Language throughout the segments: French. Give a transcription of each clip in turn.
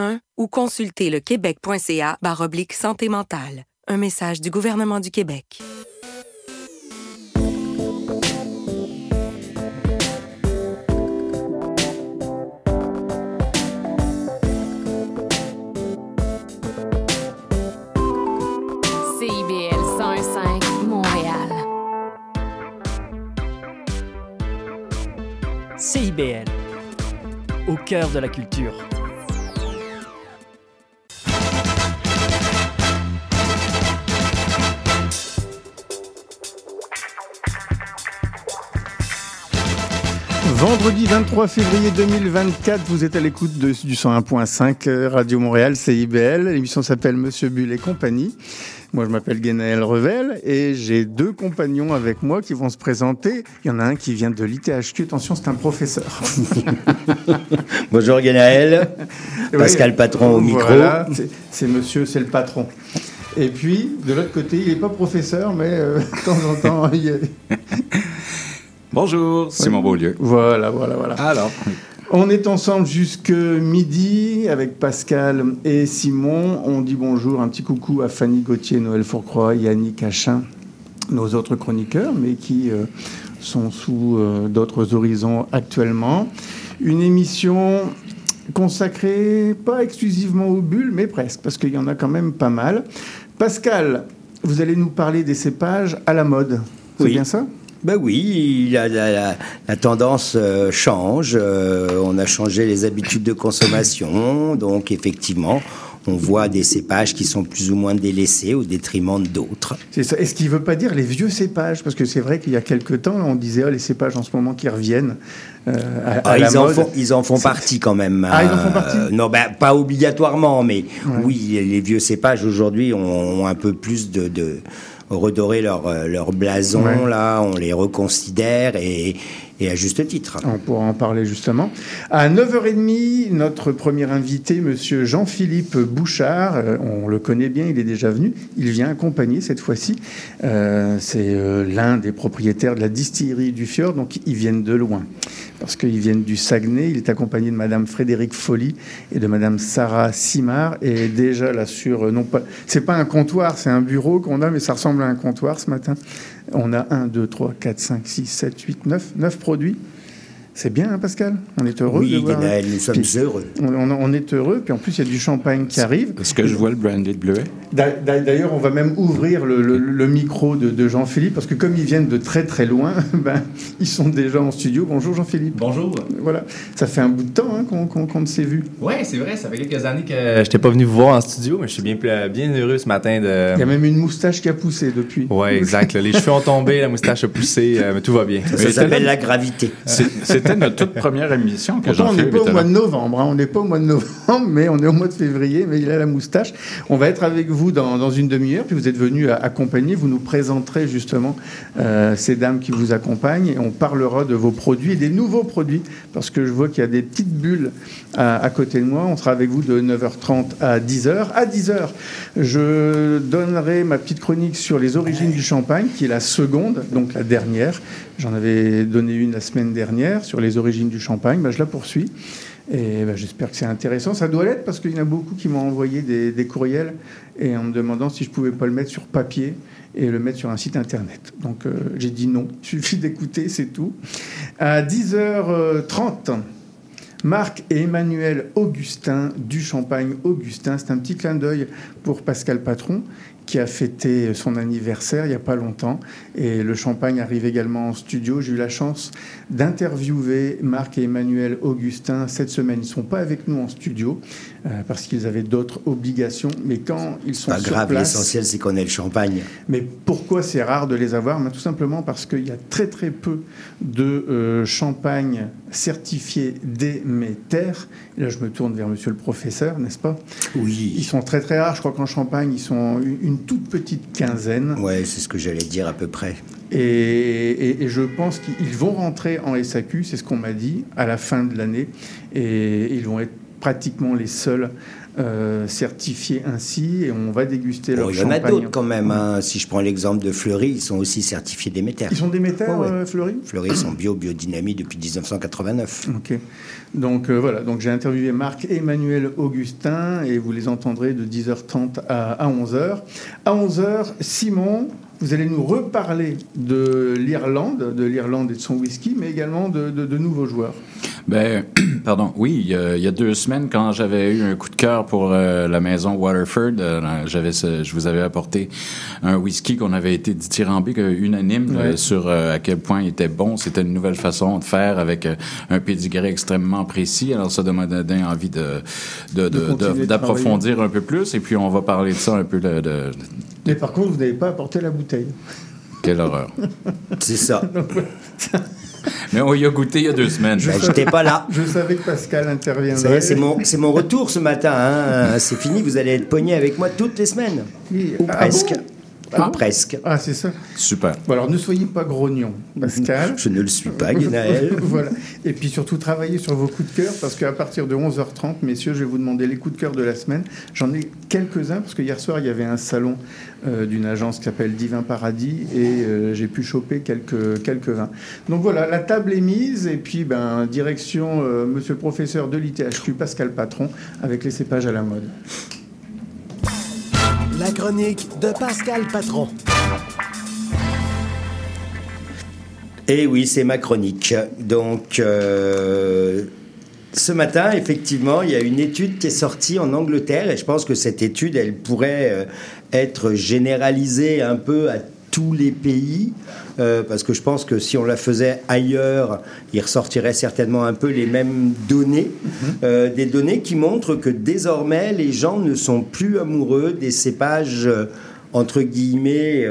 1 ou consultez le québec.ca baroblique santé mentale. Un message du gouvernement du Québec. CIBL 105 Montréal. CIBL, au cœur de la culture. Vendredi 23 février 2024, vous êtes à l'écoute du 101.5 euh, Radio Montréal, CIBL. L'émission s'appelle Monsieur Bull et compagnie. Moi, je m'appelle Guénaël Revel et j'ai deux compagnons avec moi qui vont se présenter. Il y en a un qui vient de l'ITHQ. Attention, c'est un professeur. Bonjour Guénaël, Pascal Patron au micro. Voilà, c'est- monsieur, c'est le patron. Et puis, de l'autre côté, il n'est pas professeur, mais euh, de temps en temps, il a- Bonjour, Simon Beaulieu. Voilà, voilà, voilà. Alors, On est ensemble jusque midi avec Pascal et Simon. On dit bonjour, un petit coucou à Fanny Gauthier, Noël Fourcroy, Yannick Achin, nos autres chroniqueurs, mais qui euh, sont sous euh, d'autres horizons actuellement. Une émission consacrée pas exclusivement aux bulles, mais presque, parce qu'il y en a quand même pas mal. Pascal, vous allez nous parler des cépages à la mode. C'est Oui. bien ça? Ben oui, la, la- la- la tendance euh, change, euh, on a changé les habitudes de consommation, donc effectivement, on voit des cépages qui sont plus ou moins délaissés au détriment d'autres. C'est ça. Est-ce qu'il ne veut pas dire les vieux cépages? Parce que c'est vrai qu'il y a quelques temps, on disait oh, les cépages en ce moment qui reviennent euh, à, à Ah, la ils, en font, ils en font partie quand même. Ah, ils en font Euh, partie? Non, ben, pas obligatoirement, mais oui, les vieux cépages aujourd'hui ont, ont un peu plus de... de redorer leur, euh, leur blason, Ouais. là, on les reconsidère et, et à juste titre. On pourra en parler justement. À 9h30, notre premier invité, monsieur Jean-Philippe Bouchard, euh, on le connaît bien, il est déjà venu. Il vient accompagner cette fois-ci. Euh, c'est l'un des propriétaires de la distillerie du Fjord, donc ils viennent de loin. Parce qu'ils viennent du Saguenay. Il est accompagné de madame Frédéric Folly et de madame Sarah Simard. Et déjà là sur, euh, non pas, c'est pas un comptoir, c'est un bureau qu'on a, mais ça ressemble à un comptoir ce matin. On a 1, 2, 3, 4, 5, 6, 7, 8, 9, 9 produits. C'est bien, hein, Pascal? On est heureux de Oui, voir. Guénaël, nous sommes Puis, heureux. On, est heureux, puis en plus il y a du champagne qui arrive. est-ce que je vois le brandy de bleuet? D'a- d'a- D'ailleurs, on va même ouvrir le, le- le micro de, de Jean-Philippe, parce que comme ils viennent de très très loin, ben, ils sont déjà en studio. Bonjour Jean-Philippe. Bonjour. Voilà, ça fait un bout de temps hein, qu'on ne s'est vu. Oui, c'est vrai, ça fait quelques années que je n'étais pas venu vous voir en studio, mais je suis bien, bien heureux ce matin Il y a de. même une moustache qui a poussé depuis. Oui, exact. Les cheveux ont tombé, la moustache a poussé, euh, mais tout va bien. Ça s'appelle la gravité. C'est- C'était notre toute première émission que Pourtant, on n'est pas au mois de novembre. hein. On n'est pas au mois de novembre, mais on est au mois de février. Mais il a la moustache. On va être avec vous dans, dans une demi-heure. Puis vous êtes venu accompagner. Vous nous présenterez justement euh, ces dames qui vous accompagnent. Et on parlera de vos produits et des nouveaux produits. Parce que je vois qu'il y a des petites bulles à, côté de moi. On sera avec vous de 9h30 à 10h. À 10h, je donnerai ma petite chronique sur les origines du champagne, qui est la seconde, donc la dernière. J'en avais donné une la semaine dernière sur les origines du champagne. Ben, je la poursuis. Et ben, j'espère que c'est intéressant. Ça doit l'être parce qu'il y en a beaucoup qui m'ont envoyé des, des courriels et en me demandant si je pouvais pas le mettre sur papier et le mettre sur un site internet. Donc euh, j'ai dit non. Il suffit d'écouter, c'est tout. À 10h30. Marc et Emmanuel Augustin du Champagne Augustin. C'est un petit clin d'œil pour Pascal Patron qui a fêté son anniversaire il n'y a pas longtemps. Et le champagne arrive également en studio. J'ai eu la chance d'interviewer Marc et Emmanuel Augustin cette semaine. Ils ne sont pas avec nous en studio euh, parce qu'ils avaient d'autres obligations. Mais quand ils sont Pas sur grave, place, l'essentiel c'est qu'on ait le champagne. mais pourquoi c'est rare de les avoir? Tout simplement parce qu'il y a très très peu de euh, champagne certifié Déméter. Et là, je me tourne vers monsieur le professeur, n'est-ce pas? Ils Oui. sont très très rares. Je crois qu'en Champagne, ils sont une, une toute petite quinzaine. Ouais, c'est ce que j'allais dire à peu près. Et, et- et je pense qu'ils vont rentrer en SAQ, c'est ce qu'on m'a dit, à la fin de l'année. Et ils vont être pratiquement les seuls euh, certifiés ainsi et on va déguster Bon, leur il y en a champagne. d'autres quand même. hein. Si je prends l'exemple de Fleury, ils sont aussi certifiés Déméter. Ils sont Déméter, Ouais, ouais. euh, Fleury? Fleury, ils sont bio, biodynamie depuis 1989. Ok. Donc euh, voilà, donc j'ai interviewé Marc et Emmanuel Augustin et vous les entendrez de 10h30 à, à 11h. À 11h, Simon, vous allez nous reparler de l'Irlande, de l'Irlande et de son whisky, mais également de, de- de nouveaux joueurs. Ben, pardon. Oui, il y, a, il y a deux semaines, quand j'avais eu un coup de cœur pour euh, la maison Waterford, euh, j'avais, je vous avais apporté un whisky qu'on avait été dithyrambique euh, unanime euh, Ouais. sur à quel point il était bon. C'était une nouvelle façon de faire avec un pedigree extrêmement précis. Alors ça m'a donné envie de, d'approfondir un peu plus. Et puis on va parler de ça un peu de, de- Mais par contre, vous n'avez pas apporté la bouteille. quelle horreur. C'est ça. Mais on y a goûté il y a deux semaines. Ben, J'étais pas là. Je savais que Pascal interviendrait. est, C'est mon, retour ce matin. hein. C'est fini, vous allez être pogné avec moi toutes les semaines. Oui. Ou Ah presque. bon Ou Ah. presque. Ah, c'est ça. Super. Bon, alors ne soyez pas grognon, Pascal. Je ne le suis pas, Guénaël. voilà. Et puis surtout, travaillez sur vos coups de cœur, parce qu'à partir de 11h30, messieurs, je vais vous demander les coups de cœur de la semaine. J'en ai quelques-uns, parce que hier soir, il y avait un salon euh, d'une agence qui s'appelle Divin Paradis, et euh, j'ai pu choper quelques, quelques vins. Donc voilà, la table est mise, et puis ben, direction euh, monsieur le professeur de l'ITHQ, Pascal Patron, avec les cépages à la mode. La chronique de Pascal Patron. Et oui, c'est ma chronique. Donc, euh, ce matin, effectivement, il y a une étude qui est sortie en Angleterre et je pense que cette étude, elle pourrait euh, être généralisée un peu à tous les pays. euh, parce que je pense que si on la faisait ailleurs, il ressortirait certainement un peu les mêmes données. Euh, des données qui montrent que désormais, les gens ne sont plus amoureux des cépages, euh, entre guillemets,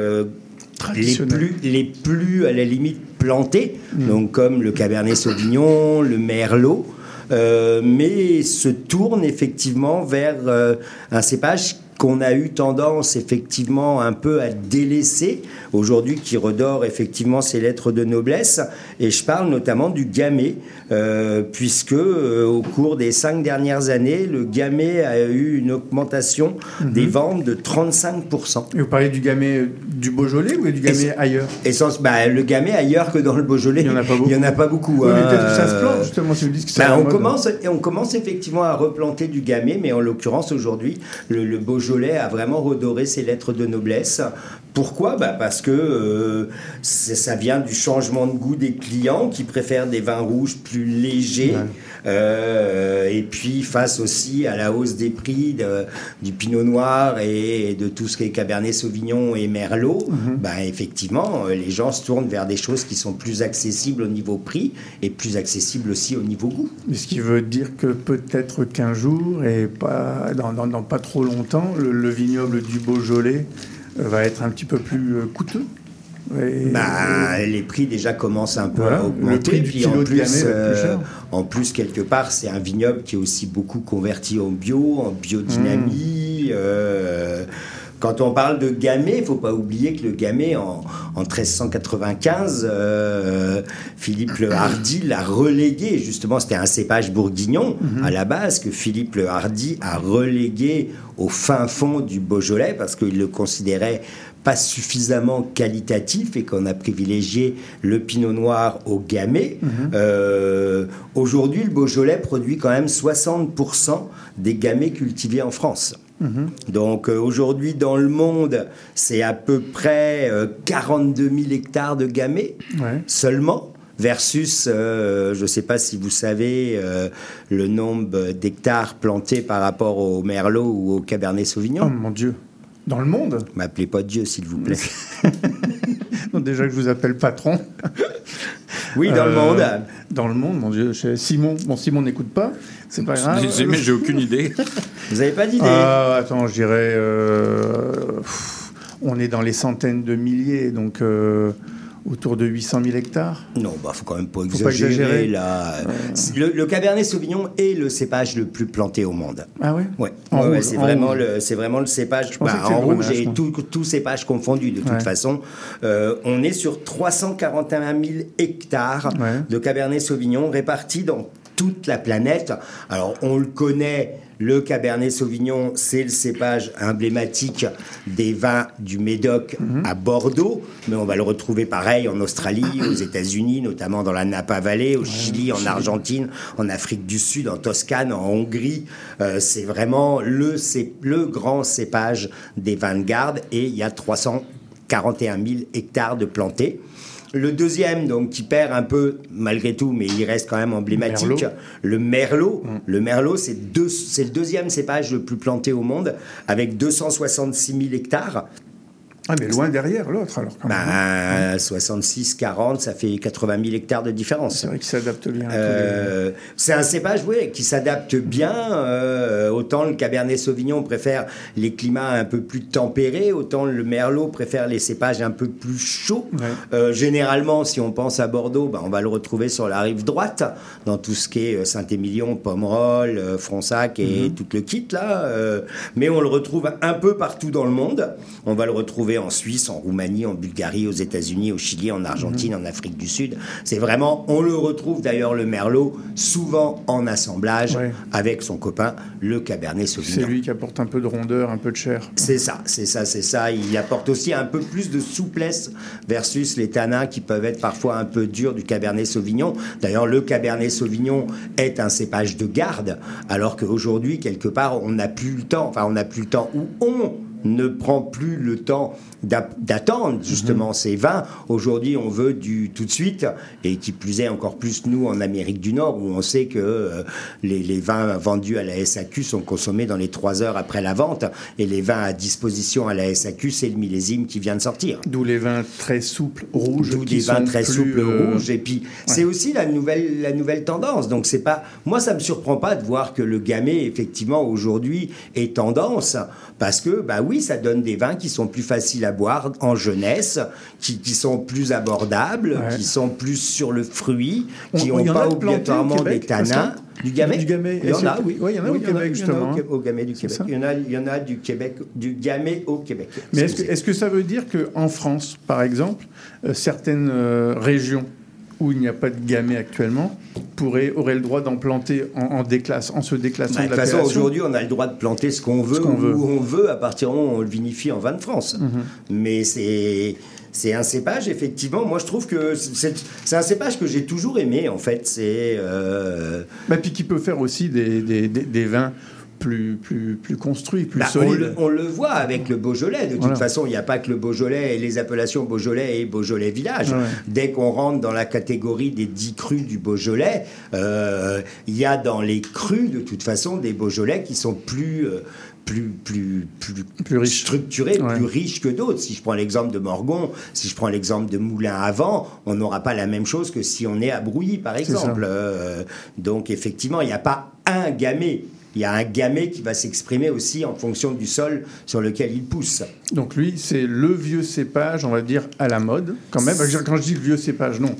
les plus, les plus à la limite plantés, donc comme le Cabernet Sauvignon, le Merlot, mais se tourne effectivement vers un cépage qu'on a eu tendance effectivement un peu à délaisser aujourd'hui qui redore effectivement ses lettres de noblesse et je parle notamment du gamay euh, puisque euh, au cours des cinq dernières années le gamay a eu une augmentation des ventes de 35%. Et vous parlez du gamay du Beaujolais ou du gamay ailleurs? Essence, bah, le gamay ailleurs que dans le Beaujolais, Il y en a pas beaucoup. Il y en a pas beaucoup. Oui, mais hein. peut-être que ça se plante, justement, si vous dites que c'est Bah, à la on, mode. commence, on commence effectivement à replanter du gamay, mais en l'occurrence aujourd'hui, le, le Beaujolais a vraiment redoré ses lettres de noblesse. Pourquoi? Bah Parce que euh, ça vient du changement de goût des clients qui préfèrent des vins rouges plus légers. Euh, et puis face aussi à la hausse des prix de- du Pinot Noir et de tout ce qui est Cabernet Sauvignon et Merlot, Mhm. bah, effectivement, euh, les gens se tournent vers des choses qui sont plus accessibles au niveau prix et plus accessibles aussi au niveau goût. Ce qui veut dire que peut-être qu'un jour, et pas, dans, dans- dans pas trop longtemps, le, le vignoble du Beaujolais va être un petit peu plus euh, coûteux. Et- Bah, les prix déjà commencent un peu Voilà, à le augmenter. prix du puis kilo en plus, euh, en plus, quelque part, c'est un vignoble qui est aussi beaucoup converti en bio, en biodynamie. Mmh. euh, quand on parle de gamay, il faut pas oublier que le gamay, en, en 1395, euh, Philippe le Hardy l'a relégué. Justement, c'était un cépage bourguignon Mmh. à la base que Philippe le Hardy a relégué au fin fond du Beaujolais parce qu'il le considérait pas suffisamment qualitatif et qu'on a privilégié le pinot noir au gamay. Euh, Aujourd'hui, le Beaujolais produit quand même 60% des gamay cultivés en France. Donc euh, aujourd'hui, dans le monde, c'est à peu près euh, 42 000 hectares de gamay Ouais. seulement versus, euh, je ne sais pas si vous savez, euh, le nombre d'hectares plantés par rapport au Merlot ou au Cabernet Oh Sauvignon. mon Dieu. Dans le monde? M'appelez pas Dieu, s'il vous plaît. Non, Déjà que je vous appelle patron. Oui, dans le Euh, monde. Dans le monde, mon Dieu. Simon, bon, Simon n'écoute pas, c'est pas grave. J'ai- Mais j'ai aucune idée. Vous n'avez pas d'idée? Ah, attends, je dirais. euh, on est dans les centaines de milliers, donc euh, autour de 800 000 hectares. Non, bah faut quand même pas pas exagérer, exagérer. là. Le, le Cabernet Sauvignon est le cépage le plus planté au monde. Ah ouais? Ouais, ouais, ouais, c'est en vraiment le, c'est vraiment le cépage bah, en rouge et moi. tout, tout cépage confondu de toute façon. Euh, on est sur 341 000 hectares de Cabernet Sauvignon répartis dans toute la planète. Alors, on le connaît, le Cabernet Sauvignon, c'est le cépage emblématique des vins du Médoc à Bordeaux, mais on va le retrouver pareil en Australie, aux États-Unis, notamment dans la Napa Valley, au Chili, en Argentine, en Afrique du Sud, en Toscane, en Hongrie. Euh, c'est vraiment le, le grand cépage des vins de garde et il y a 341 000 hectares de plantés. Le deuxième, donc, qui perd un peu, malgré tout, mais il reste quand même emblématique, Merlot. le Merlot. Le Merlot, c'est deux- c'est le deuxième cépage le plus planté au monde, avec 266 000 hectares. Ah, mais loin derrière l'autre, alors. Quand même. Ben, 66, 40, ça fait 80 000 hectares de différence. c'est vrai qu'il s'adapte bien. Euh, c'est un cépage oui, qui s'adapte bien. euh, autant le Cabernet Sauvignon préfère les climats un peu plus tempérés, autant le Merlot préfère les cépages un peu plus chauds. Ouais. Euh, généralement, si on pense à Bordeaux, ben, on va le retrouver sur la rive droite, dans tout ce qui est Saint-Émilion, Pomerol, Fronsac et tout le kit là. mais on le retrouve un peu partout dans le monde. On va le retrouver en Suisse, en Roumanie, en Bulgarie, aux États-Unis, au Chili, en Argentine, en Afrique du Sud. C'est vraiment, on le retrouve d'ailleurs le Merlot souvent en assemblage Ouais. avec son copain le Cabernet C'est Sauvignon. lui qui apporte un peu de rondeur, un peu de chair. C'est ça, c'est ça, c'est ça. Il apporte aussi un peu plus de souplesse versus les tanins qui peuvent être parfois un peu durs du Cabernet Sauvignon. D'ailleurs, le Cabernet Sauvignon est un cépage de garde, alors qu'aujourd'hui, quelque part, on n'a plus le temps, enfin, on n'a plus le temps, ou on ne prend plus le temps d'a- d'attendre justement ces vins. Aujourd'hui, on veut du tout de suite, et qui plus est encore plus nous en Amérique du Nord, où on sait que euh, les, les vins vendus à la SAQ sont consommés dans les trois heures après la vente, et les vins à disposition à la SAQ, c'est le millésime qui vient de sortir. D'où les vins très souples, rouges. D'où des vins très souples euh, rouges. Et puis, c'est aussi la nouvelle, la nouvelle tendance. Donc, c'est pas. Moi, ça me surprend pas de voir que le gamay, effectivement, aujourd'hui, est tendance. Parce que, bah oui, ça donne des vins qui sont plus faciles à boire en jeunesse, qui, qui sont plus abordables, Ouais. qui sont plus sur le fruit, qui n'ont pas a obligatoirement des tanins. Du gamay Du gamay. Il y en a, oui. il y en a au Oui, Québec, justement, au, gamay du Québec. Il y, en a, il y en a du Québec, du gamay au Québec. Mais est-ce que, Excusez. est-ce que ça veut dire qu'en France, par exemple, euh, certaines euh, régions où il n'y a pas de gamay actuellement pourraient, auraient le droit d'en planter en, en déclasse, en se déclassant Bah, de de toute façon, aujourd'hui, on a le droit de planter ce qu'on veut, Ce où on veut, à partir du moment où on le vinifie en vin de France. Mhm. Mais c'est. C'est un cépage, effectivement. Moi, je trouve que c'est c'est un cépage que j'ai toujours aimé, en fait. C'est. euh, Bah, puis qui peut faire aussi des, des- des- des vins plus, plus, plus construits, plus bah, on, le, on le voit avec le Beaujolais. De toute Voilà. façon, il n'y a pas que le Beaujolais et les appellations Beaujolais et Beaujolais Village. Ouais. Dès qu'on rentre dans la catégorie des 10 crus du Beaujolais, euh, il y a dans les crus, de toute façon, des Beaujolais qui sont plus. euh, plus, plus, plus, Plus Ouais. plus riches que d'autres. Si je prends l'exemple de Morgon, si je prends l'exemple de Moulin avant, on n'aura pas la même chose que si on est à Brouilly, par exemple. Euh, donc, effectivement, il n'y a pas un gamay. Il y a un gamay qui va s'exprimer aussi en fonction du sol sur lequel il pousse. Donc lui, c'est le vieux cépage, on va dire, à la mode, quand même. Quand je dis le vieux cépage, non.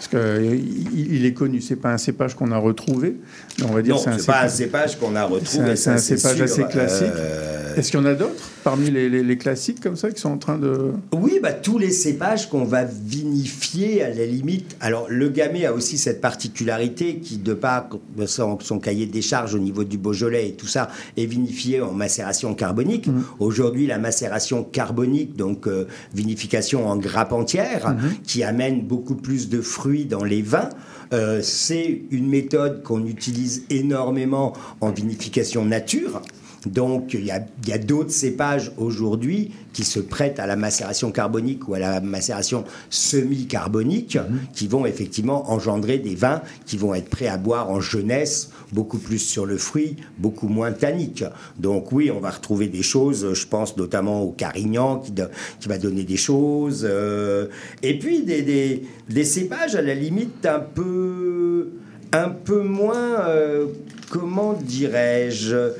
Parce qu'il il est connu, c'est pas un cépage qu'on a retrouvé, mais on va dire non, c'est pas un cépage. qu'on a retrouvé. c'est un cépage assez classique. Euh, Est-ce qu'il y en a d'autres parmi les, les- les classiques comme ça qui sont en train de. Oui, bah, tous les cépages qu'on va vinifier à la limite. Alors, le gamay a aussi cette particularité qui, de par son, son cahier des charges au niveau du Beaujolais et tout ça, est vinifié en macération carbonique. Aujourd'hui, la macération carbonique, donc euh, vinification en grappe entière, qui amène beaucoup plus de fruits dans les vins. euh, c'est une méthode qu'on utilise énormément en vinification nature. Donc, il y a, il y a d'autres cépages aujourd'hui qui se prêtent à la macération carbonique ou à la macération semi-carbonique, qui vont effectivement engendrer des vins qui vont être prêts à boire en jeunesse, beaucoup plus sur le fruit, beaucoup moins tanniques. Donc oui, on va retrouver des choses, je pense notamment au Carignan qui, va donner des choses, euh, et puis des, des, des cépages à la limite un peu, un peu moins, euh, comment dirais-je,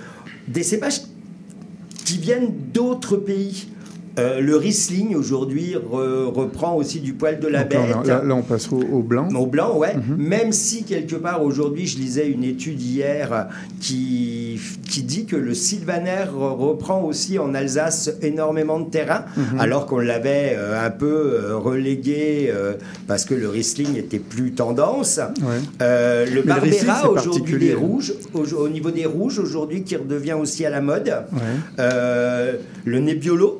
des cépages qui viennent d'autres pays. Euh, le Riesling aujourd'hui re- reprend aussi du poil de la là, bête. là, là, on passe au, au blanc. Au blanc, ouais. Mhm. Même si quelque part aujourd'hui, je lisais une étude hier qui, qui dit que le Sylvaner reprend aussi en Alsace énormément de terrain, Mhm. alors qu'on l'avait euh, un peu euh, relégué parce que le Riesling était plus tendance. Ouais. Le Mais Barbera aujourd'hui des rouges, au, au niveau des rouges aujourd'hui qui redevient aussi à la mode. Ouais. Le Nebbiolo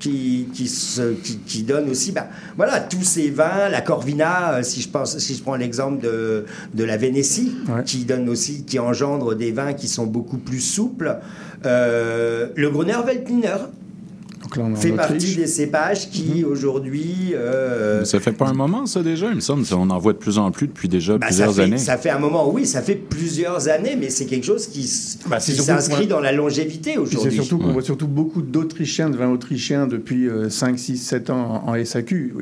qui, qui, se- qui, qui donne aussi bah, voilà, tous ces vins, la Corvina, euh, si je, pense, si je prends l'exemple de, de la Vénétie, Ouais. qui donne aussi, qui engendre des vins qui sont beaucoup plus souples. Euh, le Gruner Veltliner Donc là, on fait partie des cépages qui aujourd'hui euh, Ça fait pas un moment, ça, déjà? Il me semble qu'on en voit de plus en plus depuis déjà bah, ça, plusieurs fait, années. ça fait un moment, oui, ça fait plusieurs années, mais c'est quelque chose qui, Bah, qui s'inscrit dans la longévité Puis c'est aujourd'hui. surtout qu'on voit surtout beaucoup d'Autrichiens, de vins autrichiens depuis euh, 5, 6, 7 ans en, en SAQ.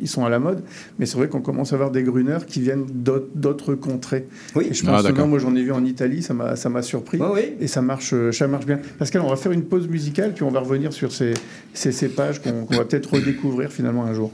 Ils, sont à la mode, mais c'est vrai qu'on commence à avoir des gruners qui viennent d'autres- contrées. Oui. Et je Ah, pense d'accord. souvent, moi j'en ai vu en Italie, ça m'a ça m'a surpris. Oui, oui. Et ça marche, euh, ça marche bien. Pascal, on va faire une pause musicale, puis on va revenir sur ces, ces cépages qu'on qu'on va peut-être redécouvrir finalement un jour.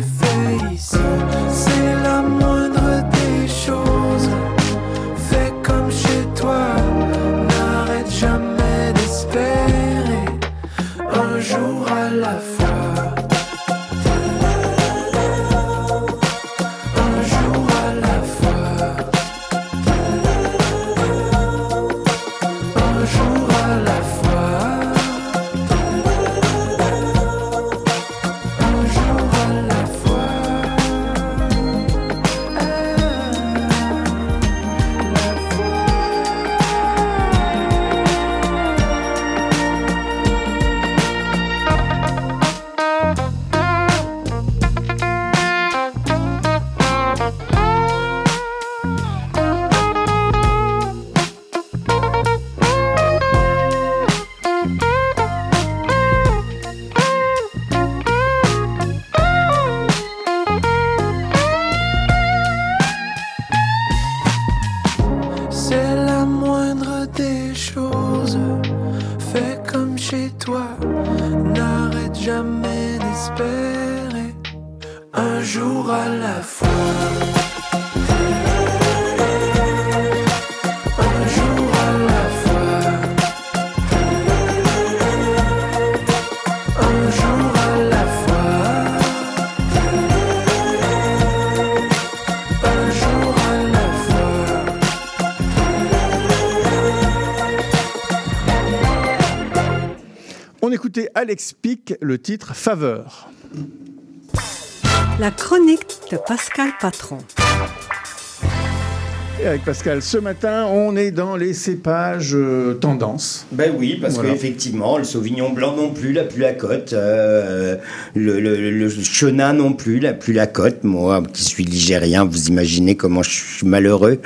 Tu ici Pic, le titre Faveur. La chronique de Pascal Patron. Avec Pascal, ce matin, on est dans les cépages euh, tendance. Ben oui, parce Voilà. qu'effectivement, le Sauvignon blanc non plus, la plus la cote, euh, le, le, le Chenin non plus, la plus la cote. Moi, qui suis ligérien, vous imaginez comment je suis malheureux.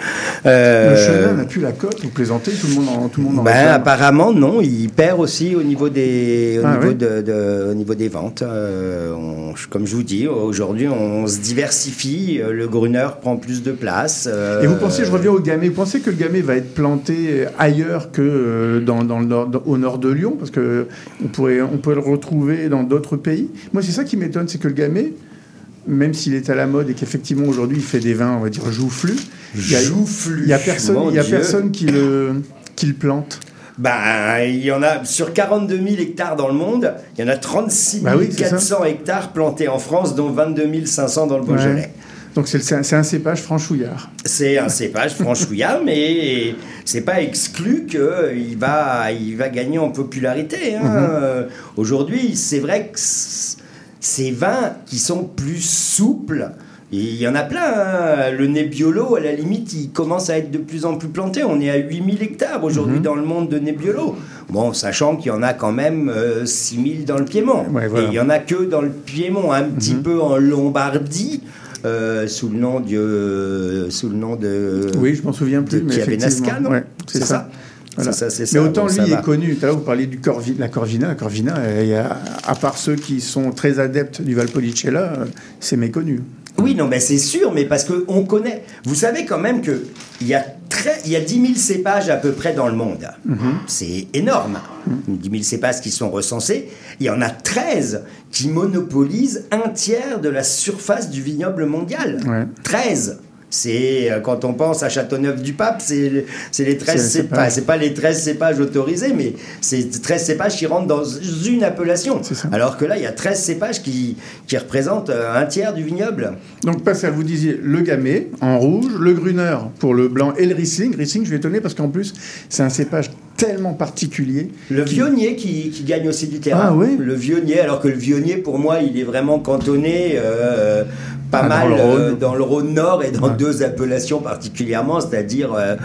Euh, Le chenin n'a plus la cote, vous plaisantez, tout le monde en, tout le monde en ben, apparemment non, il perd aussi au niveau des, au Ah niveau oui de, de- au niveau des ventes. Euh, on- comme je vous dis, aujourd'hui on se diversifie, le Gruner prend plus de place. Et vous pensez, je reviens au gamay, vous pensez que le gamay va être planté ailleurs que euh, dans, dans le nord, dans- au nord de Lyon? Parce que on pourrait, on peut le retrouver dans d'autres pays. Moi, c'est ça qui m'étonne, c'est que le gamay, même s'il est à la mode et qu'effectivement aujourd'hui il fait des vins, on va dire joufflus, il y a, Joufflus, il y a personne, il y a Dieu. personne qui le, qui le plante. Ben, il y en a sur 42 000 hectares dans le monde, il y en a 36 Bah oui, c'est 400 hectares plantés en France, dont 22 500 dans le Beaujolais. Ouais. Donc c'est un, cépage franchouillard. C'est un cépage franchouillard, mais c'est pas exclu qu'il va, il va gagner en popularité. hein. Mhm. Euh, Aujourd'hui, c'est vrai que ces vins qui sont plus souples, il y en a plein. hein. Le Nebbiolo, à la limite, il commence à être de plus en plus planté. On est à 8000 hectares aujourd'hui Mhm. dans le monde de Nebbiolo. Bon, sachant qu'il y en a quand même 6000 dans le Piémont. Ouais, voilà. Et il y en a que dans le Piémont, un petit Mhm. peu en Lombardie. Euh, sous le nom de sous le nom de oui, je m'en souviens plus, de mais effectivement, non ouais, c'est ça. ça. Voilà. C'est ça, c'est Mais autant Bon, lui est connu. Tout à l'heure, vous parliez du Corvi, la Corvina. La Corvina, euh, à part ceux qui sont très adeptes du Valpolicella, euh, c'est méconnu. Oui, non, mais c'est sûr, mais parce que on connaît. Vous savez quand même que il y a très, il y a 10 000 cépages à peu près dans le monde. Mhm. C'est énorme. 10 000 cépages qui sont recensés. Il y en a 13 qui monopolisent un tiers de la surface du vignoble mondial. Ouais. 13 c'est euh, quand on pense à Châteauneuf-du-Pape, c'est c'est les 13 C'est les cépages. C'est pas les 13 cépages autorisés, mais c'est 13 cépages qui rentrent dans une appellation. Alors que là, il y a 13 cépages qui, qui représentent euh, un tiers du vignoble. Donc, Pascal, vous disiez le Gamay en rouge, le Gruner pour le blanc et le Riesling. Riesling, je vais étonner parce qu'en plus, c'est un cépage tellement particulier. Le vionnier qui, qui gagne aussi du terrain. Ah oui Le vionnier, alors que le vionnier, pour moi, il est vraiment cantonné euh, pas Ah, mal euh, dans le Rhône Nord et dans Ouais. deux appellations particulièrement, c'est-à-dire euh,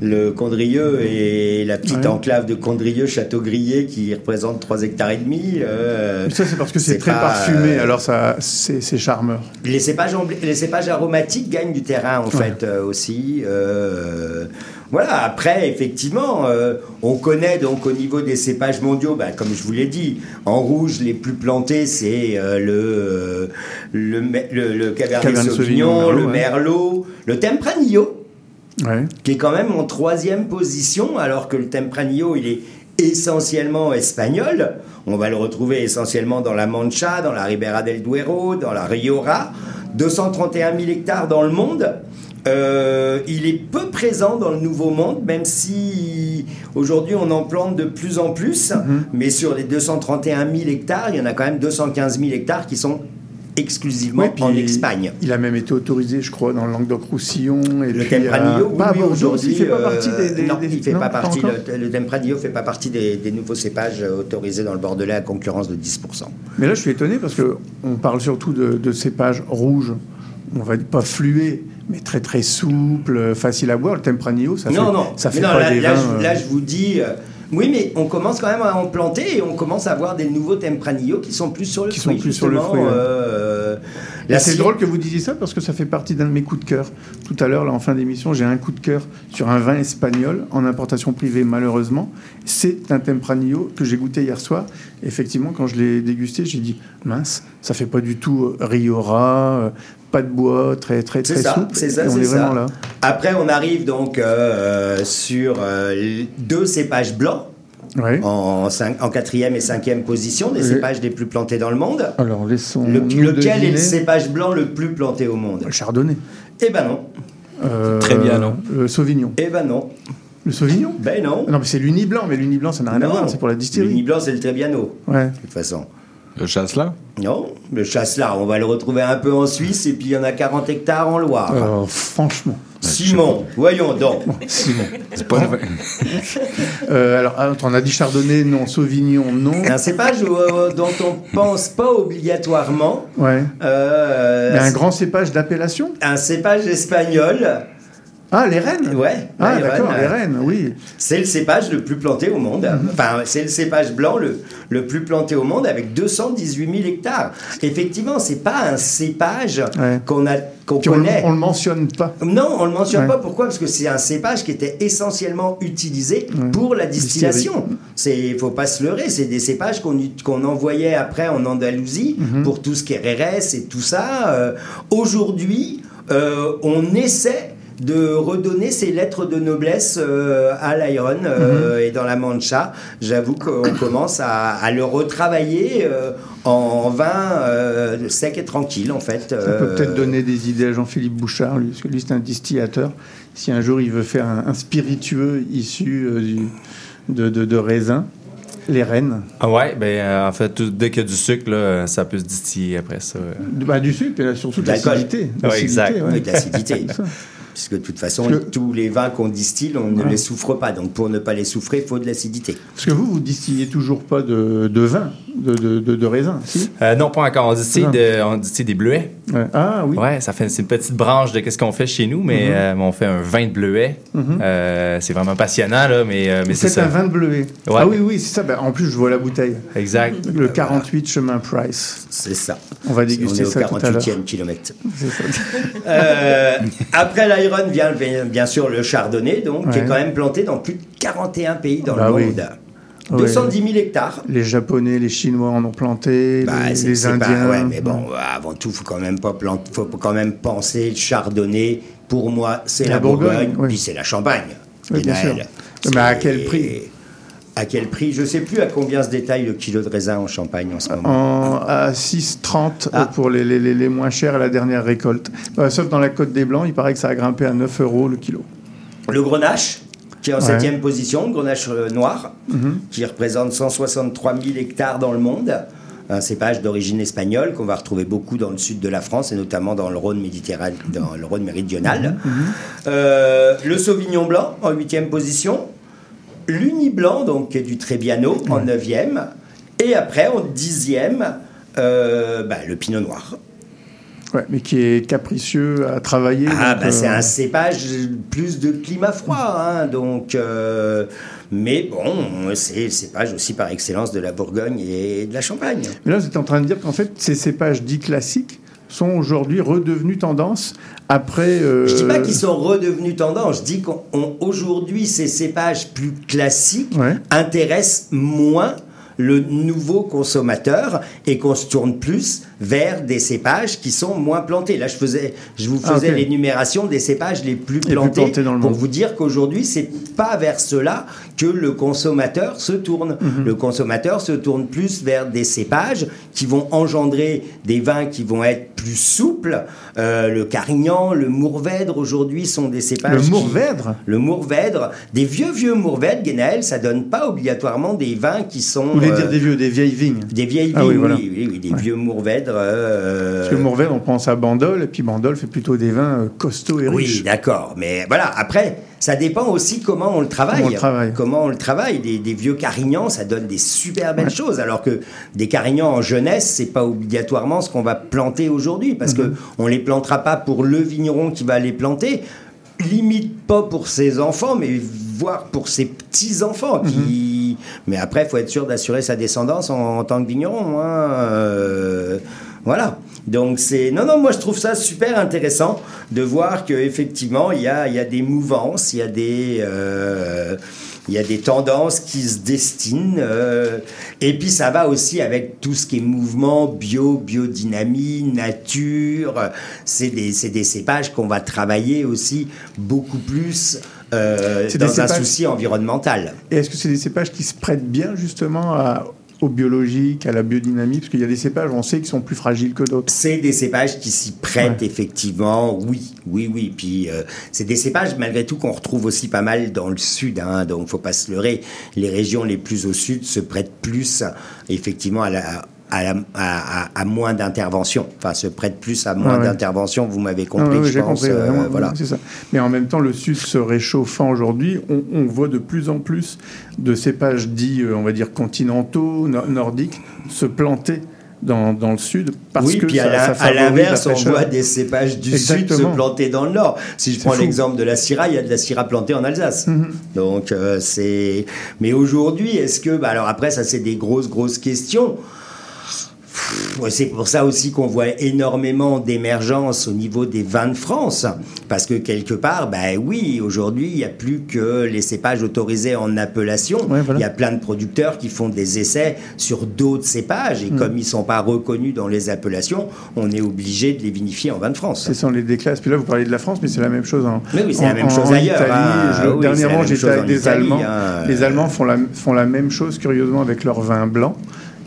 le Condrieu et la petite Ouais. enclave de Condrieu, Château-Grillé, qui représente 3 hectares et demi. euh, ça, c'est parce que c'est très pas, parfumé, euh, alors ça, c'est charmeur. Les cépages, embl- les cépages aromatiques gagnent du terrain en Ouais. fait aussi. Voilà. Après, effectivement, euh, on connaît donc au niveau des cépages mondiaux, bah, comme je vous l'ai dit, en rouge les plus plantés c'est euh, le, euh, le me- le le Cabernet, Cabernet Sauvignon, Sauvignon, le ouais. Merlot, le Tempranillo Ouais. qui est quand même en troisième position, alors que le Tempranillo, il est essentiellement espagnol. On va le retrouver essentiellement dans la Mancha, dans la Ribera del Duero, dans la Rioja. 231 000 hectares dans le monde. Euh, il est peu présent dans le Nouveau Monde, même si aujourd'hui on en plante de plus en plus. Mhm. Mais sur les 231 000 hectares, il y en a quand même 215 000 hectares qui sont exclusivement en Espagne. Il a même été autorisé, je crois, dans le Languedoc-Roussillon. et Le euh, Tempranillo, oui, oui, aujourd'hui, il fait pas euh, partie des. des- non, des- il fait non, pas partie. encore Le, le Tempranillo fait pas partie des, des nouveaux cépages euh, autorisés dans le Bordelais à concurrence de 10%. Mais là, je suis étonné parce que on parle surtout de, de cépages rouges. On va dire pas flués, mais très très souples, faciles à boire. Le Tempranillo, ça non, fait, non, ça fait non, pas là, des là, vins. je, euh, là, je vous dis. euh, oui, mais on commence quand même à en planter et on commence à avoir des nouveaux Tempranillo qui sont plus sur le Qui sont plus sur le fruit, ouais. euh, Et c'est drôle que vous disiez ça parce que ça fait partie d'un de mes coups de cœur. Tout à l'heure, là, en fin d'émission, j'ai un coup de cœur sur un vin espagnol en importation privée, malheureusement. C'est un Tempranillo que j'ai goûté hier soir. Effectivement, quand je l'ai dégusté, j'ai dit mince, ça fait pas du tout euh, Riora, euh, pas de bois, très très très ça, souple. c'est ça, on c'est est ça. vraiment là. Après, on arrive donc euh, sur euh, deux cépages blancs. Ouais. En, cinq- en quatrième et cinquième position, des Oui. cépages les plus plantés dans le monde. Alors, laissons. Le- lequel est le cépage blanc le plus planté au monde? Le Chardonnay. Eh ben non. Euh, Très bien, non Le Sauvignon. Eh ben non. Le Sauvignon? Ben non. Non, mais c'est l'uni blanc, mais l'uni blanc, ça n'a rien à voir, c'est pour la Le distillerie. Uni blanc, c'est le Trebbiano, Ouais. de toute façon. Le chasse-là? Non, le chasse-là, on va le retrouver un peu en Suisse et puis il y en a 40 hectares en Loire. Euh, franchement. Simon, voyons donc. Simon. C'est pas. Euh, alors, attends, on a dit Chardonnay, non. Sauvignon, non. Un cépage euh, dont on pense pas obligatoirement. Ouais. euh, Mais un grand cépage d'appellation? Un cépage espagnol. Ah, les rennes? Ouais. Ah, les d'accord, rennes, les rennes, oui. C'est le cépage le plus planté au monde. Mhm. Enfin, c'est le cépage blanc le, le plus planté au monde avec 218 000 hectares. Effectivement, c'est pas un cépage Ouais. qu'on a qu'on on, connaît. on le mentionne pas. Non, on le mentionne Ouais. pas. Pourquoi? Parce que c'est un cépage qui était essentiellement utilisé Ouais. pour la distillation. C'est, faut pas se leurrer. C'est des cépages qu'on envoyait après en Andalousie Mhm. pour tout ce qui est RRS et tout ça. Euh, Aujourd'hui, euh, on essaie de redonner ses lettres de noblesse euh, à l'Iron euh, Mhm. et dans la Mancha. J'avoue qu'on commence à, à le retravailler euh, en vin euh, sec et tranquille, en fait. Ça peut peut-être donner des idées à Jean-Philippe Bouchard, lui, parce que lui, c'est un distillateur. Si un jour il veut faire un, un spiritueux issu euh, du- de, de, de raisin, les rennes, Ah ouais, ben euh, en fait, tout- dès qu'il y a du sucre, là, ça peut se distiller après ça. du, bah, du sucre, et surtout de l'acidité. Ouais, L'acidité, exact. ouais. Oui, de l'acidité. Puisque de toute façon, que- tous les vins qu'on distille, on ne les souffre pas. Donc pour ne pas les souffrir, il faut de l'acidité. Parce que vous, vous distillez toujours pas de, de vin, de, de, de, de raisin, si? Euh, non, pas encore. On distille, on distille des bleuets. Ouais. Ah oui. Ouais, ça fait c'est une petite branche de qu'est-ce qu'on fait chez nous, mais Mhm. euh, on fait un vin de bleuet. Mhm. Euh, c'est vraiment passionnant là, mais euh, mais c'est ça. un vin de bleuet. Ouais. Ah oui, oui, c'est ça. Bah, en plus, je vois la bouteille. Exact. Le 48 chemin Price. C'est ça. On va On déguster est au ça tout à l'heure. 48e kilomètre. C'est ça. Euh, après vient bien, sûr le Chardonnay, donc, qui est Ouais. quand même planté dans plus de 41 pays dans Bah le oui. monde. Ouais. 210 000 hectares. Les Japonais, les Chinois en ont planté, Bah, les, pas- Indiens. ouais, mais bon, avant tout, faut quand même pas plant- faut quand même penser le Chardonnay. Pour moi, c'est La la, Bourgogne, Bourgogne, oui. puis c'est la Champagne. Oui, bien sûr. Mais à quel prix? À quel prix? Je sais plus à combien se détaille le kilo de raisin en Champagne en ce moment. En, à 6,30 euh, Ah. pour les, les, les- les moins chers à la dernière récolte. Euh, sauf dans la Côte des Blancs, il paraît que ça a grimpé à 9 euros le kilo. Le Grenache, qui est en Ouais. septième position, Grenache euh, noir, Mhm. qui représente 163 000 hectares dans le monde. Un cépage d'origine espagnole qu'on va retrouver beaucoup dans le sud de la France et notamment dans le Rhône méditerranéen, dans le Rhône méridional. Mhm. Euh, le Sauvignon blanc en huitième position. L'Uni blanc, donc qui est du Trebbiano, en neuvième. Et après, en dixième, euh, bah, le Pinot noir. Ouais, mais qui est capricieux à travailler. Ah, bah, c'est euh, un cépage plus de climat froid, hein, donc. euh, mais bon, c'est le cépage aussi par excellence de la Bourgogne et de la Champagne. Mais là, vous êtes en train de dire qu'en fait, ces cépages dits classiques sont aujourd'hui redevenus tendance après. euh, Je dis pas qu'ils sont redevenus tendance, je dis qu'aujourd'hui, ces cépages plus classiques Ouais. intéressent moins le nouveau consommateur et qu'on se tourne plus vers des cépages qui sont moins plantés. Là, je, faisais, je vous Ah, faisais ok. l'énumération des cépages les plus plus plantés, plantés dans le pour monde. vous dire qu'aujourd'hui, c'est pas vers cela que le consommateur se tourne. Mhm. Le consommateur se tourne plus vers des cépages qui vont engendrer des vins qui vont être plus souples. Euh, le Carignan, le Mourvèdre aujourd'hui sont des cépages. Le qui- Mourvèdre le Mourvèdre, des vieux vieux Mourvèdres, Guénaël, ça donne pas obligatoirement des vins qui sont Vous voulez euh, dire des vieux, des vieilles vignes des vieilles vignes, Ah oui, oui, voilà. oui, oui, des vieux Mourvèdres. Euh, Parce que Mourvèdre, on pense à Bandol, et puis Bandol fait plutôt des vins euh, costauds et Oui, riches. d'accord. Mais voilà, après, ça dépend aussi comment on le travaille. Comment on le travaille. Comment on le travaille. Des, des vieux carignans, ça donne des super belles choses. Alors que des carignans en jeunesse, c'est pas obligatoirement ce qu'on va planter aujourd'hui. Parce Mhm. que on les plantera pas pour le vigneron qui va les planter. Limite pas pour ses enfants, mais voire pour ses petits-enfants. Qui... Mais après, il faut être sûr d'assurer sa descendance en, tant que vigneron. hein. Euh, voilà. Donc c'est non non moi je trouve ça super intéressant de voir que effectivement il y a des mouvances, il y a des euh, il y a des tendances qui se destinent euh, et puis ça va aussi avec tout ce qui est mouvement bio, biodynamie, nature. C'est des c'est des cépages qu'on va travailler aussi beaucoup plus euh, des dans un souci environnemental. Et est-ce que c'est des cépages qui se prêtent bien justement à- au biologique, à la biodynamie Parce qu'il y a des cépages, on sait, qui sont plus fragiles que d'autres. C'est des cépages qui s'y prêtent effectivement, oui, oui, oui. Puis euh, c'est des cépages malgré tout qu'on retrouve aussi pas mal dans le sud, hein, donc faut pas se leurrer. Les régions les plus au sud se prêtent plus effectivement à la à, la- à- moins d'intervention, enfin se prêtent plus à moins Ah ouais. d'intervention. Vous m'avez Ah compris, je pense. compris, euh, voilà. ça. Mais en même temps, le Sud se réchauffant aujourd'hui, on, on voit de plus en plus de cépages dits, euh, on va dire, continentaux, no- nordiques, se planter dans, dans le Sud parce oui, que puis ça, à l'inverse, on voit des cépages du sud se planter dans le nord. Si je prends l'exemple de la Syrah, il y a de la Syrah plantée en Alsace. Mhm. Donc euh, c'est. Mais aujourd'hui, est-ce que. Bah, alors après, ça c'est des grosses grosses questions. C'est pour ça aussi qu'on voit énormément d'émergence au niveau des vins de France. Parce que quelque part, ben oui, aujourd'hui, il n'y a plus que les cépages autorisés en appellation. Ouais, voilà. Il y a plein de producteurs qui font des essais sur d'autres cépages. Mm. Et comme ils ne sont pas reconnus dans les appellations, on est obligé de les vinifier en vin de France. C'est ça, on les déclasse. Puis là, vous parlez de la France, mais c'est la même chose en, Mais oui, c'est la même en- chose en ailleurs, Italie. Oui, c'est dernièrement, j'étais avec des Italie, Allemands. hein. Les Allemands font la, font la même chose, curieusement, avec leur vin blanc.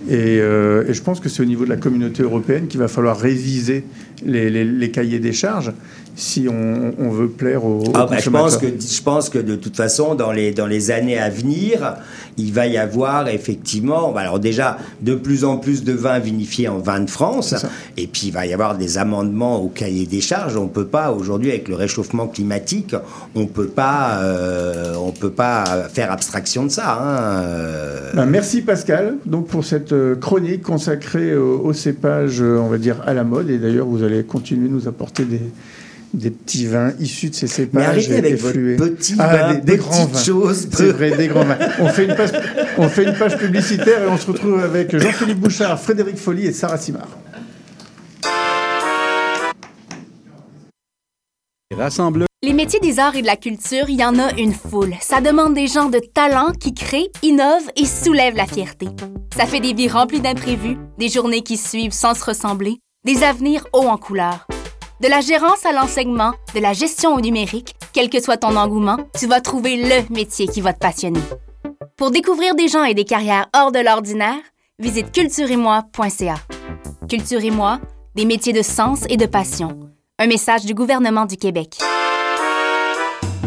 Et, euh, et je pense que c'est au niveau de la communauté européenne qu'il va falloir réviser les cahiers des charges si on, on veut plaire aux, aux Ah, bah, je, pense que, je pense que de toute façon, dans les, dans les années à venir, il va y avoir effectivement, bah, alors déjà, de plus en plus de vins vinifiés en vin de France, et puis il va y avoir des amendements au cahier des charges. On peut pas, aujourd'hui, avec le réchauffement climatique, on peut pas, euh, on peut pas faire abstraction de ça. hein, euh. Ben, merci Pascal donc pour cette euh, chronique consacrée au, au cépage, on va dire à la mode. Et d'ailleurs, vous allez continuer de nous apporter des, des petits vins issus de ces cépages. Mais arrêtez avec votre efflués. petit Ah, vin, des, des grands vins. chose. C'est vrai, des grands vins. On fait une page, on fait une page publicitaire et on se retrouve avec Jean-Philippe Bouchard, Frédéric Folly et Sarah Simard. Rassembleur. Les métiers des arts et de la culture, il y en a une foule. Ça demande des gens de talent qui créent, innovent et soulèvent la fierté. Ça fait des vies remplies d'imprévus, des journées qui suivent sans se ressembler, des avenirs hauts en couleur. De la gérance à l'enseignement, de la gestion au numérique, quel que soit ton engouement, tu vas trouver le métier qui va te passionner. Pour découvrir des gens et des carrières hors de l'ordinaire, visite cultureetmoi.ca. Culture et moi, des métiers de sens et de passion. Un message du gouvernement du Québec.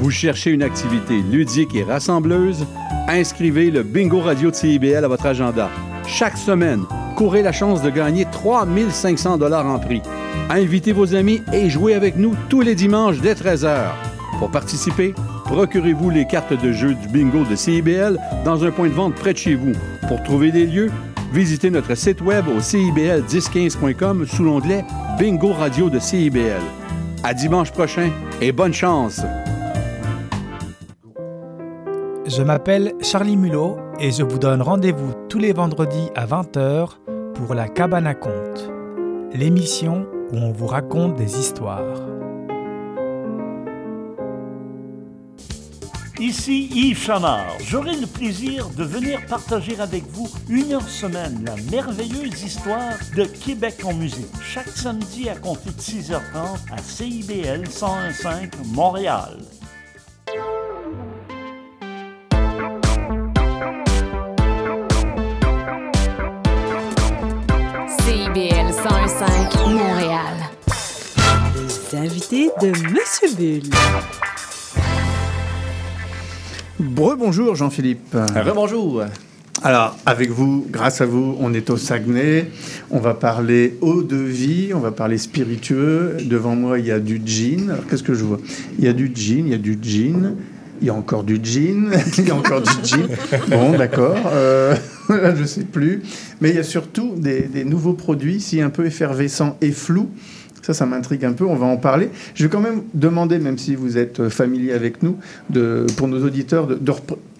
Vous cherchez une activité ludique et rassembleuse? Inscrivez le Bingo Radio de CIBL à votre agenda. Chaque semaine, courez la chance de gagner 3500 dollars en prix. Invitez vos amis et jouez avec nous tous les dimanches dès 13h. Pour participer, procurez-vous les cartes de jeu du bingo de CIBL dans un point de vente près de chez vous. Pour trouver des lieux, visitez notre site web au cibl1015.com sous l'onglet Bingo Radio de CIBL. À dimanche prochain et bonne chance! Je m'appelle Charlie Mulot et je vous donne rendez-vous tous les vendredis à 20h pour la Cabane à Conte, l'émission où on vous raconte des histoires. Ici Yves Chamard. J'aurai le plaisir de venir partager avec vous une heure semaine la merveilleuse histoire de Québec en musique. Chaque samedi à compter de 6h30 à CIBL 101.5 Montréal. 101.5 Montréal. Les invités de Monsieur Bull. Rebonjour Jean-Philippe. Rebonjour. Alors, avec vous, grâce à vous, on est au Saguenay. On va parler eau de vie, on va parler spiritueux. Devant moi, il y a du gin. Alors, Qu'est-ce que je vois? Il y a du gin, il y a du gin. Il y a encore du gin, il y a encore du gin. Bon, d'accord. Euh, je sais plus. Mais il y a surtout des, nouveaux produits, ici un peu effervescents et flous. Ça, ça m'intrigue un peu. On va en parler. Je vais quand même demander, même si vous êtes familier avec nous, pour nos auditeurs, de, de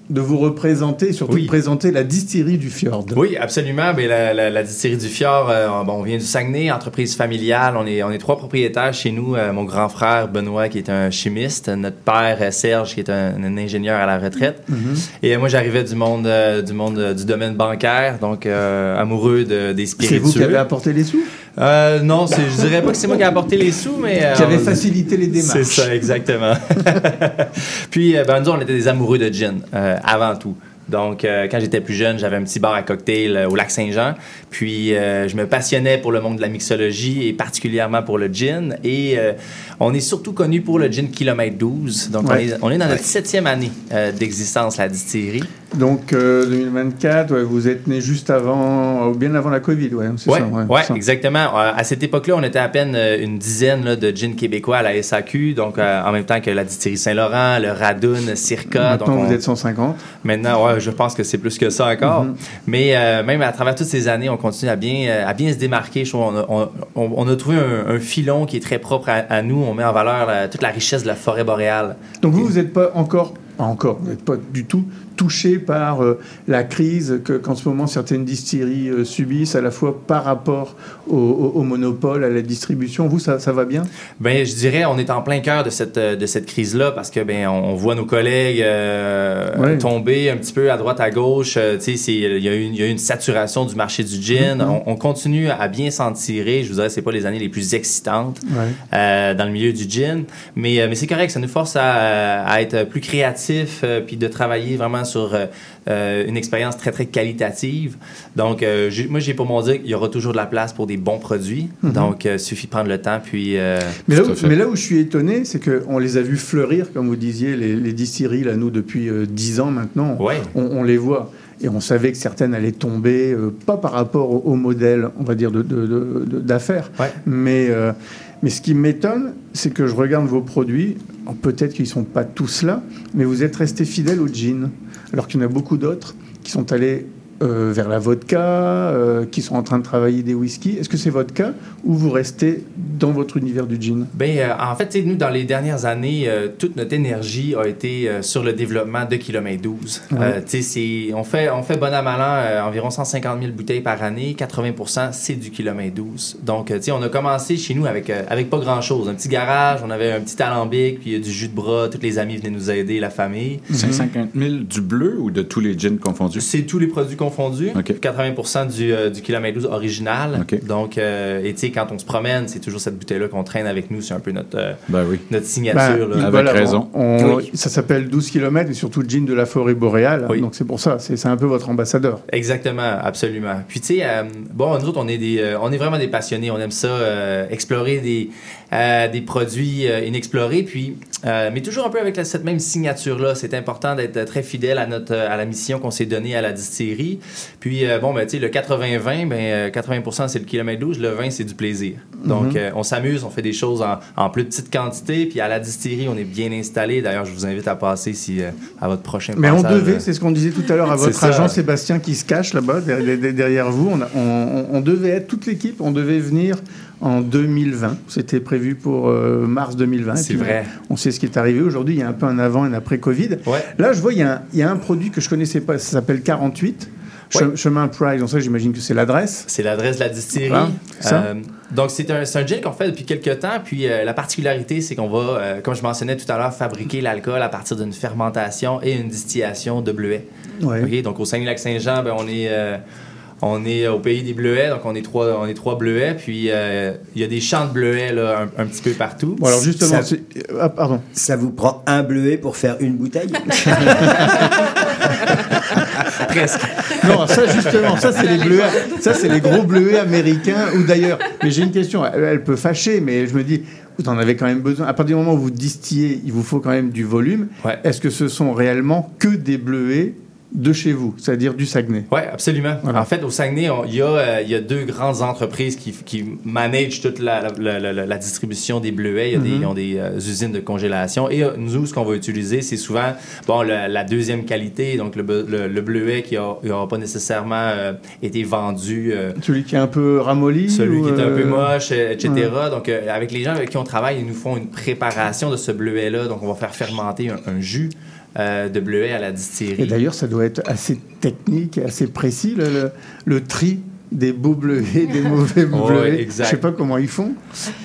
de vous représenter, surtout Oui. de présenter la distillerie du Fjord. Oui, absolument. Mais la, la, la distillerie du Fjord, euh, bon, on vient du Saguenay, entreprise familiale. On est, on est trois propriétaires chez nous. Euh, mon grand frère Benoît, qui est un chimiste, notre père euh, Serge, qui est un, un ingénieur à la retraite. Mhm. Et moi, j'arrivais du monde, euh, du monde du domaine bancaire, donc amoureux de, des C'est spiritueux. vous qui avez apporté les sous? Euh, non, c'est- je dirais pas que c'est moi qui ai apporté les sous, mais euh, Qui avez on- facilité les démarches. C'est ça, exactement. Puis, euh, ben, nous, on était des amoureux de gin, euh, avant tout. Donc, euh, quand j'étais plus jeune, j'avais un petit bar à cocktail euh, au lac Saint-Jean. Puis, euh, je me passionnais pour le monde de la mixologie et particulièrement pour le gin. Et euh, on est surtout connu pour le gin Kilomètre 12. Donc, on, est, on est dans notre septième année euh, d'existence, la distillerie. Donc, euh, 2024, ouais, vous êtes né juste avant, euh, bien avant la Covid, ouais, c'est Oui, ça. ouais, ouais, ça. exactement. Euh, à cette époque-là, on était à peine euh, une dizaine là, de gin québécois à la SAQ, donc euh, en même temps que la distillerie Saint-Laurent, le Radun, Circa. Maintenant, donc on- vous êtes 150. Maintenant, ouais, je pense que c'est plus que ça encore. Mhm. Mais euh, même à travers toutes ces années, on continue à bien, euh, à bien se démarquer. Je on, a, on- on- on a trouvé un, un filon qui est très propre à, à nous. On met en valeur la- toute la richesse de la forêt boréale. Donc, vous, vous n'êtes pas encore encore, vous n'êtes pas du tout touché par euh, la crise que- qu'en ce moment certaines distilleries euh, subissent, à la fois par rapport au, au- au monopole, à la distribution. Vous, ça, ça va bien? Ben, je dirais, on est en plein cœur de cette, euh, de cette crise-là parce que ben, on, voit nos collègues euh, Ouais. tomber un petit peu à droite, à gauche. Tu sais, c'est- il y, a eu une- y a une saturation du marché du gin. Mhm. on, on continue à bien s'en tirer. Je vous dirais, c'est pas les années les plus excitantes Ouais. dans le milieu du gin. Mais, mais c'est correct, ça nous force à, à être plus créatifs puis de travailler vraiment sur euh, euh, une expérience très, très qualitative. Donc, euh, moi, j'ai pour mon dire qu'il y aura toujours de la place pour des bons produits. Mhm. Donc, il suffit de prendre le temps. Puis, euh, Mais là, où, à fait. mais là où je suis étonné, c'est qu'on les a vus fleurir, comme vous disiez, les, les distilleries, là, nous, depuis euh, 10 ans maintenant, Ouais. on, on les voit. Et on savait que certaines allaient tomber, euh, pas par rapport au, au modèle, on va dire, de- de- de- de- d'affaires, Ouais. mais, euh, mais ce qui m'étonne, c'est que je regarde vos produits, peut-être qu'ils ne sont pas tous là, mais vous êtes resté fidèle au gin, alors qu'il y en a beaucoup d'autres qui sont allés euh, vers la vodka, euh, qui sont en train de travailler des whiskies. Est-ce que c'est votre cas ou vous restez dans votre univers du gin? Ben, euh, en fait, nous, dans les dernières années, euh, toute notre énergie a été euh, sur le développement de kilomètre 12. Ouais. Euh, tu sais, c'est- on fait, on fait bon à mal an, euh, environ 150 000 bouteilles par année. 80 c'est du kilomètre 12. Donc, euh, tu sais, on a commencé chez nous avec, euh, avec pas grand-chose. Un petit garage, on avait un petit alambic, puis euh, du jus de bras. Tous les amis venaient nous aider, la famille. 150 000 du bleu ou de tous les gins confondus? C'est tous les produits confondus. OK. 80% du, euh, du kilomètre 12 original. Donc, euh, et tu sais, quand on se promène, c'est toujours cette bouteille-là qu'on traîne avec nous. C'est un peu notre, euh, Ben oui. notre Ben, signature. là. Avec raison. on- Oui. Ça s'appelle 12 km et surtout gin de la forêt boréale. Oui. Donc c'est pour ça, c'est c'est un peu votre ambassadeur. Exactement, absolument. Puis tu sais, euh, bon, nous autres, on est des, euh, on est vraiment des passionnés. On aime ça, euh, explorer des, euh, des produits euh, inexplorés. Puis, euh, mais toujours un peu avec la- cette même signature-là. C'est important d'être très fidèle à notre, à la mission qu'on s'est donnée à la distillerie. Puis bon, ben tu sais, le 80-20, ben euh, 80% c'est le kilomètre 12, le 20 c'est du plaisir. Donc Mhm. on s'amuse, on fait des choses en, en plus petite quantité. Puis à la distillerie, on est bien installé. D'ailleurs, je vous invite à passer si à votre prochain Mais on devait, c'est ce qu'on disait tout à l'heure à votre agent Sébastien qui se cache là-bas derrière, vous. On, a- on- on- on devait être toute l'équipe, on devait venir en 2020. C'était prévu pour euh, mars 2020. Et C'est vrai. On sait ce qui est arrivé. Aujourd'hui, il y a un peu un avant et un après Covid. Ouais. Là, je vois, il y, a un, il y a un produit que je connaissais pas, ça s'appelle 48. Ouais. Che- Chemin Pride, donc ça j'imagine que c'est l'adresse. C'est l'adresse de la distillerie. Ça. Euh, donc, c'est un, un gin qu'on fait depuis quelques temps. Puis, euh, la particularité, c'est qu'on va, euh, comme je mentionnais tout à l'heure, fabriquer l'alcool à partir d'une fermentation et une distillation de. Ouais. OK? Donc, au Saguenay-Lac-Saint-Jean, ben, on est... on est au pays des bleuets, donc on est trois, on est trois bleuets, puis euh, il y a des champs de bleuets là, un, un petit peu partout. Bon, alors justement, Ça- ah, pardon. Ça vous prend un bleuet pour faire une bouteille? Presque. Non, ça justement, ça c'est les bleuets, ça c'est les gros bleuets américains ou d'ailleurs. Mais j'ai une question, elle, elle peut fâcher, mais je me dis, vous en avez quand même besoin. À partir du moment où vous distillez, il vous faut quand même du volume. Ouais. Est-ce que ce sont réellement que des bleuets de chez vous, c'est-à-dire du Saguenay Oui, absolument. Voilà. En fait, au Saguenay, on- il y, a, euh, il y a deux grandes entreprises qui, qui managent toute la, la- la- la- la distribution des bleuets. Il y a des, Mhm. ils ont des euh, usines de congélation. Et euh, nous, ce qu'on va utiliser, c'est souvent bon, la, la deuxième qualité, donc le, be- le, le bleuet qui n'aura pas nécessairement été vendu. Celui qui est un peu ramolli celui ou, qui est un peu moche, etc. ouais. Donc, avec les gens avec qui on travaille, ils nous font une préparation de ce bleuet-là. Donc, on va faire fermenter un, un jus euh, de bleuet à la distillerie. Et d'ailleurs, ça doit être assez technique et assez précis, le tri des beaux bleuets, des mauvais Ouais, bleuets. exact. Je sais pas comment ils font.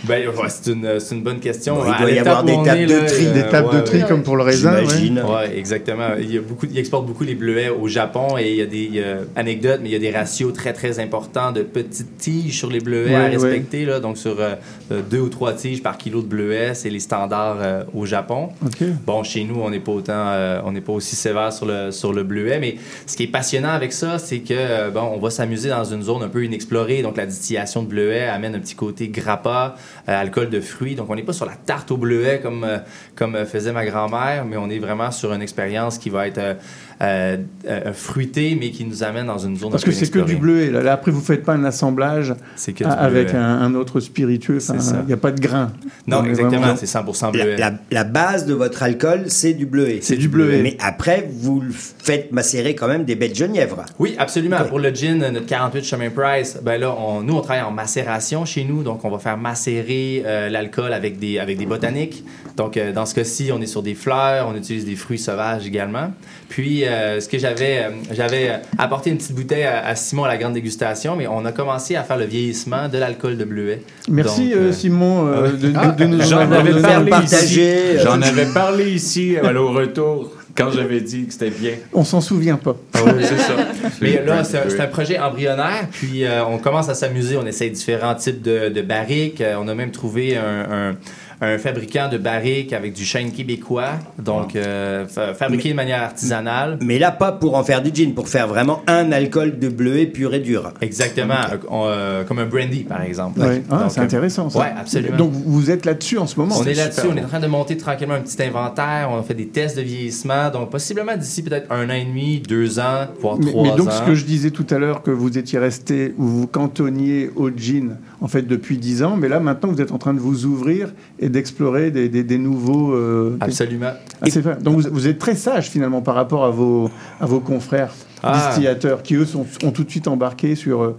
Ben, ouais, c'est une, c'est une bonne question. Bon, il doit y avoir des on tables de tri. euh, Des tables de ouais, tri ouais. comme pour le raisin. ouais. J'imagine. Ouais, exactement. Il, y a beaucoup, il exporte beaucoup les bleuets au Japon et il y a des euh, anecdotes, mais il y a des ratios très, très importants de petites tiges sur les bleuets à Ouais, ouais. respecter. Là, donc, sur euh, euh, deux ou trois tiges par kilo de bleuets, c'est les standards euh, au Japon. Ok. Bon, chez nous, on n'est pas autant, euh, on n'est pas aussi sévère sur le, sur le bleuet, mais ce qui est passionnant avec ça, c'est que, euh, bon, on va s'amuser dans une zone un peu inexplorée. Donc, la distillation de bleuet amène un petit côté grappa, euh, alcool de fruits. Donc, on n'est pas sur la tarte au bleuet comme, euh, comme euh, faisait ma grand-mère, mais on est vraiment sur une expérience qui va être euh, euh, euh, fruitée, mais qui nous amène dans une zone Parce un que c'est que du bleuet. Là, Là, après, vous faites pas un assemblage C'est que avec un, un autre spiritueux. Il n'y a pas de grain. Non, exactement, c'est 100% La, bleuet. la- la base de votre alcool, c'est du bleuet. C'est du bleuet. Mais après, vous le faites macérer quand même des bêtes genièvres. Oui, absolument. Pour le gin, notre 48 chemin Price, ben là, on, nous, on travaille en macération chez nous, donc on va faire macérer euh, l'alcool avec des, avec des botaniques. Donc, euh, dans ce cas-ci, on est sur des fleurs, on utilise des fruits sauvages également. Puis, euh, ce que j'avais, euh, j'avais apporté une petite bouteille à, à Simon à la grande dégustation, mais on a commencé à faire le vieillissement de l'alcool de bleuet. Merci Donc, euh, Simon euh, de, de- Ah, de nous en J'en avoir avais parlé ici. J'en avais parlé ici au retour quand j'avais dit que c'était bien. On s'en souvient pas. c'est ça. Mais là, c'est un, Oui. c'est un projet embryonnaire, puis euh, on commence à s'amuser, on essaye différents types de, de barriques. On a même trouvé un, un- un fabricant de barriques avec du chêne québécois, donc euh, fa- fabriqué de manière artisanale. Mais là, pas pour en faire du gin, pour faire vraiment un alcool de bleuet pur et dur. Exactement, euh, on- euh, comme un brandy, par exemple. Ouais. Ah, Donc, c'est intéressant ça. Ouais, absolument. Donc vous êtes là-dessus en ce moment. on C'est est là-dessus, on est en train de monter tranquillement un petit inventaire. On a fait des tests de vieillissement, donc possiblement d'ici peut-être un an et demi, deux ans, voire Mais, trois mais donc ans. ce que je disais tout à l'heure, que vous étiez resté ou vous cantonniez au gin en fait depuis 10 ans, mais là maintenant vous êtes en train de vous ouvrir et d'explorer des, des- des nouveaux. euh, des- Absolument. Ah. Donc vous, vous êtes très sage finalement par rapport à vos, à vos confrères Ah. distillateurs qui eux sont, ont tout de suite embarqué sur euh,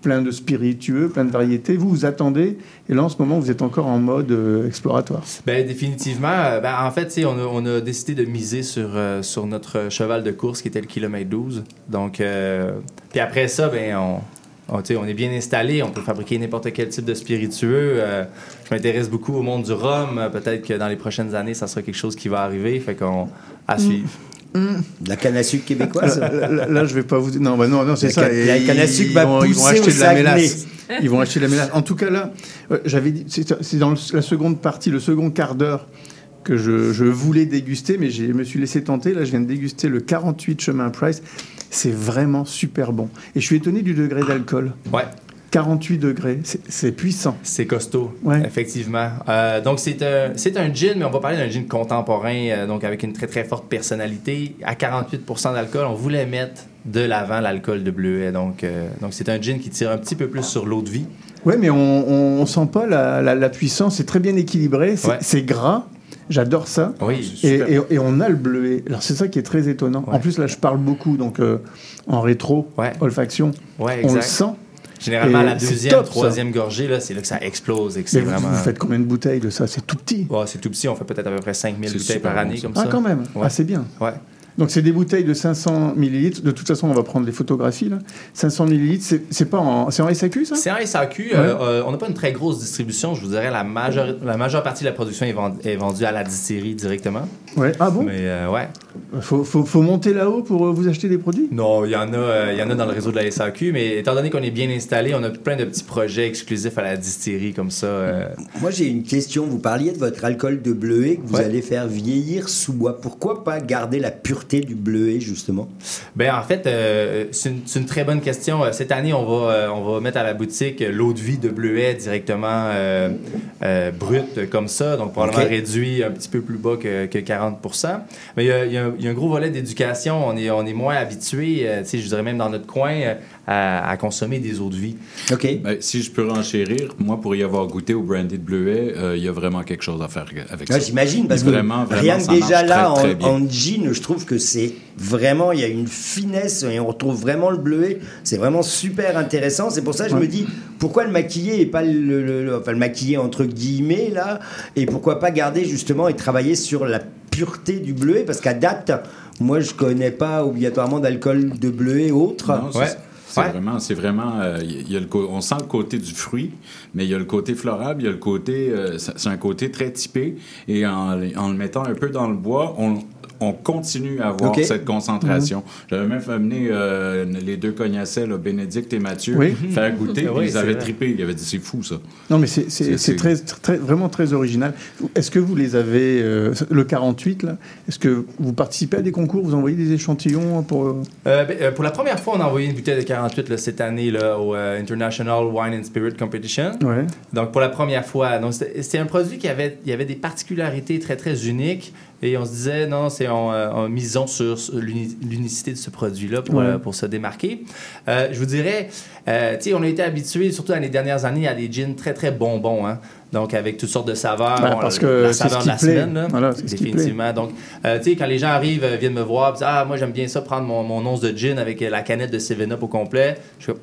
plein de spiritueux, plein de variétés. Vous vous attendez et là en ce moment vous êtes encore en mode euh, exploratoire. Ben, définitivement. Ben, en fait, on a, on a décidé de miser sur, sur notre cheval de course qui était le kilomètre 12. Donc, puis après ça, ben, on, on, sais, on est bien installé. On peut fabriquer n'importe quel type de spiritueux. Euh, je m'intéresse beaucoup au monde du rhum. Peut-être que dans les prochaines années, ça sera quelque chose qui va arriver. Fait qu'on. À suivre. De La canne à sucre québécoise. Là, là- là, je vais pas vous. Non, bah non, non, c'est ça. Et la canne à sucre ils va vont- ils vont pousser acheter de la mélasse. Ils vont acheter de la mélasse. En tout cas, là, euh, j'avais dit, c'est dans la seconde partie, le second quart d'heure que je, je voulais déguster, mais je me suis laissé tenter. Là, je viens de déguster le 48 chemin Price. C'est vraiment super bon. Et je suis étonné du degré d'alcool. Ouais. 48 degrés, c'est- puissant. C'est costaud, Ouais. effectivement. Euh, donc, c'est un, c'est un gin, mais on va parler d'un gin contemporain, euh, donc avec une très, très forte personnalité. À 48 d'alcool, on voulait mettre de l'avant l'alcool de bleuet. Donc, euh, donc c'est un gin qui tire un petit peu plus sur l'eau de vie. Ouais, mais on, on, on sent pas la, la- la puissance. C'est très bien équilibré. C'est Ouais. c'est gras. J'adore ça. Oui, Et, et- et on a le bleuet. Alors c'est ça qui est très étonnant. En plus là, je parle beaucoup, donc euh, en rétro, Ouais. olfaction, Ouais, on le sent. Généralement, Et la deuxième, top, ça. troisième gorgée, là, c'est là que ça explose et que Mais vous, vraiment... vous faites combien de bouteilles de ça? C'est tout petit. Ouais, c'est tout petit, on fait peut-être à peu près 5000 C'est bouteilles par bon, année ça. comme Ah ça. quand même. Ah c'est bien. Ouais. Donc c'est des bouteilles de 500 millilitres. De toute façon, on va prendre les photographies là. 500 millilitres, c'est c'est pas en, c'est en SAQ ça? C'est un SAQ. euh, euh, on n'a pas une très grosse distribution. Je vous dirais la majeure, la majeure partie de la production est, vend- est vendue à la distillerie directement. Ouais. Ah bon? Mais euh, ouais. faut, faut, faut monter là-haut pour euh, vous acheter des produits? Non, il y, en a, euh, il y en a dans le réseau de la SAQ, mais étant donné qu'on est bien installé, on a plein de petits projets exclusifs à la distillerie comme ça. euh. Moi, j'ai une question. Vous parliez de votre alcool de bleuet que vous Ouais. allez faire vieillir sous bois. Pourquoi pas garder la pureté du bleuet, justement? Ben en fait, euh, c'est une, c'est une très bonne question. Euh, Cette année, on va, euh, on va mettre à la boutique l'eau de vie de bleuet directement euh, euh, brute comme ça, donc probablement réduit un petit peu plus bas que, que 40 Mais il y a, il y a un- il y a un gros volet d'éducation. On est, on est moins habitué, euh, tu sais, je dirais même dans notre coin, à, à consommer des eaux de vie. OK. Ben, si je peux renchérir, moi, pour y avoir goûté au brandy de bleuet, euh, il y a vraiment quelque chose à faire avec Ah, ça. J'imagine, parce que Vraiment, vraiment, rien que déjà là, très, très en, bien. en gin, je trouve que c'est vraiment, il y a une finesse et on retrouve vraiment le bleuet. C'est vraiment super intéressant. C'est pour ça que je Ouais. me dis, pourquoi le maquiller et pas le, le- le- enfin, le maquiller entre guillemets là Et pourquoi pas garder justement et travailler sur la pureté du bleuet? Parce qu'à date, moi, je connais pas obligatoirement d'alcool de bleuet autre. Non, Ouais. C'est Ouais. vraiment, c'est vraiment, euh, il y a le on sent le côté du fruit, mais il y a le côté florable, il y a le côté, euh, c'est c'est un côté très typé, et en, en le mettant un peu dans le bois, on, on continue à avoir cette concentration. J'avais même fait amener euh, les deux cognacets, là, Bénédicte et Mathieu, Oui. faire goûter, Oui, puis ils c'est avaient vrai. trippé, ils avaient dit c'est fou ça. Non, mais c'est- c'est C'est- c'est c'est- très, très, vraiment très original. Est-ce que vous les avez, euh, le 48, là, est-ce que vous participez à des concours, vous envoyez des échantillons pour... euh, ben, pour la première fois, on a envoyé une bouteille de 48 là, cette année là, au euh, International Wine and Spirit Competition. Ouais. Donc, pour la première fois. C'était un produit qui avait, il y avait des particularités très, très uniques. Et on se disait, non, c'est en, euh, en misant sur sur l'uni- l'unicité de ce produit-là pour, Ouais. euh, pour se démarquer. Euh, je vous dirais, euh, tu sais, on a été habitués, surtout dans les dernières années, à des gins très, très bonbons. Hein? Donc, avec toutes sortes de saveurs. Ben, Bon, parce la- que la c'est saveur ce de la plaît. semaine, là, Voilà, c'est ce qui plaît. définitivement. Donc, euh, tu sais, quand les gens arrivent, euh, viennent me voir, disent, ah, moi, j'aime bien ça, prendre mon, mon once de gin avec euh, la canette de 7-Up au complet. Je fais,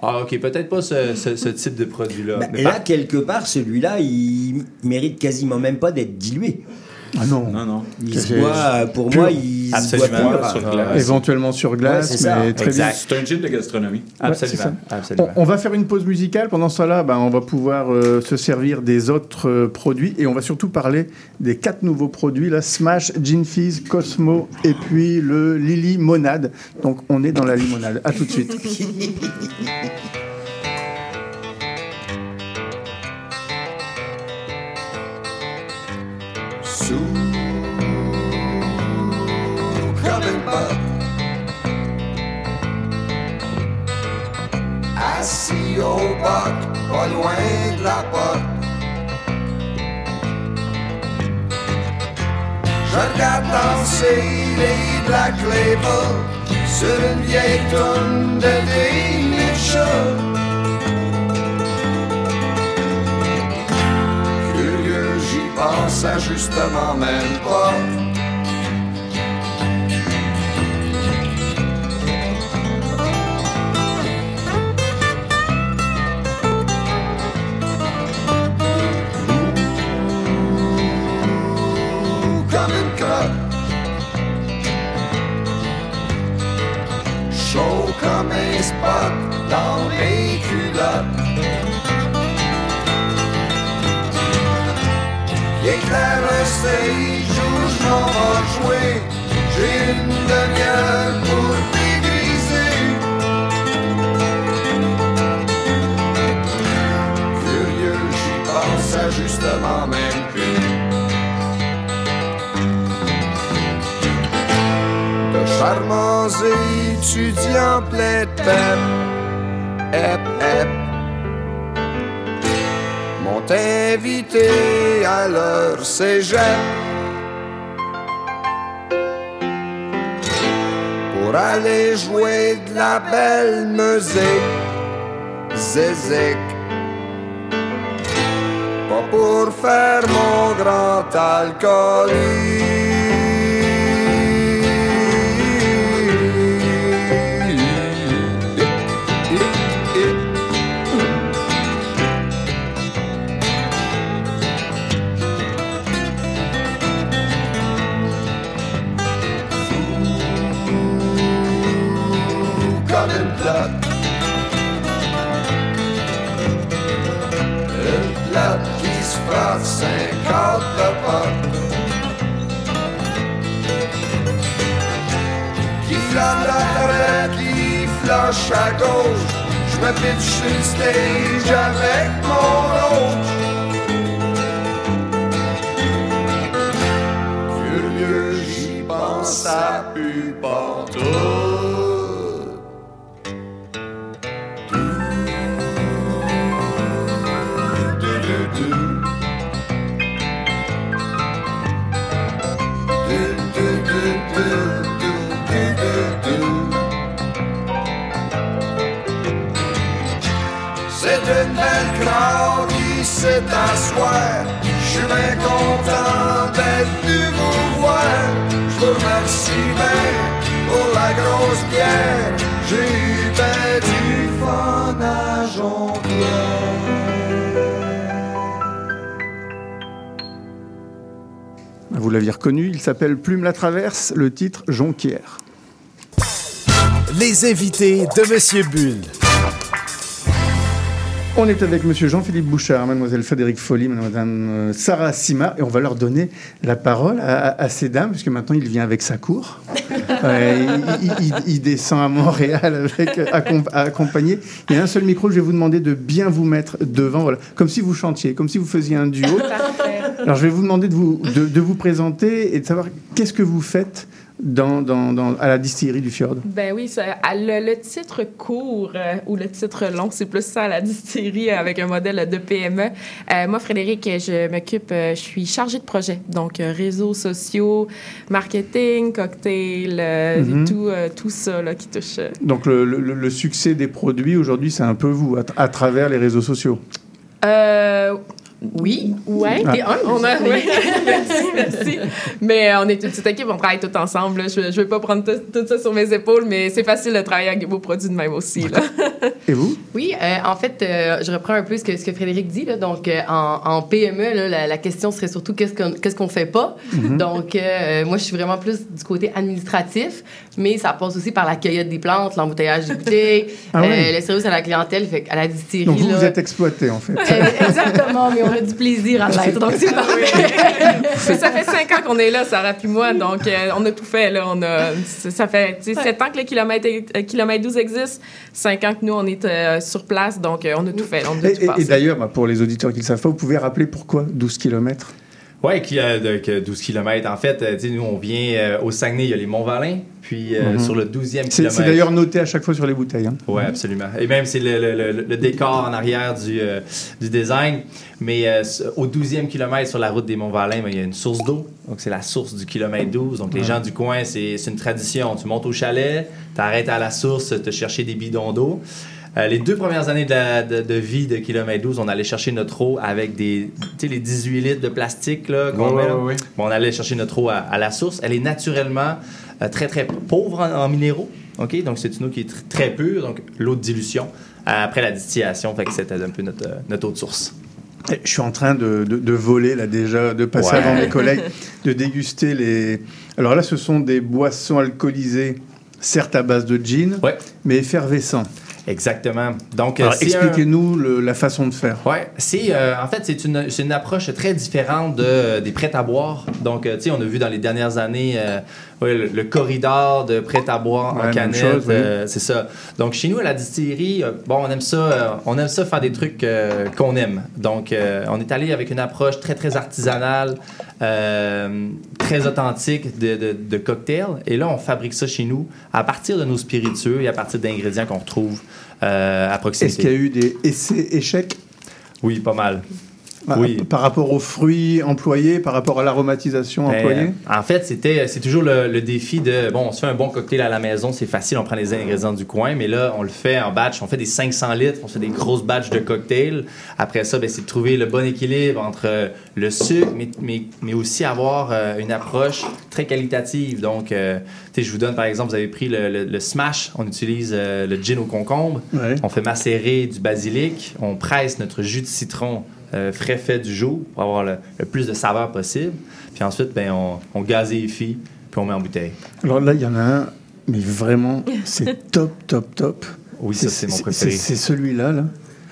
Ah, ok, peut-être pas ce, ce- ce type de produit-là. Ben, Mais là, par- quelque part, celui-là, il mérite quasiment même pas d'être dilué. Ah non. Non, non. Il se C'est- boit, euh, pour pur. moi, il se Absolument. boit pur. Sur glace. Éventuellement sur Ouais, glace, c'est ça. mais très Exact. vite. C'est un gin de gastronomie. Ouais, Absolument. absolument. On, on va faire une pause musicale. Pendant ce temps-là, ben, on va pouvoir euh, se servir des autres euh, produits et on va surtout parler des quatre nouveaux produits la Smash, Gin Fizz, Cosmo et puis le Lily Monade. Donc on est dans la limonade. À tout de suite. Bac, pas loin de la porte Je regarde danser les Black Label Sur une vieille tourne de Dave Curieux, j'y pense à justement même pas. Comme un spot dans les culottes. Il éclaire le stage où je m'en vais jouer. J'ai une demi-heure pour dégriser. Curieux, j'y pense à justement même plus. De charmants étudiants pleins de pep, hep, hep m'ont invité à leur cégep pour aller jouer de la belle musique, zézique. Pas pour faire mon grand alcoolique. 9,50 de. Qui flambe à droite, qui floche à gauche, je me sur le stage avec mon autre. Curieux, j'y pense à qui s'est asseoir. Je suis bien content d'être venu vous voir. Je vous remercie bien pour la grosse bière. J'ai eu ben du fun à Jonquière. Vous l'aviez reconnu, il s'appelle Plume la Traverse, le titre Jonquière. Les invités de Monsieur Bull. On est avec Monsieur Jean-Philippe Bouchard, Mademoiselle Frédéric Folly, Madame euh, Sarah Sima, et on va leur donner la parole à, à- à ces dames, puisque maintenant il vient avec sa cour. Il, il- il- il descend à Montréal avec, accom- accompagné. Il y a un seul micro, je vais vous demander de bien vous mettre devant, voilà, comme si vous chantiez, comme si vous faisiez un duo. Alors je vais vous demander de vous, de, de vous présenter et de savoir qu'est-ce que vous faites dans, dans- dans- à la distillerie du Fjord. Ben oui, ça- le, le titre court euh, ou le titre long, c'est plus ça à la distillerie avec un modèle de PME. Euh, moi, Frédéric, je m'occupe, euh, je suis chargée de projet, donc euh, réseaux sociaux, marketing, cocktail, euh, Mhm. tout, euh, tout ça là, qui touche. euh, Donc le, le- le succès des produits aujourd'hui, c'est un peu vous, à, à travers les réseaux sociaux? Euh, Oui. Ouais. Ah. T'es humble. On a, ouais. merci, merci. Mais euh, on est une petite équipe, on travaille tout ensemble. là. Je ne vais pas prendre tout, ça sur mes épaules, mais c'est facile de travailler avec vos produits de même aussi. Là. Et vous? Oui, euh, en fait, euh, je reprends un peu ce que, ce que Frédéric dit. Là. Donc, euh, en, en PME, là, la, la question serait surtout qu'est-ce qu'on qu'on fait pas? Mhm. Donc, euh, moi, je suis vraiment plus du côté administratif, mais ça passe aussi par la cueillette des plantes, l'embouteillage des bouteilles, Ah oui. le service à la clientèle, fait, à la distillerie. Donc vous, là. vous êtes exploité, en fait. Exactement, mais on a du plaisir à l'être, donc c'est parfait. Mais ça fait cinq ans qu'on est là, Sarah puis moi, donc euh, on a tout fait. Là. On a, ça fait tu sais, sept ans que le kilomètre, euh, kilomètre 12 existe, cinq ans que nous, on est euh, sur place, donc euh, on a tout fait. On a Et, tout et- d'ailleurs, bah, pour les auditeurs qui ne le savent pas, vous pouvez rappeler pourquoi 12 km Oui, qui a de- que 12 km. En fait, euh, nous, on vient euh, au Saguenay, il y a les Monts-Valin, puis euh, Mhm. sur le 12e C'est kilomètre. c'est d'ailleurs noté à chaque fois sur les bouteilles. hein. Oui, absolument. Et même, c'est le, le- le- le décor en arrière du, euh, du design. Mais euh, au 12e kilomètre sur la route des Monts-Valin, ben, il y a une source d'eau. Donc, c'est la source du kilomètre 12. Donc, les Ouais. gens du coin, c'est c'est une tradition. Tu montes au chalet, tu arrêtes à la source, te chercher des bidons d'eau. Euh, les deux premières années de, la- de- de vie de kilomètre 12, on allait chercher notre eau avec des, tu sais, les 18 litres de plastique là, qu'on Ouais, met. là. Bon, on allait chercher notre eau à, à la source. Elle est naturellement euh, très, très pauvre en, en minéraux. OK? Donc, c'est une eau qui est tr- très pure. Donc, l'eau de dilution euh, après la distillation. Fait que c'était un peu notre, euh, notre eau de source. Et Je suis en train de, de- de voler là déjà, de passer Ouais. avant mes collègues, de déguster les. Alors là, ce sont des boissons alcoolisées, certes à base de gin, mais effervescents. Exactement. Donc, euh, Alors, expliquez-nous le- la façon de faire. C'est euh, en fait c'est une, c'est une approche très différente de, des prêts à boire. Donc euh, tu sais on a vu dans les dernières années ouais, le, le corridor de prêts à boire Ouais, en canette, chose, oui. euh, c'est ça. Donc chez nous à la distillerie, euh, bon on aime ça, euh, on aime ça faire des trucs qu'on aime. Donc on est allé avec une approche très très artisanale, très authentique de, de, de cocktail. Et là on fabrique ça chez nous à partir de nos spiritueux et à partir d'ingrédients qu'on retrouve à proximité. Est-ce qu'il y a eu des essais échecs Oui, pas mal. Ah, Oui. Par rapport aux fruits employés, par rapport à l'aromatisation Ben, employée? en fait, c'était, c'est toujours le, le défi de bon, on se fait un bon cocktail à la maison, c'est facile, on prend les ingrédients du coin, mais là, on le fait en batch, on fait des 500 litres, on fait des grosses batches de cocktails. Après ça, ben, c'est de trouver le bon équilibre entre euh, le sucre, mais, mais, mais aussi avoir euh, une approche très qualitative. Donc, euh, je vous donne par exemple, vous avez pris le, le- le smash, on utilise euh, le gin au concombre, Ouais. on fait macérer du basilic, on presse notre jus de citron euh, frais fait du jour pour avoir le, le plus de saveur possible. Puis ensuite, ben, on, on gazéifie, puis on met en bouteille. Alors là, il y en a un, mais vraiment, c'est top, top, top. Oui, ça, c'est mon préféré. C'est celui-là, là.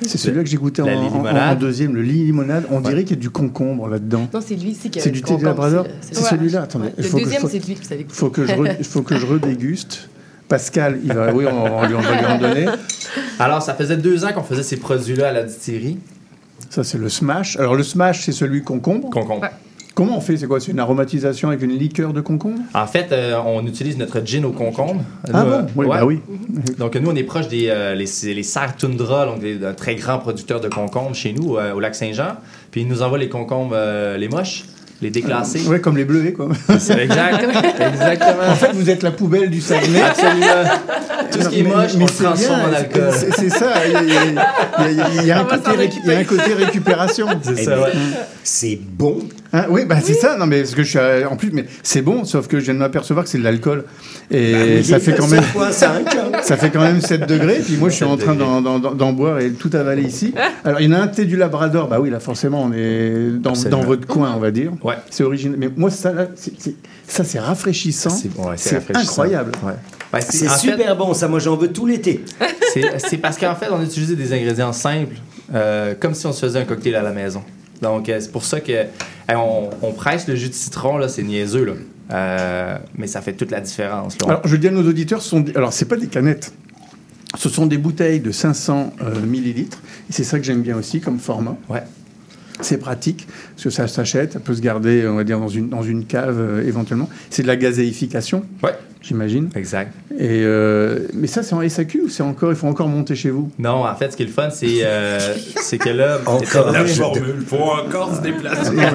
C'est celui-là que j'ai goûté en, en- en- deuxième, le lit limonade. On dirait qu'il y a du concombre là-dedans. Non, c'est lui ici qui a C'est le du thé concombre, Labrador c'est C'est c'est celui-là Ouais. Attendez. Le faut que je- deuxième, faut- c'est lui que vous avez faut que je re- Il faut que je redéguste. Pascal, il va, oui, on, lui- on va lui en donner. Alors, ça faisait deux ans qu'on faisait ces produits-là à la distillerie. Ça, c'est le smash. Alors, le smash, c'est celui concombre. Concombre. Comment on fait? C'est quoi? C'est une aromatisation avec une liqueur de concombre? En fait, euh, on utilise notre gin au concombre. Ah Nous, bon? Euh, Oui, bah oui. Donc, nous, on est proche des euh, les, les serres Tundra, donc des, d'un très grand producteur de concombres chez nous, euh, au lac Saint-Jean. Puis, ils nous envoient les concombres, euh, les moches, les déclassés. Oui, comme les bleuets, quoi. C'est exact. Exactement. En fait, vous êtes la poubelle du Saguenay. Absolument. Tout ce qui est moche, mais on le transforme bien, en alcool. c'est- ça. Il y a, un côté s'en récu- il y a un côté récupération. C'est Eh ça, ben, ouais. C'est bon. Hein, oui, bah, c'est ça. Non, mais parce que je suis à- en plus, mais c'est bon, sauf que je viens de m'apercevoir que c'est de l'alcool et Bah oui, ça fait quand même 7,5. ça fait quand même 7 degrés. Puis moi, je suis en train d'en, d'en- d'en boire et tout avaler ici. Alors, il y en a un thé du Labrador. Bah oui, là, forcément, on est dans, dans votre coin, on va dire. Ouais. C'est original. Mais moi, ça, là, c'est, c'est- ça, c'est rafraîchissant. C'est ouais, c'est c'est rafraîchissant. incroyable. Ouais. Ben, C'est fait, super bon, ça. Moi, j'en veux tout l'été. c'est- c'est parce qu'en fait, on utilisait des ingrédients simples, euh, comme si on se faisait un cocktail à la maison. Donc, euh, c'est pour ça que hey, on, on presse le jus de citron, là, c'est niaiseux, là. Euh, mais ça fait toute la différence. là. Alors, je dis à nos auditeurs, ce sont des- alors c'est pas des canettes. Ce sont des bouteilles de 500 euh, millilitres. Et c'est ça que j'aime bien aussi comme format. Ouais. C'est pratique, parce que ça s'achète, ça peut se garder, on va dire, dans une, dans une cave euh, éventuellement. C'est de la gazéification. Ouais. J'imagine. Exact. Et euh, mais ça, c'est en SAQ ou c'est encore, il faut encore monter chez vous? Non, en fait, ce qui est le fun, c'est euh, c'est que là... Encore. La formule, faut encore se déplacer.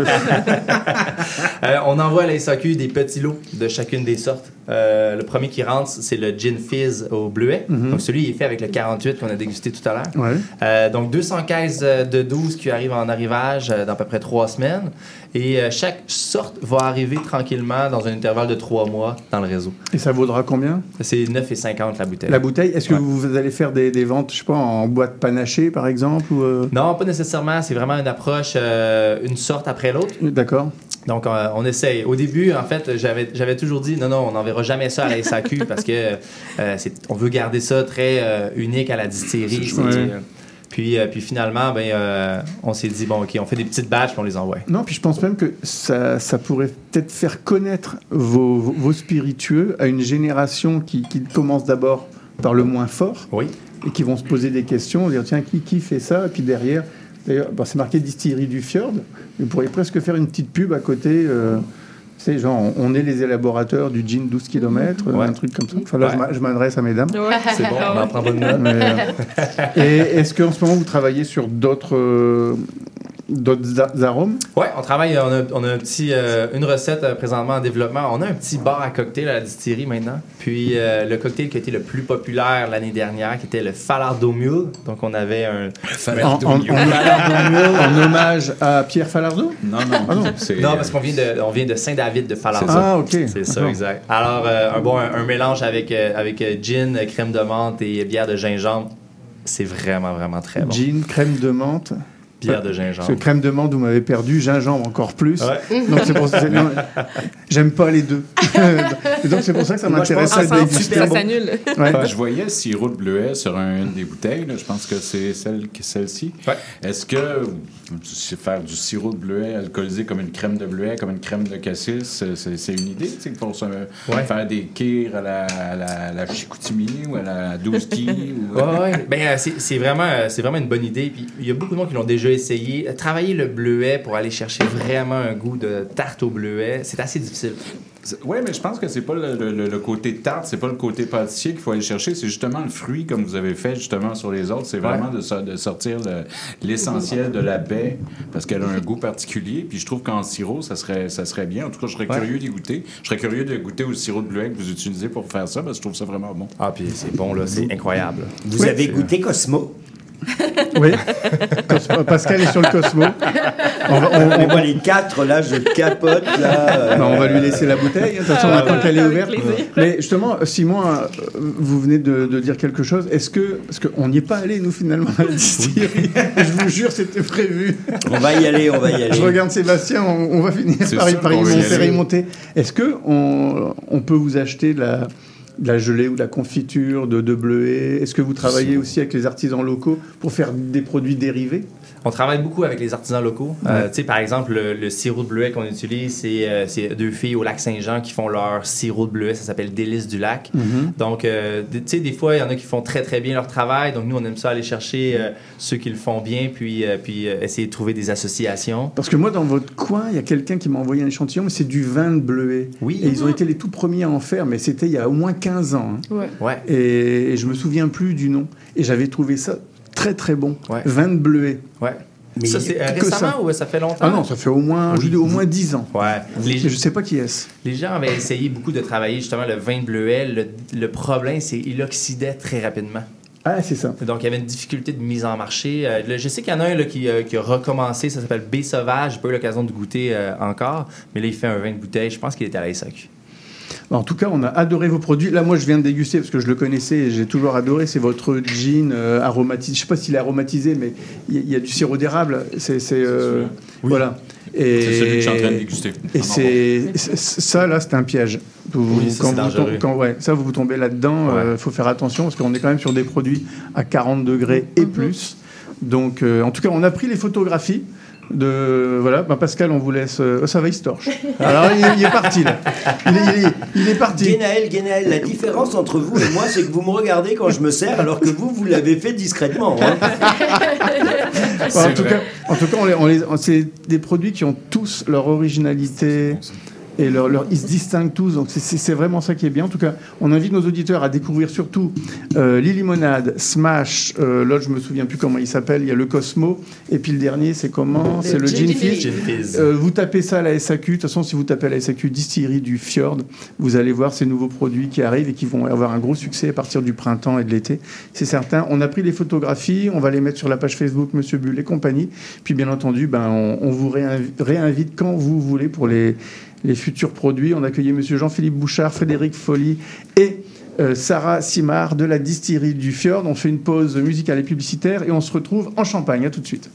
Euh, on envoie à la SAQ des petits lots de chacune des sortes. Euh, le premier qui rentre, c'est le gin fizz au bleuet. Mhm. Donc celui, il est fait avec le 48 qu'on a dégusté tout à l'heure. Ouais. Euh, donc 200 caisses de 12 qui arrivent en arrivage dans à peu près trois semaines. Et euh, chaque sorte va arriver tranquillement dans un intervalle de trois mois dans le réseau. Et ça vaudra combien? C'est 9,50 la bouteille. La bouteille? Est-ce que Ouais. vous allez faire des, des ventes, je sais pas, en boîte panachée par exemple ou euh, Non, pas nécessairement. C'est vraiment une approche, euh, une sorte après l'autre. D'accord. Donc, on essaye. Au début, en fait, j'avais toujours dit non, non, on n'enverra jamais ça à la SAQ parce que on veut garder ça très unique à la distillerie. Puis, euh, puis finalement, ben, euh, on s'est dit bon, OK, on fait des petites batches on les envoie. Non, puis je pense même que ça, ça pourrait peut-être faire connaître vos, vos- vos spiritueux à une génération qui, qui commence d'abord par le moins fort Oui. et qui vont se poser des questions, dire tiens, qui, qui fait ça? Et puis derrière, d'ailleurs, bah, c'est marqué distillerie du Fjord. Vous pourriez presque faire une petite pub à côté. euh, c'est genre, on- on est les élaborateurs du gin 12 km, Ouais. un truc comme ça. Enfin là, je Ouais. m'a- je m'adresse à mesdames. C'est bon, on prend bonne note. Mais, euh, et est-ce qu'en ce moment, vous travaillez sur d'autres euh, d'autres arômes? Ouais, on travaille, on a, on a un petit, euh, une recette euh, présentement en développement. On a un petit bar à cocktail à la distillerie maintenant. Puis euh, le cocktail qui a été le plus populaire l'année dernière, qui était le Falardo Mule. Donc on avait un. en, en- hommage à Pierre Falardeau? Non, non. Ah non. c'est- Non, parce qu'on vient de, on vient de Saint-David de Falardo. C'est ça. Ah, ok. C'est ça, D'accord. exact. Alors, euh, un, bon, un, un mélange avec, euh, avec gin, crème de menthe et bière de gingembre. C'est vraiment, vraiment très bon. Gin, crème de menthe. Bière de Parce gingembre. que crème de menthe, vous m'avez perdu, gingembre encore plus. Ouais. Donc c'est pour ça. J'aime pas les deux. Et donc c'est pour ça que ça m'intéresse à ça bon. s'annule. Ouais. Je voyais sirop de bleuet sur un- une des bouteilles. là. Je pense que c'est celle, celle-ci. Ouais. Est-ce que faire du sirop de bleuet alcoolisé comme une crème de bleuet, comme une crème de cassis, c'est, une idée, tu sais, pour se- Ouais. faire des kirs à la, à la, à la Chicoutimi ou à la 12 qui ou... Ouais, ouais. Ben, euh, c'est vraiment, euh, vraiment une bonne idée. Puis il y a beaucoup de monde qui l'ont déjà essayé. Euh, Travailler le bleuet pour aller chercher vraiment un goût de tarte au bleuet, c'est assez difficile. Oui, mais je pense que c'est pas le, le- le côté tarte, c'est pas le côté pâtissier qu'il faut aller chercher, c'est justement le fruit comme vous avez fait justement sur les autres. C'est vraiment de, so- de sortir le- l'essentiel de la baie parce qu'elle a un goût particulier. Puis je trouve qu'en sirop, ça serait, ça serait bien. En tout cas, je serais Ouais. curieux d'y goûter. Je serais curieux de goûter au sirop de bleuet que vous utilisez pour faire ça parce que je trouve ça vraiment bon. Ah, puis c'est bon, là, c'est incroyable. Vous avez goûté Cosmo? Oui. Pascal est sur le Cosmo. On va, on- Mais on- moi, les quatre, là, je capote, là. euh, Non, on va lui laisser la bouteille. De toute façon, Ah, maintenant qu'elle est ouverte. plaisir. Mais justement, Simon, euh, vous venez de, de dire quelque chose. Est-ce que. Parce qu'on n'y est pas allé, nous, finalement, à la distillerie. Je vous jure, c'était prévu. On va y aller, on va y aller. Je regarde Sébastien, on, on va finir par y, qu'on monter. Est-ce que on, on peut vous acheter de la, de la gelée ou de la confiture de, de bleuet Est-ce que vous travaillez aussi avec les artisans locaux pour faire des produits dérivés? On travaille beaucoup avec les artisans locaux. Euh, tu sais, par exemple, le, le sirop de bleuet qu'on utilise, c'est euh, c'est deux filles au lac Saint-Jean qui font leur sirop de bleuet. Ça s'appelle Délice du lac. Mhm. Donc, euh, tu sais, des fois, il y en a qui font très, très bien leur travail. Donc, nous, on aime ça aller chercher euh, ceux qui le font bien, puis, euh, puis euh, essayer de trouver des associations. Parce que moi, dans votre coin, il y a quelqu'un qui m'a envoyé un échantillon, mais c'est du vin de bleuet. Oui. Et ils ont été les tout premiers à en faire, mais c'était il y a au moins 15 ans. hein. Ouais. Ouais. Et, et je me souviens plus du nom. Et j'avais trouvé ça très très bon. Ouais. Vin de bleuet. Ouais. Mais ça, c'est récemment ça. ou ça fait longtemps? Ah non, ça fait au moins, je dis au moins 10 ans. Ouais. Les, Je sais pas qui est-ce. Les gens avaient essayé beaucoup de travailler justement le vin de bleuet. Le, le problème, c'est qu'il oxydait très rapidement. Ah, c'est ça. Donc, il y avait une difficulté de mise en marché. Euh, là, je sais qu'il y en a un là, qui, euh, qui a recommencé. Ça s'appelle B Sauvage. J'ai pas eu l'occasion de goûter euh, encore. Mais là, il fait un vin de bouteille. Je pense qu'il était à la SAQ. En tout cas, on a adoré vos produits. Là, moi, je viens de déguster parce que je le connaissais et j'ai toujours adoré. C'est votre gin euh, aromatisé. Je sais pas s'il est aromatisé, mais il y, a- il y a du sirop d'érable. C'est, euh, voilà. C'est celui que je suis en train de déguster. Et Ah, c'est, ça, là, c'est un piège. Vous- Oui, ça, quand vous dangereux. tom- quand- ouais, ça, vous vous tombez là-dedans. Il Ouais. faut faire attention parce qu'on est quand même sur des produits à 40 degrés et plus. Donc, euh, en tout cas, on a pris les photographies. De, voilà, bah, Pascal, on vous laisse. euh, oh, ça va, il se torche. Alors, il, est- il est parti, là. Il est, il est- il est parti. Guénaël, Guénaël, la différence entre vous et moi, c'est que vous me regardez quand je me sers, alors que vous, vous l'avez fait discrètement. hein. En, tout cas, en tout cas, on les- on les- on- c'est des produits qui ont tous leur originalité et leur, leur- ils se distinguent tous. Donc c'est- vraiment ça qui est bien. En tout cas, on invite nos auditeurs à découvrir surtout euh, Limonade, Smash. euh, L'autre, je me souviens plus comment il s'appelle. Il y a le Cosmo. Et puis le dernier, c'est comment? Le C'est le Gin Gin Fizz. Fizz. Gin Fizz. Euh, vous tapez ça à la SAQ. De toute façon, si vous tapez à la SAQ distillerie du Fjord, vous allez voir ces nouveaux produits qui arrivent et qui vont avoir un gros succès à partir du printemps et de l'été. C'est certain. On a pris les photographies. On va les mettre sur la page Facebook Monsieur Bull et compagnie. Puis bien entendu, ben, on, on vous réinvi- réinvite quand vous voulez pour les, les futurs produits. On a accueilli Monsieur Jean-Philippe Bouchard, Frédéric Folly et euh, Sarah Simard de la distillerie du Fjord. On fait une pause musicale et publicitaire et on se retrouve en Champagne. À tout de suite.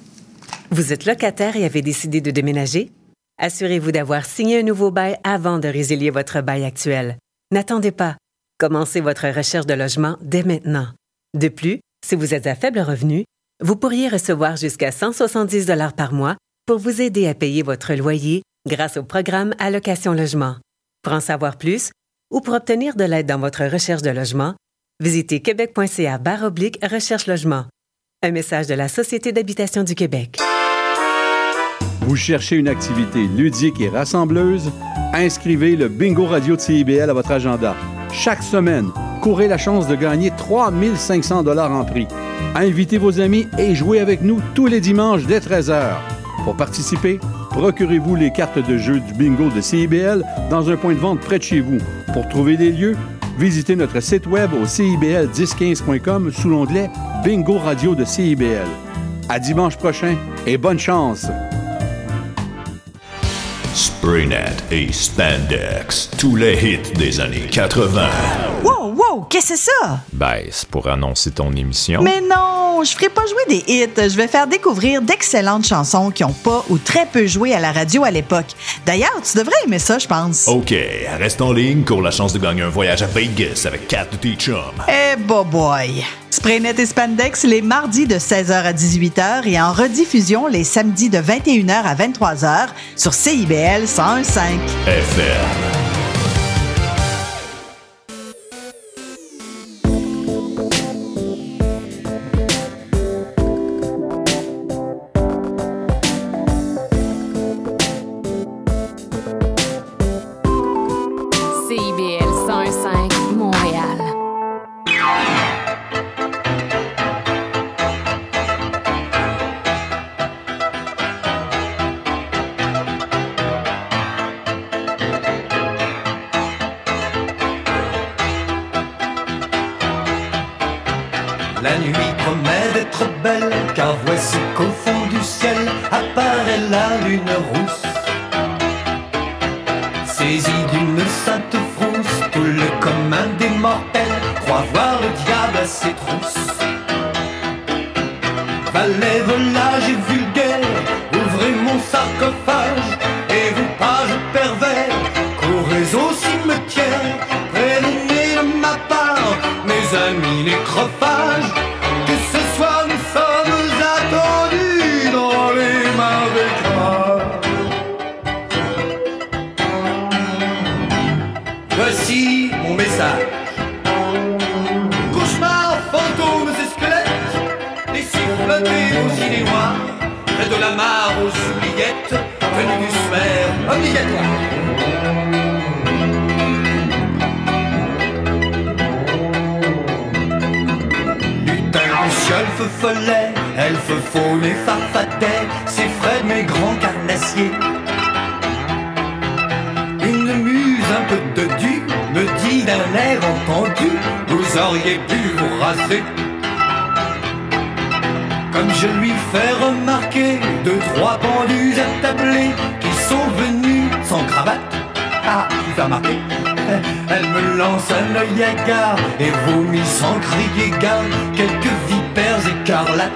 Vous êtes locataire et avez décidé de déménager? Assurez-vous d'avoir signé un nouveau bail avant de résilier votre bail actuel. N'attendez pas. Commencez votre recherche de logement dès maintenant. De plus, si vous êtes à faible revenu, vous pourriez recevoir jusqu'à 170 dollars par mois pour vous aider à payer votre loyer grâce au programme Allocation Logement. Pour en savoir plus ou pour obtenir de l'aide dans votre recherche de logement, visitez québec.ca oblique recherche logement. Un message de la Société d'habitation du Québec. Vous cherchez une activité ludique et rassembleuse? Inscrivez le Bingo Radio de CIBL à votre agenda. Chaque semaine, courez la chance de gagner 3500 dollars en prix. Invitez vos amis et jouez avec nous tous les dimanches dès 13h. Pour participer, procurez-vous les cartes de jeu du bingo de CIBL dans un point de vente près de chez vous. Pour trouver des lieux, visitez notre site web au cibl1015.com sous l'onglet Bingo Radio de CIBL. À dimanche prochain et bonne chance! Spraynet et Spandex, tous les hits des années 80. Wow, wow, qu'est-ce que c'est ça? Ben, c'est pour annoncer ton émission. Mais non, je ferai pas jouer des hits. Je vais faire découvrir d'excellentes chansons qui ont pas ou très peu joué à la radio à l'époque. D'ailleurs, tu devrais aimer ça, je pense. OK, reste en ligne, cours la chance de gagner un voyage à Vegas avec Kat de tes chums. Eh, bah boy! Spraynet et Spandex les mardis de 16h à 18h et en rediffusion les samedis de 21h à 23h sur CIBL 101.5. FM. Comme je lui fais remarquer deux, trois pendus attablés qui sont venus sans cravate. Ah, il fait remarquer. Elle me lance un œil hagard et vomit sans crier gare quelques vipères écarlates.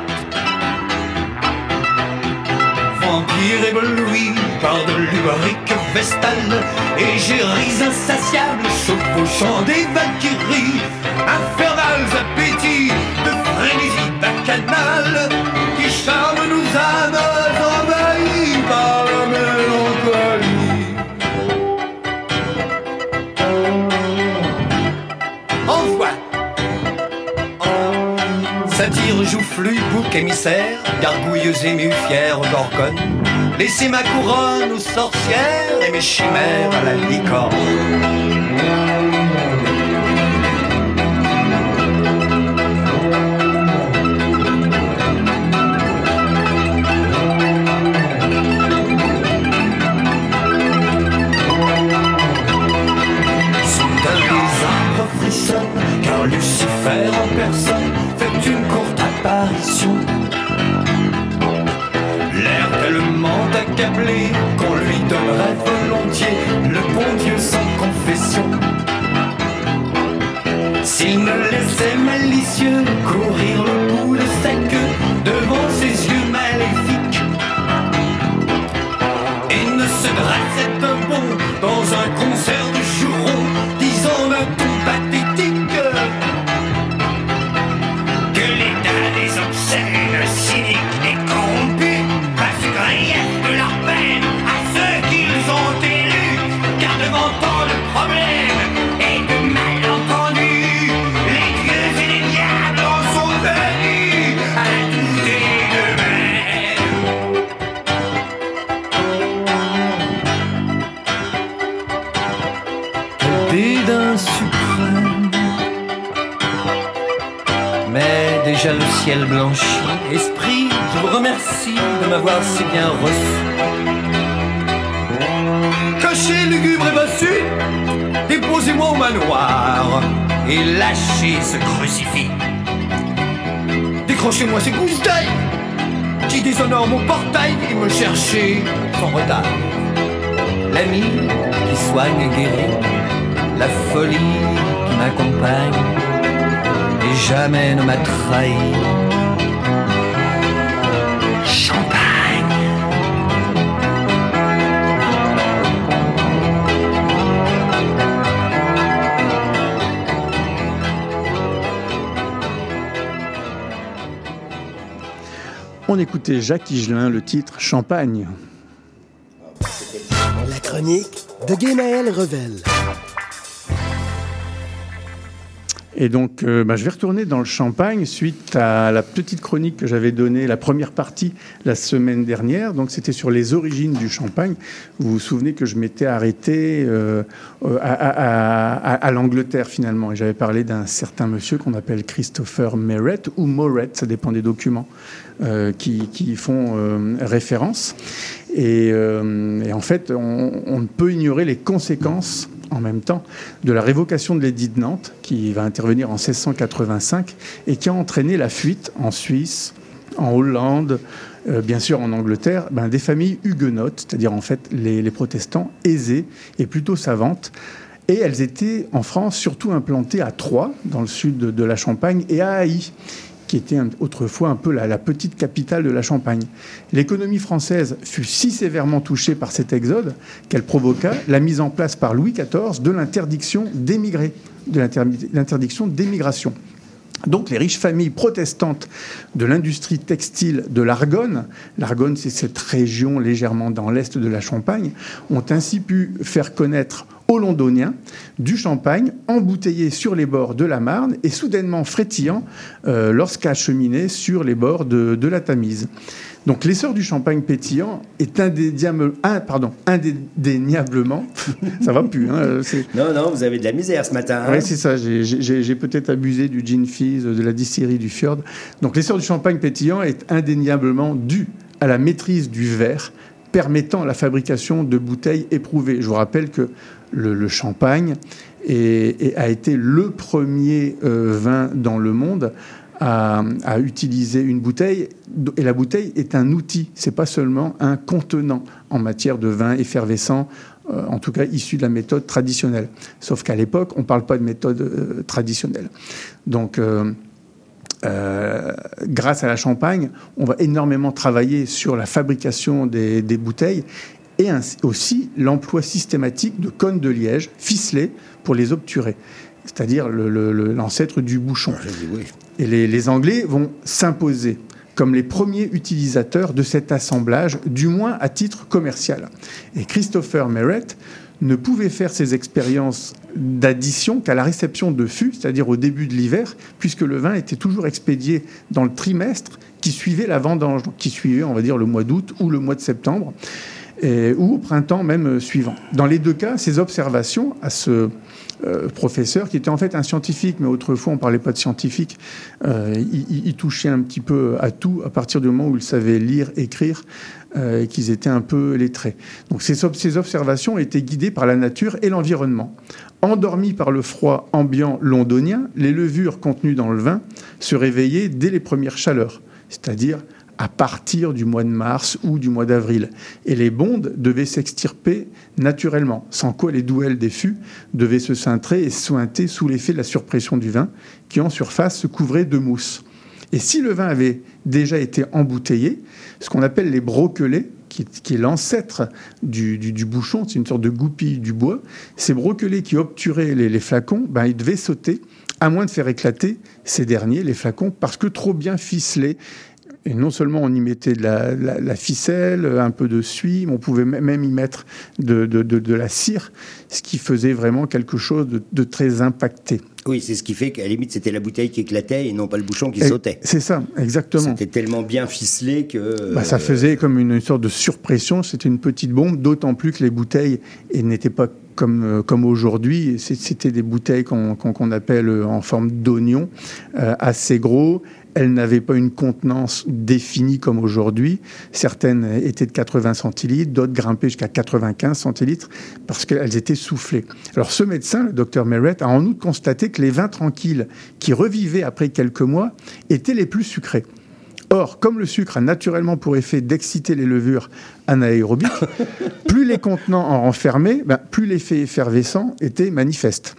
Vampire ébloui par de l'ubarique vestale Égéries insatiables chevauchant des valkyries Infernales appétits de frénésie Qui charment nos âmes envahies par la mélancolie Envoie Satire, joufflu, bouc émissaire, gargouilleuse émue, fière gorgone. Laissez ma couronne aux sorcières et mes chimères à la licorne. Ciel blanchit. Esprit, je vous remercie de m'avoir si bien reçu. Cocher lugubre et bossu, déposez-moi au manoir et lâchez ce crucifix. Décrochez-moi ces gousses d'ail qui déshonorent mon portail et me cherchez sans retard. L'ami qui soigne et guérit, la folie qui m'accompagne jamais ne m'a trahi. Champagne. On écoutait Jacques Higelin, le titre Champagne. La chronique de Guénaël Revel. Et donc, euh, bah, je vais retourner dans le Champagne suite à la petite chronique que j'avais donnée, la première partie, la semaine dernière. Donc, c'était sur les origines du Champagne. Vous vous souvenez que je m'étais arrêté euh, euh, à, l'Angleterre, finalement. Et j'avais parlé d'un certain monsieur qu'on appelle Christopher Merrett ou Moret, ça dépend des documents qui, font référence. Et, en fait, on ne peut ignorer les conséquences en même temps de la révocation de l'édit de Nantes, qui va intervenir en 1685 et qui a entraîné la fuite en Suisse, en Hollande, euh, bien sûr en Angleterre, ben, des familles huguenotes, c'est-à-dire en fait les, protestants aisés et plutôt savantes. Et elles étaient en France surtout implantées à Troyes, dans le sud de, de la Champagne, et à Haï, qui était autrefois un peu la, petite capitale de la Champagne. L'économie française fut si sévèrement touchée par cet exode qu'elle provoqua la mise en place par Louis XIV de l'interdiction d'émigrer, de l'inter- l'interdiction d'émigration. Donc les riches familles protestantes de l'industrie textile de l'Argonne, l'Argonne c'est cette région légèrement dans l'est de la Champagne, ont ainsi pu faire connaître aux Londoniens du champagne embouteillé sur les bords de la Marne et soudainement frétillant euh, lorsqu'acheminé sur les bords de, de la Tamise. Donc l'essor du champagne pétillant est indéniable- un- pardon, indéniablement, ça va plus, hein, c'est- Non, non, vous avez de la misère ce matin. hein. oui, c'est ça. J'ai peut-être abusé du gin fizz, de la distillerie du Fjord. Donc, l'essor du champagne pétillant est indéniablement dû à la maîtrise du verre permettant la fabrication de bouteilles éprouvées. Je vous rappelle que le, champagne est- a été le premier euh, vin dans le monde à, utiliser une bouteille. Et la bouteille est un outil, c'est pas seulement un contenant en matière de vin effervescent, euh, en tout cas issu de la méthode traditionnelle. Sauf qu'à l'époque, on ne parle pas de méthode euh, traditionnelle. Donc, grâce à la Champagne, on va énormément travailler sur la fabrication des bouteilles et ainsi- aussi l'emploi systématique de cônes de liège ficelés pour les obturer, c'est-à-dire l'ancêtre du bouchon. Et les, les Anglais vont s'imposer comme les premiers utilisateurs de cet assemblage, du moins à titre commercial. Et Christopher Merrett ne pouvait faire ses expériences d'addition qu'à la réception de fûts, c'est-à-dire au début de l'hiver, puisque le vin était toujours expédié dans le trimestre qui suivait la vendange, donc qui suivait, on va dire, le mois d'août ou le mois de septembre, ou au printemps même euh, suivant. Dans les deux cas, ces observations à ce euh, professeur, qui était en fait un scientifique, mais autrefois on parlait pas de scientifique, euh, il, touchait un petit peu à tout à partir du moment où il savait lire, écrire, et qu'ils étaient un peu lettrés. Donc ces, ces observations étaient guidées par la nature et l'environnement. Endormis par le froid ambiant londonien, les levures contenues dans le vin se réveillaient dès les premières chaleurs, c'est-à-dire à partir du mois de mars ou du mois d'avril. Et les bondes devaient s'extirper naturellement, sans quoi les douelles des fûts devaient se cintrer et sointer sous l'effet de la surpression du vin, qui en surface se couvrait de mousse. Et si le vin avait déjà été embouteillé, ce qu'on appelle les broquelets, qui, est l'ancêtre du, bouchon, c'est une sorte de goupille du bois, ces broquelets qui obturaient les, les flacons, ben, ils devaient sauter, à moins de faire éclater ces derniers, les flacons, parce que trop bien ficelés. Et non seulement on y mettait de la, la- la ficelle, un peu de suie, mais on pouvait même y mettre de, de- de- de la cire, ce qui faisait vraiment quelque chose de, très impacté. Oui, c'est ce qui fait qu'à la limite, c'était la bouteille qui éclatait et non pas le bouchon qui Et- sautait. C'est ça, exactement. C'était tellement bien ficelé que. Bah, ça faisait comme une, une sorte de surpression, c'était une petite bombe, d'autant plus que les bouteilles n'étaient pas comme, euh, comme aujourd'hui, c'était des bouteilles qu'on appelle euh, en forme d'oignon, euh, assez gros. Elles n'avaient pas une contenance définie comme aujourd'hui. Certaines étaient de 80 centilitres, d'autres grimpaient jusqu'à 95 centilitres parce qu'elles étaient soufflées. Alors ce médecin, le docteur Merritt, a en outre constaté que les vins tranquilles qui revivaient après quelques mois étaient les plus sucrés. Or, comme le sucre a naturellement pour effet d'exciter les levures anaérobiques, plus les contenants en renfermaient, ben, plus l'effet effervescent était manifeste.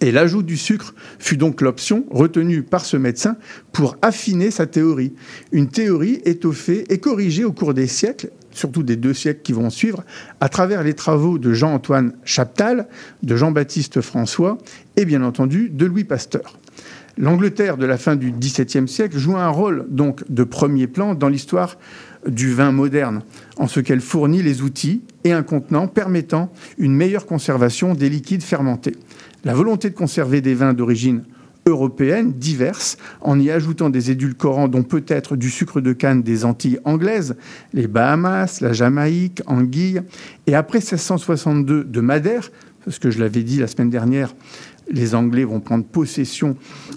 Et l'ajout du sucre fut donc l'option retenue par ce médecin pour affiner sa théorie. Une théorie étoffée et corrigée au cours des siècles, surtout des deux siècles qui vont suivre, à travers les travaux de Jean-Antoine Chaptal, de Jean-Baptiste François et bien entendu de Louis Pasteur. L'Angleterre de la fin du XVIIe siècle joue un rôle donc de premier plan dans l'histoire du vin moderne, en ce qu'elle fournit les outils et un contenant permettant une meilleure conservation des liquides fermentés. La volonté de conserver des vins d'origine européenne diverses, en y ajoutant des édulcorants dont peut-être du sucre de canne des Antilles anglaises, les Bahamas, la Jamaïque, Anguille, et après 1662 de Madère, parce que je l'avais dit la semaine dernière, les Anglais vont prendre possession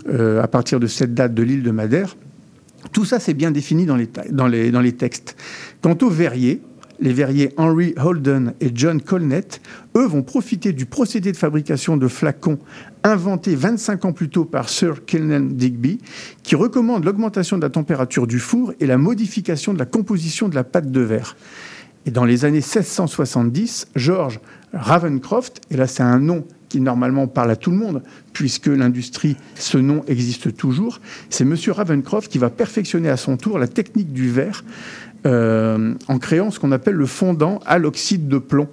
euh, à partir de cette date de l'île de Madère. Tout ça, c'est bien défini dans les, textes. Quant aux verriers, les verriers Henry Holden et John Colnett, eux, vont profiter du procédé de fabrication de flacons inventé 25 ans plus tôt par Sir Killian Digby, qui recommande l'augmentation de la température du four et la modification de la composition de la pâte de verre. Et dans les années 1670, George Ravencroft, et là c'est un nom qui normalement parle à tout le monde, puisque l'industrie, ce nom existe toujours, c'est Monsieur Ravencroft qui va perfectionner à son tour la technique du verre euh, en créant ce qu'on appelle le fondant à l'oxyde de plomb,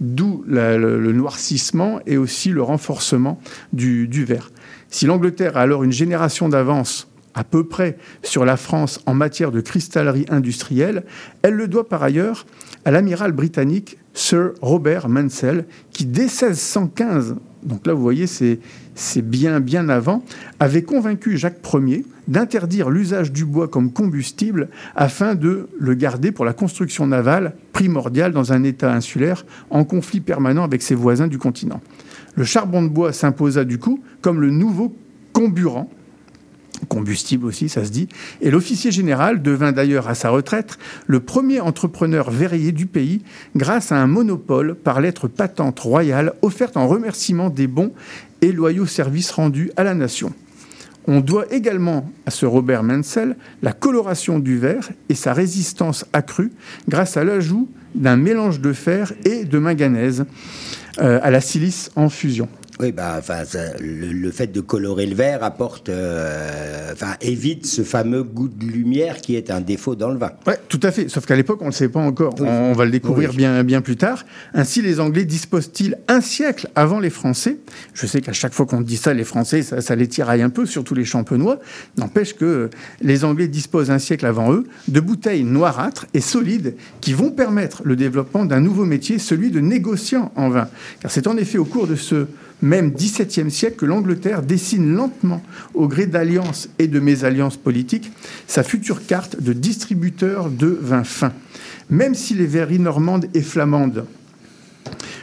d'où le noircissement et aussi le renforcement du, du verre. Si l'Angleterre a alors une génération d'avance à peu près sur la France en matière de cristallerie industrielle, elle le doit par ailleurs à l'amiral britannique Sir Robert Mansell, qui dès 1615, donc là vous voyez c'est c'est bien bien avant, avait convaincu Jacques Ier d'interdire l'usage du bois comme combustible afin de le garder pour la construction navale primordiale dans un État insulaire en conflit permanent avec ses voisins du continent. Le charbon de bois s'imposa du coup comme le nouveau comburant combustible aussi, ça se dit. Et l'officier général devint d'ailleurs à sa retraite le premier entrepreneur verrier du pays grâce à un monopole par lettre patente royale offerte en remerciement des bons et loyaux services rendus à la nation. On doit également à ce Robert Mansell la coloration du verre et sa résistance accrue grâce à l'ajout d'un mélange de fer et de manganèse euh, à la silice en fusion. Oui, bah, enfin, ça- le, le fait de colorer le verre apporte, euh, enfin, évite ce fameux goût de lumière qui est un défaut dans le vin. Ouais, tout à fait. Sauf qu'à l'époque, on ne le sait pas encore. On, on va le découvrir Oui. bien, bien plus tard. Ainsi, les Anglais disposent-ils un siècle avant les Français? Je sais qu'à chaque fois qu'on dit ça, les Français, ça, ça les tiraille un peu, surtout les champenois. N'empêche que les Anglais disposent un siècle avant eux de bouteilles noirâtres et solides qui vont permettre le développement d'un nouveau métier, celui de négociant en vin. Car c'est en effet au cours de ce même XVIIe siècle que l'Angleterre dessine lentement, au gré d'alliances et de mésalliances politiques, sa future carte de distributeur de vins fins. Même si les verreries normandes et flamandes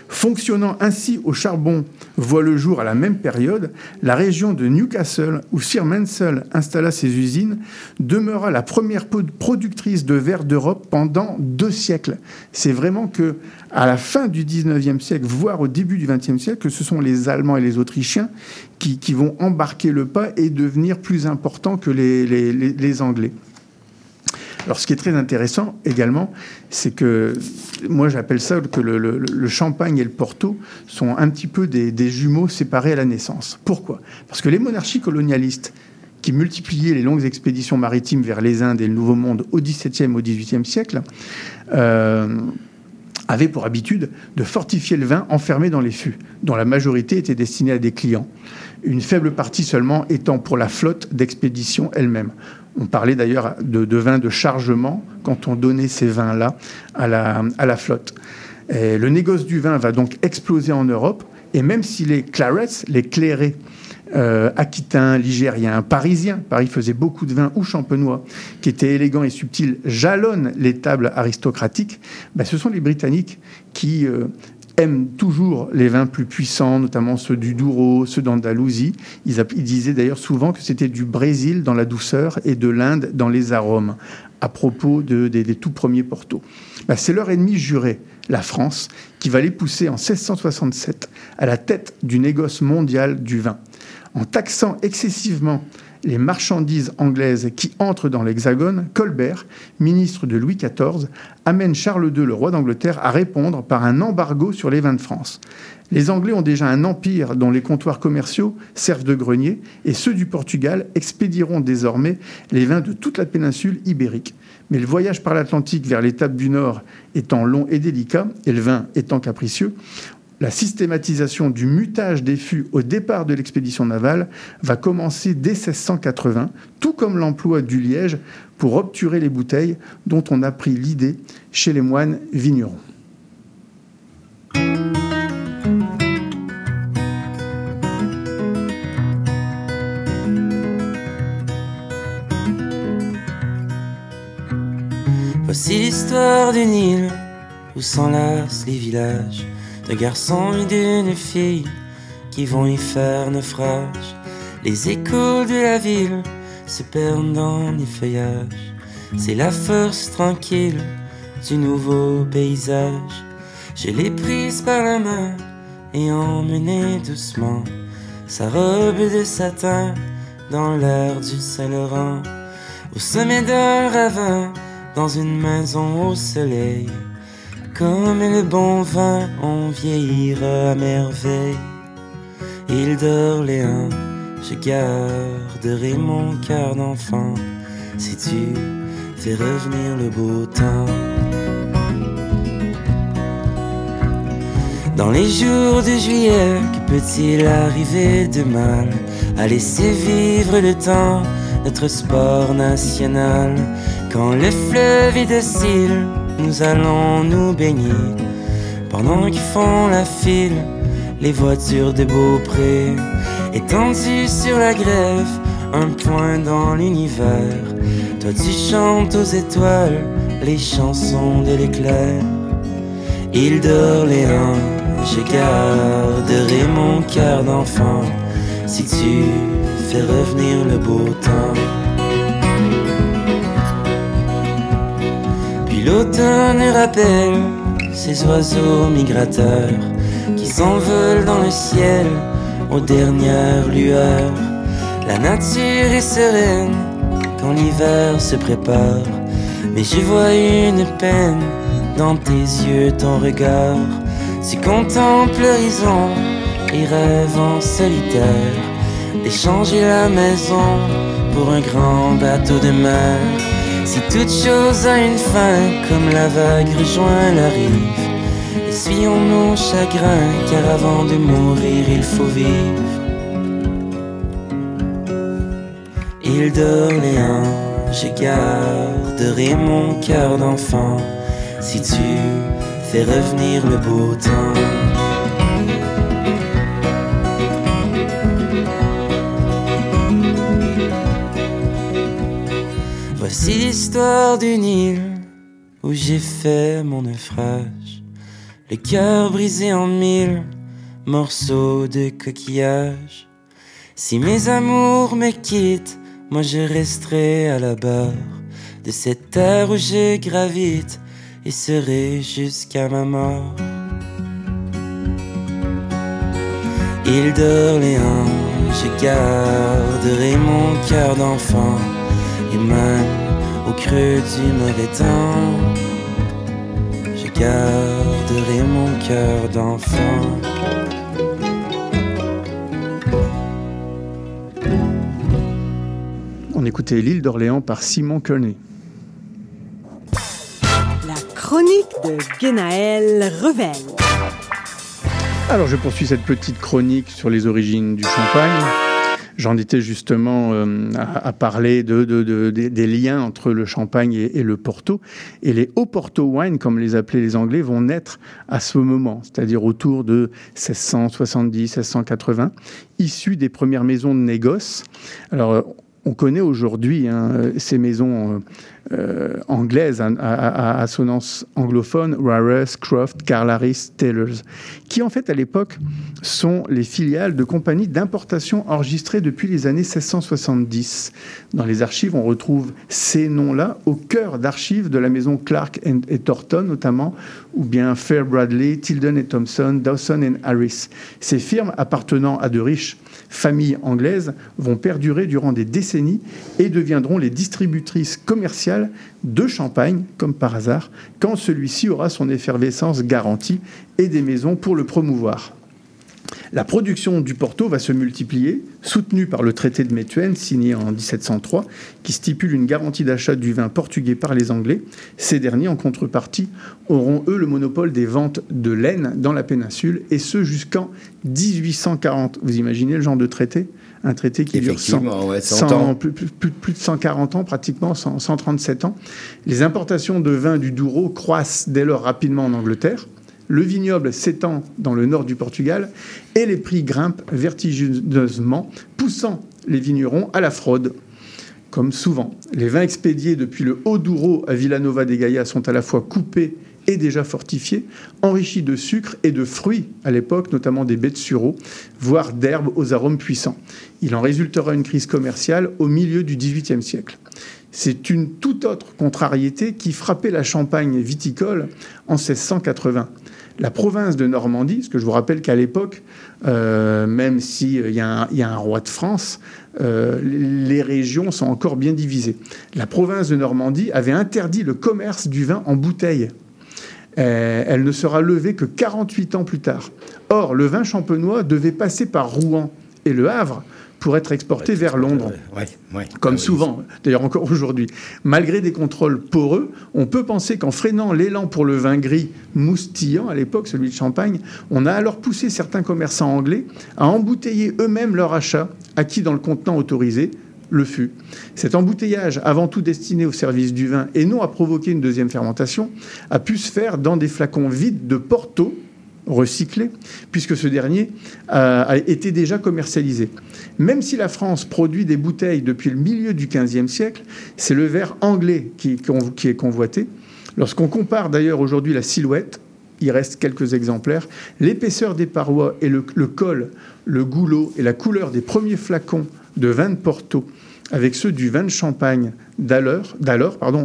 Fonctionnant ainsi au charbon voit le jour à la même période, la région de Newcastle, où Sir Mansell installa ses usines, demeura la première productrice de verre d'Europe pendant deux siècles. C'est vraiment que à la fin du 19e siècle, voire au début du 20e siècle, que ce sont les Allemands et les Autrichiens qui, vont embarquer le pas et devenir plus importants que les Anglais. Alors, ce qui est très intéressant également, c'est que moi j'appelle ça que le, champagne et le porto sont un petit peu des, des jumeaux séparés à la naissance. Pourquoi? Parce que les monarchies colonialistes qui multipliaient les longues expéditions maritimes vers les Indes et le Nouveau Monde au XVIIe, au XVIIIe siècle, euh, avaient pour habitude de fortifier le vin enfermé dans les fûts, dont la majorité était destinée à des clients, une faible partie seulement étant pour la flotte d'expédition elle-même. On parlait d'ailleurs de, vins de chargement quand on donnait ces vins-là à la, flotte. Le négoce du vin va donc exploser en Europe, et même si les clarets, les clairés, euh, aquitains, ligériens, parisiens, Paris faisait beaucoup de vins ou champenois, qui étaient élégants et subtils, jalonnent les tables aristocratiques, ben, ce sont les Britanniques qui euh, aiment toujours les vins plus puissants, notamment ceux du Douro, ceux d'Andalousie. Ils, disaient d'ailleurs souvent que c'était du Brésil dans la douceur et de l'Inde dans les arômes, à propos de- des, tout premiers Porto. Ben, C'est leur ennemi juré, la France, qui va les pousser en 1667 à la tête du négoce mondial du vin. En taxant excessivement les marchandises anglaises qui entrent dans l'Hexagone, Colbert, ministre de Louis XIV, amène Charles II, le roi d'Angleterre, à répondre par un embargo sur les vins de France. Les Anglais ont déjà un empire dont les comptoirs commerciaux servent de grenier, et ceux du Portugal expédieront désormais les vins de toute la péninsule ibérique. Mais le voyage par l'Atlantique vers l'étape du Nord étant long et délicat, et le vin étant capricieux, la systématisation du mutage des fûts au départ de l'expédition navale va commencer dès 1680, tout comme l'emploi du liège pour obturer les bouteilles dont on a pris l'idée chez les moines vignerons. Voici l'histoire d'une île où s'enlacent les villages d'un garçon et d'une fille qui vont y faire naufrage. Les échos de la ville se perdent dans les feuillages. C'est la force tranquille du nouveau paysage. Je l'ai prise par la main et emmenée doucement. Sa robe de satin dans l'air du Saint-Laurent. Au sommet d'un ravin, dans une maison au soleil. Comme le bon vin, on vieillira à merveille. Île d'Orléans, je garderai mon cœur d'enfant si tu fais revenir le beau temps. Dans les jours de juillet, que peut-il arriver de mal à laisser vivre le temps, notre sport national Quand le fleuve est docile, nous allons nous baigner. Pendant qu'ils font la file, les voitures de Beaupré, étendues sur la grève, un point dans l'univers. Toi tu chantes aux étoiles les chansons de l'éclair. Île d'Orléans, je garderai mon cœur d'enfant si tu fais revenir le beau temps. L'automne rappelle ces oiseaux migrateurs qui s'envolent dans le ciel aux dernières lueurs. La nature est sereine quand l'hiver se prépare, mais je vois une peine dans tes yeux, ton regard. Tu contemples l'horizon et rêve en solitaire d'échanger la maison pour un grand bateau de mer. Si toute chose a une fin, comme la vague rejoint la rive, essuyons nos chagrins, car avant de mourir, il faut vivre. Île d'Orléans, je garderai mon cœur d'enfant si tu fais revenir le beau temps. Voici l'histoire d'une île où j'ai fait mon naufrage, le cœur brisé en mille morceaux de coquillage. Si mes amours me quittent, moi je resterai à la barre de cette terre où je gravite et serai jusqu'à ma mort. Île d'Orléans, je garderai mon cœur d'enfant et au creux du mauvais temps, je garderai mon cœur d'enfant. On écoutait L'île d'Orléans par Simon Kearney. La chronique de Guénaël Revel. Alors je poursuis cette petite chronique sur les origines du champagne. J'en étais justement euh, à, parler de, de, de, des liens entre le champagne et, le Porto. Et les hauts Porto wine, comme les appelaient les Anglais, vont naître à ce moment, c'est-à-dire autour de 1670, 1680, issus des premières maisons de négoce. Alors on connaît aujourd'hui hein, ces maisons euh, anglaises à, à, anglophone, Rares, Croft, Carl Harris, Taylors, qui en fait à l'époque sont les filiales de compagnies d'importation enregistrées depuis les années 1670. Dans les archives, on retrouve ces noms-là au cœur d'archives de la maison Clark et Thornton notamment, ou bien Fair Bradley, Tilden et Thompson, Dawson et Harris. Ces firmes appartenant à de riches familles anglaises vont perdurer durant des décennies et deviendront les distributrices commerciales de champagne, comme par hasard, quand celui-ci aura son effervescence garantie et des maisons pour le promouvoir. La production du Porto va se multiplier, soutenue par le traité de Methuen signé en 1703, qui stipule une garantie d'achat du vin portugais par les Anglais. Ces derniers, en contrepartie, auront eux le monopole des ventes de laine dans la péninsule, et ce jusqu'en 1840. Vous imaginez le genre de traité? Un traité qui dure 100, ouais, 100 ans. Plus, plus, plus, de 140 ans, pratiquement 100, 137 ans. Les importations de vin du Douro croissent dès lors rapidement en Angleterre. Le vignoble s'étend dans le nord du Portugal et les prix grimpent vertigineusement, poussant les vignerons à la fraude. Comme souvent, les vins expédiés depuis le Haut-Douro à Villanova de Gaia sont à la fois coupés et déjà fortifiés, enrichis de sucre et de fruits à l'époque, notamment des baies de sureau, voire d'herbes aux arômes puissants. Il en résultera une crise commerciale au milieu du XVIIIe siècle. C'est une toute autre contrariété qui frappait la Champagne viticole en 1680 la province de Normandie, parce que je vous rappelle qu'à l'époque, euh, même s'il euh, y, y, a un roi de France, euh, les régions sont encore bien divisées. La province de Normandie avait interdit le commerce du vin en bouteille. Elle ne sera levée que 48 ans plus tard. Or, le vin champenois devait passer par Rouen et Le Havre pour être exporté ouais, vers Londres, ouais, ouais, comme souvent, d'ailleurs encore aujourd'hui. Malgré des contrôles poreux, on peut penser qu'en freinant l'élan pour le vin gris moustillant, à l'époque celui de Champagne, on a alors poussé certains commerçants anglais à embouteiller eux-mêmes leur achat, acquis dans le contenant autorisé, le fut. Cet embouteillage, avant tout destiné au service du vin et non à provoquer une deuxième fermentation, a pu se faire dans des flacons vides de Porto, recyclé, puisque ce dernier a été déjà commercialisé. Même si la France produit des bouteilles depuis le milieu du XVe siècle, c'est le verre anglais qui, est convoité. Lorsqu'on compare d'ailleurs aujourd'hui la silhouette, il reste quelques exemplaires, l'épaisseur des parois et le, le, col, le goulot et la couleur des premiers flacons de vin de Porto avec ceux du vin de champagne d'alors,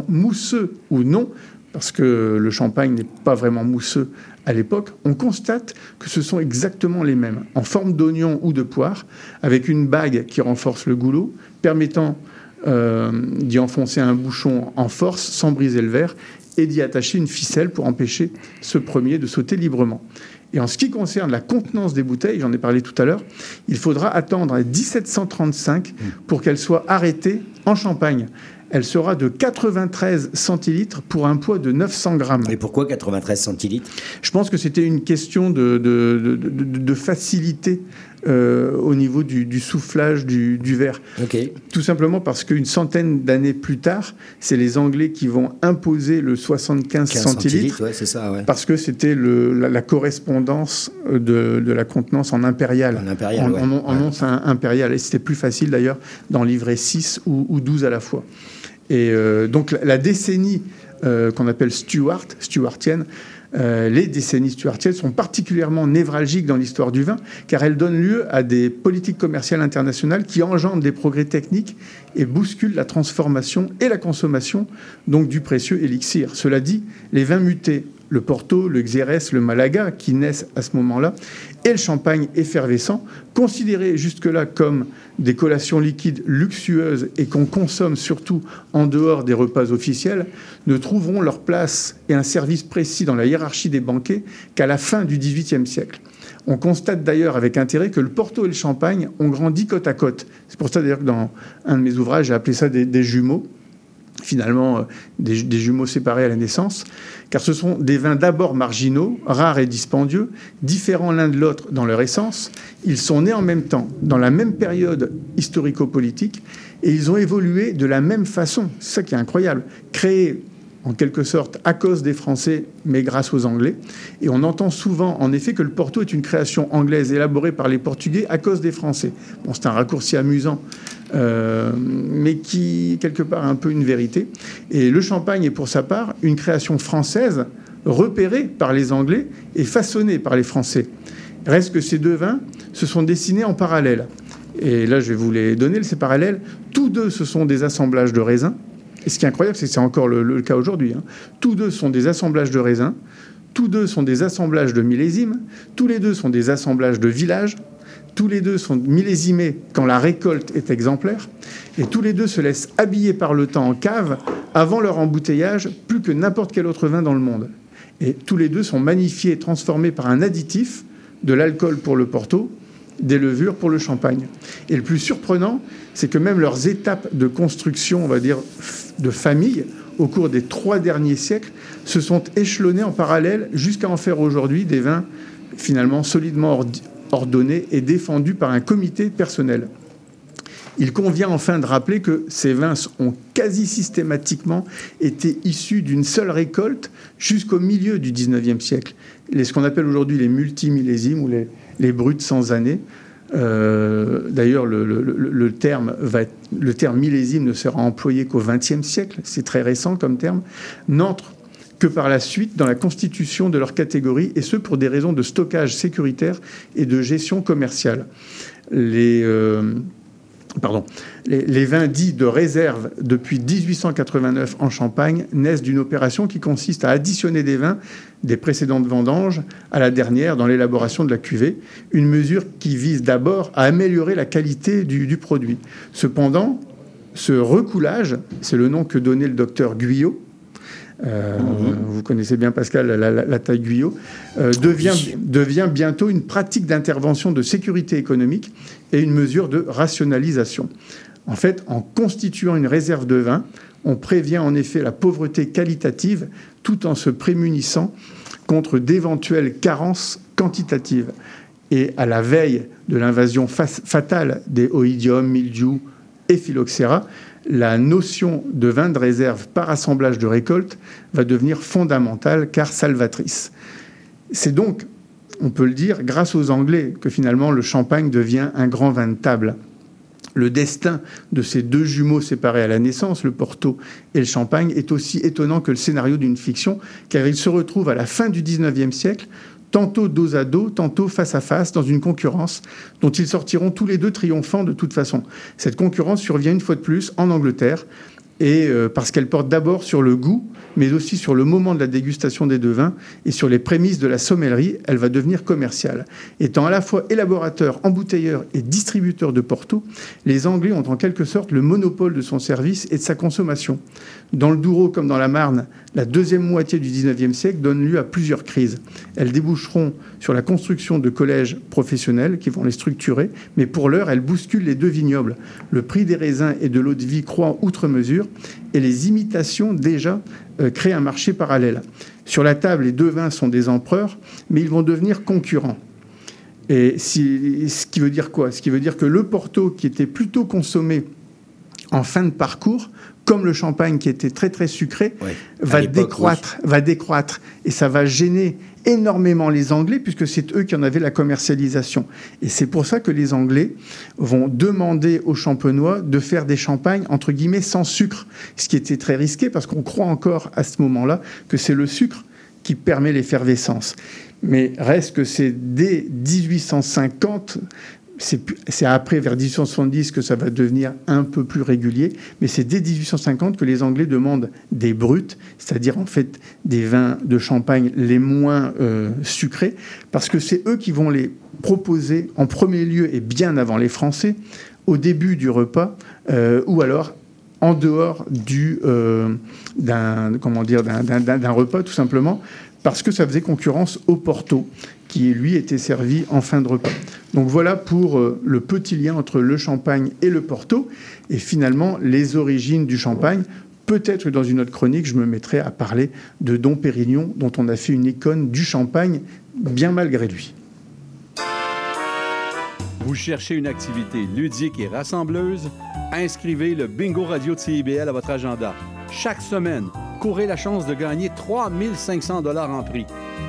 mousseux ou non, parce que le champagne n'est pas vraiment mousseux à l'époque, on constate que ce sont exactement les mêmes, en forme d'oignon ou de poire, avec une bague qui renforce le goulot, permettant euh, d'y enfoncer un bouchon en force sans briser le verre et d'y attacher une ficelle pour empêcher ce premier de sauter librement. Et en ce qui concerne la contenance des bouteilles, j'en ai parlé tout à l'heure, il faudra attendre 1735 pour qu'elle soit arrêtée en Champagne. Elle sera de 93 centilitres pour un poids de 900 grammes. Et pourquoi 93 centilitres? Je pense que c'était une question de, de, de, de- de facilité euh, au niveau du, du soufflage du, du verre. Tout simplement parce qu'une centaine d'années plus tard, c'est les Anglais qui vont imposer le 75 15 centilitres. ouais, c'est ça, ouais. Parce que c'était la, la correspondance de, de la contenance en impérial. En impérial, En, ouais. en- en once im- impérial. Et c'était plus facile d'ailleurs d'en livrer 6 ou, ou 12 à la fois. Et euh, donc la, décennie euh, qu'on appelle Stuart, stuartienne, euh, les décennies stuartiennes sont particulièrement névralgiques dans l'histoire du vin, car elles donnent lieu à des politiques commerciales internationales qui engendrent des progrès techniques et bousculent la transformation et la consommation du précieux élixir. Cela dit, les vins mutés, le Porto, le Xérès, le Malaga, qui naissent à ce moment-là, et le champagne effervescent, considérés jusque-là comme des collations liquides luxueuses et qu'on consomme surtout en dehors des repas officiels, ne trouveront leur place et un service précis dans la hiérarchie des banquets qu'à la fin du XVIIIe siècle. On constate d'ailleurs avec intérêt que le Porto et le Champagne ont grandi côte à côte. C'est pour ça d'ailleurs que dans un de mes ouvrages, j'ai appelé ça des, des jumeaux finalement euh, des, des jumeaux séparés à la naissance, car ce sont des vins d'abord marginaux, rares et dispendieux, différents l'un de l'autre dans leur essence. Ils sont nés en même temps, dans la même période historico-politique, et ils ont évolué de la même façon. C'est ça qui est incroyable. Créés en quelque sorte à cause des Français, mais grâce aux Anglais. Et on entend souvent, en effet, que le Porto est une création anglaise élaborée par les Portugais à cause des Français. Bon, c'est un raccourci amusant, euh, mais qui, quelque part, un peu une vérité. Et le champagne est, pour sa part, une création française repérée par les Anglais et façonnée par les Français. Reste que ces deux vins se sont dessinés en parallèle. Et là, je vais vous les donner, ces parallèles. Tous deux, ce sont des assemblages de raisins. Et ce qui est incroyable, c'est que c'est encore le, le cas aujourd'hui. hein. Tous deux sont des assemblages de raisins, tous deux sont des assemblages de millésimes, tous les deux sont des assemblages de villages, tous les deux sont millésimés quand la récolte est exemplaire, et tous les deux se laissent habiller par le temps en cave avant leur embouteillage plus que n'importe quel autre vin dans le monde. Et tous les deux sont magnifiés et transformés par un additif, de l'alcool pour le Porto, des levures pour le champagne. Et le plus surprenant, c'est que même leurs étapes de construction, on va dire, de famille, au cours des trois derniers siècles, se sont échelonnées en parallèle jusqu'à en faire aujourd'hui des vins finalement solidement ordonnés et défendus par un comité personnel. Il convient enfin de rappeler que ces vins ont quasi systématiquement été issus d'une seule récolte jusqu'au milieu du XIXe siècle. Les, ce qu'on appelle aujourd'hui les multimillésimes ou les, les bruts sans année. Euh, D'ailleurs, le, le terme millésime ne sera employé qu'au XXe siècle, c'est très récent comme terme, n'entre que par la suite dans la constitution de leur catégorie, et ce pour des raisons de stockage sécuritaire et de gestion commerciale. Les, euh, pardon, les, vins dits de réserve depuis 1889 en Champagne naissent d'une opération qui consiste à additionner des vins des précédentes vendanges à la dernière dans l'élaboration de la cuvée, une mesure qui vise d'abord à améliorer la qualité du, du produit. Cependant, ce recoulage, c'est le nom que donnait le docteur Guyot, euh, vous connaissez bien Pascal, la, la- la taille Guyot, euh, devient, devient bientôt une pratique d'intervention de sécurité économique et une mesure de rationalisation. En fait, en constituant une réserve de vin, on prévient en effet la pauvreté qualitative tout en se prémunissant contre d'éventuelles carences quantitatives. Et à la veille de l'invasion fa- fatale des oïdium, mildiou et phylloxéra, la notion de vin de réserve par assemblage de récolte va devenir fondamentale car salvatrice. C'est donc, on peut le dire, grâce aux Anglais que finalement le champagne devient un grand vin de table. Le destin de ces deux jumeaux séparés à la naissance, le Porto et le Champagne, est aussi étonnant que le scénario d'une fiction, car ils se retrouvent à la fin du XIXe siècle, tantôt dos à dos, tantôt face à face, dans une concurrence dont ils sortiront tous les deux triomphants de toute façon. Cette concurrence survient une fois de plus en Angleterre, et euh, parce qu'elle porte d'abord sur le goût, mais aussi sur le moment de la dégustation des deux vins et sur les prémices de la sommellerie, elle va devenir commerciale. Étant à la fois élaborateur, embouteilleur et distributeur de Porto, les Anglais ont en quelque sorte le monopole de son service et de sa consommation. Dans le Douro comme dans la Marne, la deuxième moitié du XIXe siècle donne lieu à plusieurs crises. Elles déboucheront sur la construction de collèges professionnels qui vont les structurer, mais pour l'heure, elles bousculent les deux vignobles. Le prix des raisins et de l'eau de vie croît outre mesure et les imitations déjà euh, créent un marché parallèle. Sur la table, les deux vins sont des empereurs, mais ils vont devenir concurrents. Et si- ce qui veut dire quoi? Ce qui veut dire que le Porto, qui était plutôt consommé en fin de parcours, comme le champagne qui était très très sucré, va décroître, va décroître, et ça va gêner énormément les Anglais puisque c'est eux qui en avaient la commercialisation. Et c'est pour ça que les Anglais vont demander aux champenois de faire des champagnes entre guillemets sans sucre, ce qui était très risqué parce qu'on croit encore à ce moment-là que c'est le sucre qui permet l'effervescence. Mais reste que c'est dès 1850 c'est après, vers 1870, que ça va devenir un peu plus régulier. Mais c'est dès 1850 que les Anglais demandent des bruts, c'est-à-dire en fait des vins de champagne les moins euh, sucrés, parce que c'est eux qui vont les proposer en premier lieu et bien avant les Français, au début du repas, euh, ou alors en dehors euh, d'un- d'un repas tout simplement parce que ça faisait concurrence au Porto qui lui était servi en fin de repas. Donc voilà pour euh, le petit lien entre le champagne et le Porto et finalement les origines du champagne. Peut-être dans une autre chronique, je me mettrai à parler de Dom Pérignon, dont on a fait une icône du champagne, bien malgré lui. Vous cherchez une activité ludique et rassembleuse? Inscrivez le Bingo Radio de CIBL à votre agenda. Chaque semaine, courez la chance de gagner 3500 dollars en prix.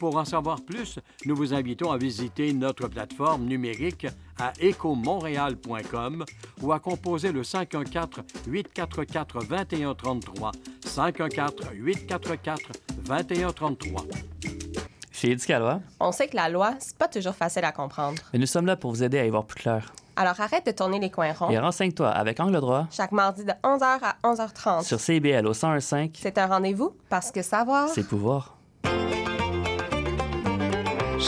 Pour en savoir plus, nous vous invitons à visiter notre plateforme numérique à écomontréal.com ou à composer le 514-844-2133. 514-844-2133. Chez Éducalois, On sait que la loi, c'est pas toujours facile à comprendre. mais nous sommes là pour vous aider à y voir plus clair. Alors arrête de tourner les coins ronds. Et renseigne-toi avec Angle droit Chaque mardi de 11h à 11h30. sur CIBL au 1015, C'est un rendez-vous parce que savoir. c'est pouvoir.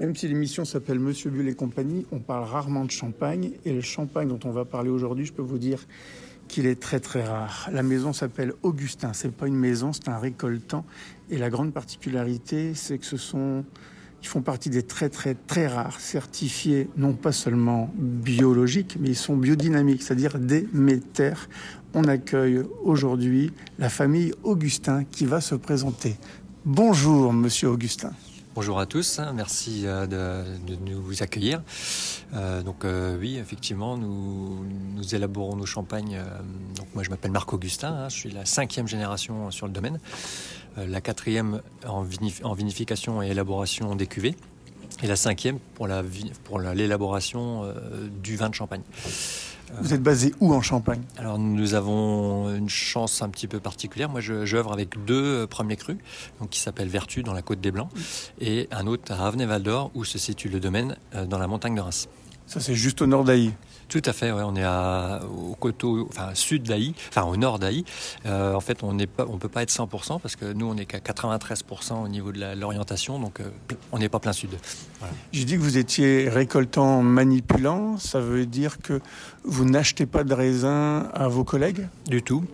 Même si l'émission s'appelle Monsieur Bull et compagnie, on parle rarement de champagne. Et le champagne dont on va parler aujourd'hui, je peux vous dire qu'il est très très rare. La maison s'appelle Augustin. C'est pas une maison, c'est un récoltant. Et la grande particularité, c'est que ce sont, ils font partie des très très très rares certifiés, non pas seulement biologiques, mais ils sont biodynamiques, c'est-à-dire des métères. On accueille aujourd'hui la famille Augustin qui va se présenter. Bonjour, Monsieur Augustin. Bonjour à tous, hein, merci euh, de, nous accueillir. Euh, donc euh, oui, effectivement, nous, élaborons nos champagnes. donc moi, je m'appelle Marc Augustin, hein, je suis la cinquième génération sur le domaine, la quatrième en, vinif- en vinification et élaboration des cuvées. Et la cinquième pour l'élaboration du vin de Champagne. Vous êtes basé où en Champagne? Alors nous avons une chance un petit peu particulière. Moi, je- j'œuvre avec deux euh, premiers crus, donc qui s'appellent Vertu dans la Côte des Blancs, et un autre à Avenay-Val d'Or où se situe le domaine euh, dans la montagne de Reims. Ça, c'est juste au nord d'Ailly? Tout à fait, ouais, on est à, au coteau, enfin sud d'Ailly, enfin au nord d'Ailly. Euh, en fait, on n'est pas, on peut pas être 100% parce que nous, on est qu'à 93% au niveau de l'orientation, donc euh, on n'est pas plein sud. Voilà. J'ai dit que vous étiez récoltant manipulant. Ça veut dire que vous n'achetez pas de raisins à vos collègues? Du tout.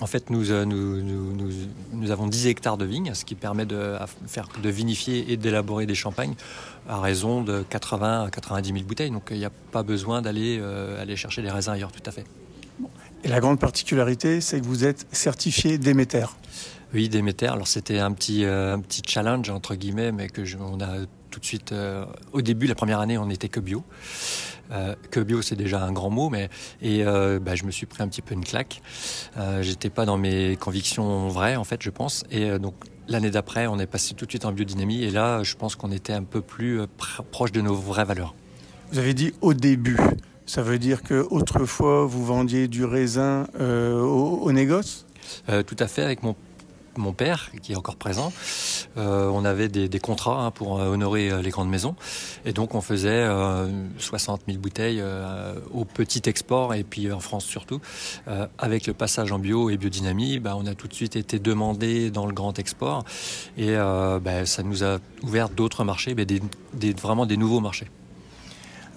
En fait, nous, euh, nous, nous, nous, nous avons 10 hectares de vignes, ce qui permet de faire de vinifier et d'élaborer des champagnes à raison de 80 à 90 000 bouteilles. Donc, il n'y a pas besoin d'aller euh, aller chercher des raisins ailleurs, tout à fait. Et la grande particularité, c'est que vous êtes certifié Déméter. Oui, Déméter. Alors, c'était un petit, euh, un petit challenge, entre guillemets, mais que je- on a tout de suite. euh, au début, la première année, on n'était que bio. Euh, que bio, c'est déjà un grand mot, mais et euh, bah, je me suis pris un petit peu une claque. Euh, J'étais pas dans mes convictions vraies, en fait, je pense. Et donc l'année d'après, on est passé tout de suite en biodynamie, et là, je pense qu'on était un peu plus pr- proche de nos vraies valeurs. Vous avez dit au début. Ça veut dire que autrefois vous vendiez du raisin au, au négoce? Tout à fait, avec mon, mon père, qui est encore présent, euh, on avait des, contrats hein, pour euh, honorer euh, les grandes maisons. Et donc, on faisait euh, 60 000 bouteilles au petit export, et puis en France surtout. Avec le passage en bio et biodynamie, bah, on a tout de suite été demandé dans le grand export. Et bah, ça nous a ouvert d'autres marchés, mais des, vraiment des nouveaux marchés.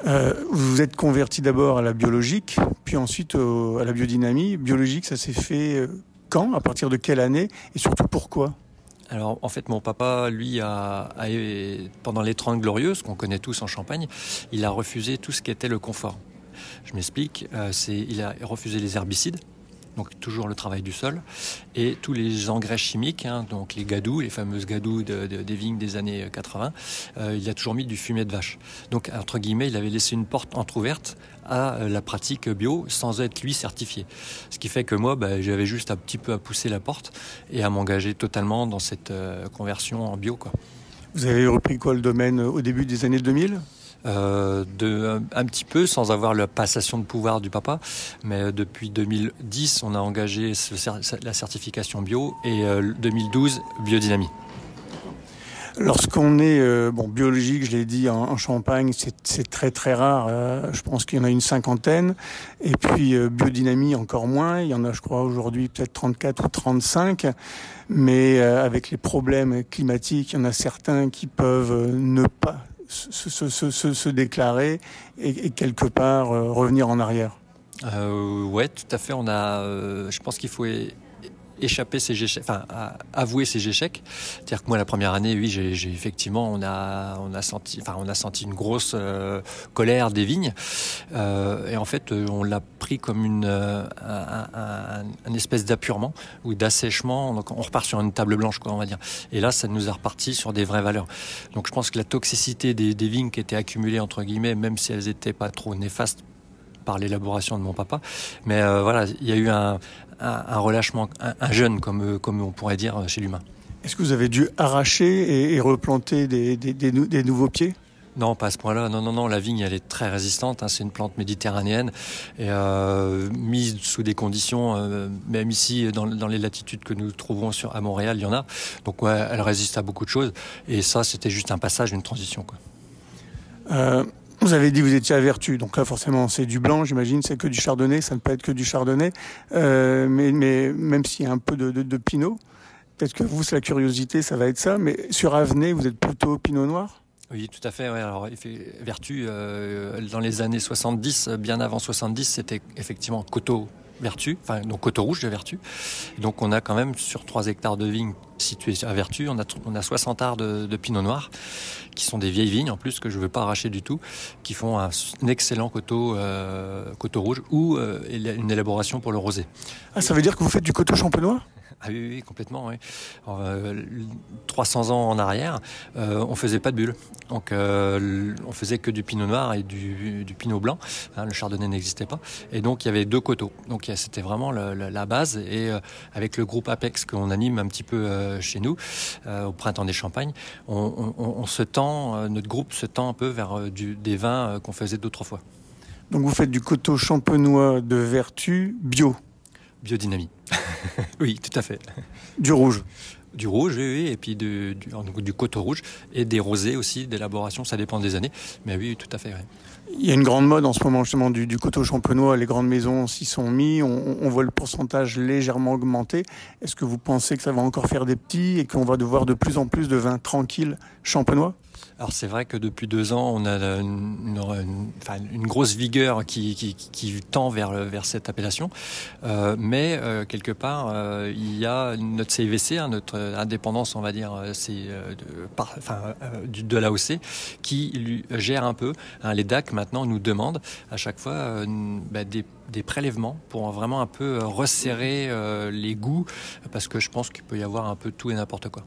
Euh, vous êtes converti d'abord à la biologique, puis ensuite à la biodynamie. Biologique, ça s'est fait quand À partir de quelle année Et surtout pourquoi? Alors, en fait, mon papa, lui, a, pendant les Trente Glorieuses, qu'on connaît tous en Champagne, il a refusé tout ce qui était le confort. Je m'explique, euh, c'est, il a refusé les herbicides, donc toujours le travail du sol, et tous les engrais chimiques, hein, donc les gadous, les fameuses gadous de- de- des vignes des années 80, euh, il a toujours mis du fumier de vache. Donc, entre guillemets, il avait laissé une porte entrouverte à euh, la pratique bio sans être lui certifié. Ce qui fait que moi, bah, j'avais juste un petit peu à pousser la porte et à m'engager totalement dans cette euh, conversion en bio. Quoi. Vous avez repris quoi le domaine au début des années 2000 Euh, de, un, un petit peu sans avoir la passation de pouvoir du papa, mais euh, depuis 2010, on a engagé ce la certification bio et euh, 2012 biodynamie. Lorsqu'on est euh, bon biologique, je l'ai dit, en, Champagne, c'est très très rare. euh, je pense qu'il y en a une cinquantaine. Et puis euh, biodynamie encore moins. Il y en a, je crois, aujourd'hui peut-être 34 ou 35. Mais euh, avec les problèmes climatiques, il y en a certains qui peuvent euh, ne pas se, se- se- se- déclarer et, et quelque part euh, revenir en arrière. Euh, ouais, tout à fait. On a, je pense qu'il faut échapper ses échecs, enfin avouer ses échecs. C'est-à-dire que moi, la première année, oui, j'ai effectivement, on a, on a senti, enfin, on a senti une grosse euh, colère des vignes. Euh, et en fait, euh, on l'a pris comme une, un, espèce d'appurement ou d'assèchement. Donc, on repart sur une table blanche, quoi, on va dire. Et là, ça nous a reparti sur des vraies valeurs. Donc, je pense que la toxicité des, des vignes qui étaient accumulées entre guillemets, même si elles n'étaient pas trop néfastes par l'élaboration de mon papa. Mais euh, voilà, il y a eu un, un, un relâchement, un, un jeûne, comme, euh, comme on pourrait dire euh, chez l'humain. Est-ce que vous avez dû arracher et, et replanter des, des- des nou- des nouveaux pieds? Non, pas à ce point-là. Non, non, non. La vigne, elle est très résistante. hein. C'est une plante méditerranéenne et euh, mise sous des conditions, euh, même ici, dans, dans les latitudes que nous trouvons sur, à Montréal, il y en a. Donc, ouais, elle résiste à beaucoup de choses. Et ça, c'était juste un passage, une transition. Quoi. Euh, vous avez dit que vous étiez à Vertu, donc là forcément c'est du blanc, j'imagine, c'est que du chardonnay, ça ne peut être que du chardonnay, Euh, mais, mais même s'il y a un peu de, de, de pinot, peut-être que vous, c'est la curiosité, ça va être ça, mais sur Avenay, vous êtes plutôt pinot noir? Oui, tout à fait. Alors, Vertu, euh, dans les années 70, euh, bien avant 70, c'était effectivement coteau Vertu, enfin donc coteau rouge de Vertu. Donc on a quand même sur 3 hectares de vignes situés à Vertu, on a, on a 60 arts de, pinot noir, qui sont des vieilles vignes en plus que je ne veux pas arracher du tout, qui font un, excellent coteau, euh, coteau rouge ou euh, une élaboration pour le rosé. Ah, ça veut dire que vous faites du coteau champenois? Ah oui, oui, complètement. Oui. Alors, euh, 300 ans en arrière, euh, on faisait pas de bulles. Donc, euh, on faisait que du pinot noir et du, pinot blanc. Hein, le chardonnay n'existait pas. Et donc, il y avait deux coteaux. Donc, c'était vraiment la base. Et euh, avec le groupe Apex qu'on anime un petit peu euh, chez nous, euh, au printemps des Champagnes, on, se tend, euh, notre groupe se tend un peu vers euh, des vins euh, qu'on faisait d'autres fois. Donc vous faites du coteau champenois de vertu bio, Biodynamie. oui, tout à fait. du rouge. Du rouge, oui, oui, et puis du, du, donc du coteau rouge et des rosés aussi, d'élaboration, ça dépend des années. Mais oui, tout à fait. oui. Il y a une grande mode en ce moment justement du, du coteau champenois. Les grandes maisons s'y sont mis. On, on voit le pourcentage légèrement augmenter. Est-ce que vous pensez que ça va encore faire des petits et qu'on va devoir de plus en plus de vins tranquilles champenois? Alors c'est vrai que depuis deux ans, on a une, grosse vigueur qui, tend vers, vers cette appellation. Euh, mais euh, quelque part, euh, il y a notre CIVC, hein, notre indépendance, on va dire, c'est de, l'AOC, qui gère un peu. hein. les DAC maintenant nous demandent à chaque fois bah, des prélèvements pour vraiment un peu resserrer les goûts parce que je pense qu'il peut y avoir un peu tout et n'importe quoi.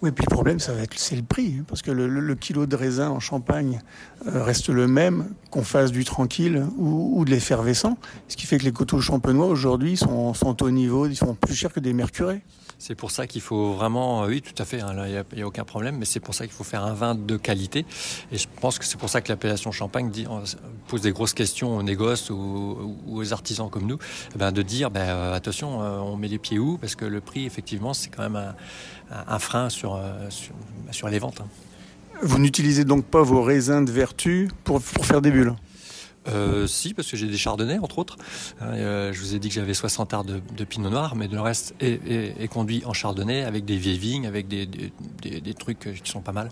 Oui, puis le problème, ça va être c'est le prix, hein, parce que le, le- kilo de raisin en Champagne euh, reste le même qu'on fasse du tranquille ou, ou de l'effervescent, ce qui fait que les coteaux champenois aujourd'hui sont, sont au niveau, ils sont plus chers que des mercurés. C'est pour ça qu'il faut vraiment, euh, oui, tout à fait, hein, il n'y a, aucun problème, mais c'est pour ça qu'il faut faire un vin de qualité. Et je pense que c'est pour ça que l'appellation champagne dit, pose des grosses questions aux négoces ou, ou aux artisans comme nous, eh ben, de dire, ben, euh, attention, euh, on met les pieds où? Parce que le prix, effectivement, c'est quand même un, un- frein sur, euh, sur, sur les ventes. hein. Vous n'utilisez donc pas vos raisins de vertu pour, pour faire des bulles? Euh, si, parce que j'ai des chardonnays, entre autres. Euh, je vous ai dit que j'avais 60 arts de, de pinot noir, mais le reste est, est- est conduit en chardonnay, avec des vieilles vignes, avec des, des, des- des trucs qui sont pas mal.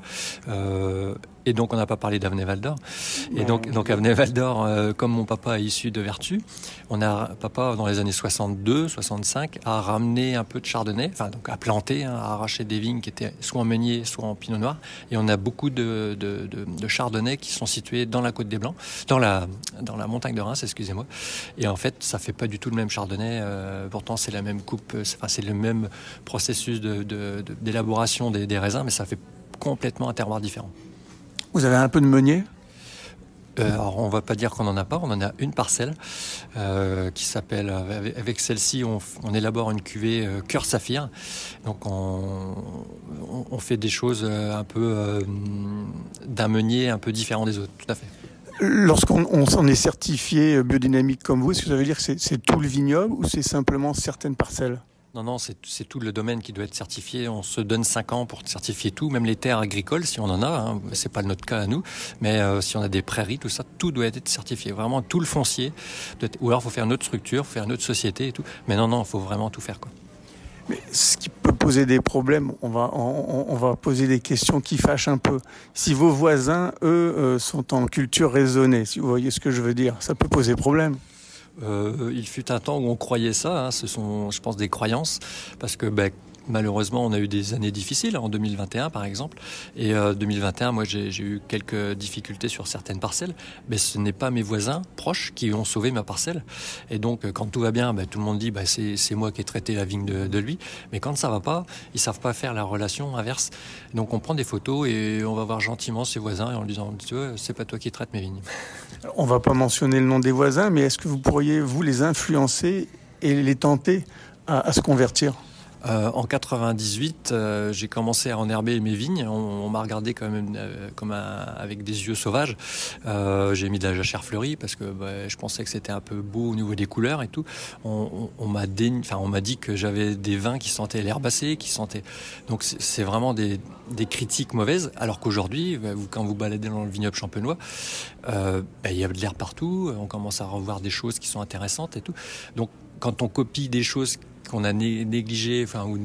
Euh, et donc, on n'a pas parlé d'Avenay Val d'Or. Et donc, donc Avenay Val d'Or, euh, comme mon papa est issu de Vertu, on a, papa, dans les années 62, 65, a ramené un peu de chardonnay, enfin, donc a planté, hein, a arraché des vignes qui étaient soit en meunier, soit en pinot noir. Et on a beaucoup de, de, de, de chardonnays qui sont situés dans la Côte des Blancs, dans la, dans la montagne de Reims, excusez-moi. Et en fait, ça fait pas du tout le même chardonnay. euh, pourtant, c'est la même coupe, euh, c'est- enfin, c'est le même processus d'élaboration des, des raisins, mais ça fait complètement un terroir différent. Vous avez un peu de meunier? Euh, alors, on va pas dire qu'on n'en a pas, on en a une parcelle euh, qui s'appelle, avec, celle-ci, on, élabore une cuvée euh, cœur saphir. Donc, on, on- on fait des choses un peu d'un meunier un peu différent des autres, tout à fait. Lorsqu'on on s'en est certifié biodynamique comme vous, est-ce que ça veut dire que c'est tout le vignoble ou c'est simplement certaines parcelles? Non, non, c'est tout le domaine qui doit être certifié. On se donne 5 ans pour certifier tout, même les terres agricoles, si on en a. Hein. C'est pas notre cas à nous, mais euh, si on a des prairies, tout ça, tout doit être certifié. Vraiment, tout le foncier. Ou alors, faut faire une autre structure, faire une autre société et tout. Mais non, non, il faut vraiment tout faire, quoi. Mais ce qui peut poser des problèmes, on va, on va poser des questions qui fâchent un peu. Si vos voisins, eux, euh, sont en culture raisonnée, si vous voyez ce que je veux dire, ça peut poser problème. Euh, il fut un temps où on croyait ça. hein. Ce sont, je pense, des croyances, parce que ben, malheureusement, on a eu des années difficiles en 2021, par exemple. Et euh, 2021, moi, j'ai eu quelques difficultés sur certaines parcelles, mais ce n'est pas mes voisins proches qui ont sauvé ma parcelle. Et donc, euh, quand tout va bien, ben, tout le monde dit, ben, c'est moi qui ai traité la vigne de, de lui. Mais quand ça va pas, ils savent pas faire la relation inverse. Donc, on prend des photos et on va voir gentiment ses voisins en lui disant, c'est pas toi qui traites mes vignes. On va pas mentionner le nom des voisins, mais est-ce que vous pourriez, vous, les influencer et les tenter à se convertir? Euh, en 98, euh, j'ai commencé à enherber mes vignes. On, m'a regardé quand même euh, avec des yeux sauvages. J'ai mis de la jachère fleurie parce que bah, je pensais que c'était un peu beau au niveau des couleurs et tout. On, m'a enfin, on m'a dit que j'avais des vins qui sentaient l'herbacée, qui sentaient. Donc c'est vraiment des, critiques mauvaises. Alors qu'aujourd'hui, bah, quand vous baladez dans le vignoble champenois, bah, il y a de l'air partout. On commence à revoir des choses qui sont intéressantes et tout. Donc quand on copie des choses qu'on a né- négligées, enfin ou,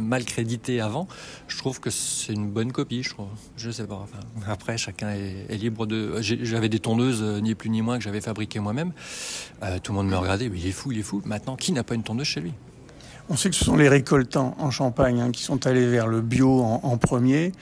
mal créditées avant, je trouve que c'est une bonne copie. Je trouve. Je sais pas. Après, chacun est, libre de. J'avais des tondeuses euh, ni plus ni moins que j'avais fabriquées moi-même. Euh, tout le monde me regardait. Il est fou, il est fou. Maintenant, qui n'a pas une tondeuse chez lui? On sait que ce sont les récoltants en Champagne hein, qui sont allés vers le bio en, premier.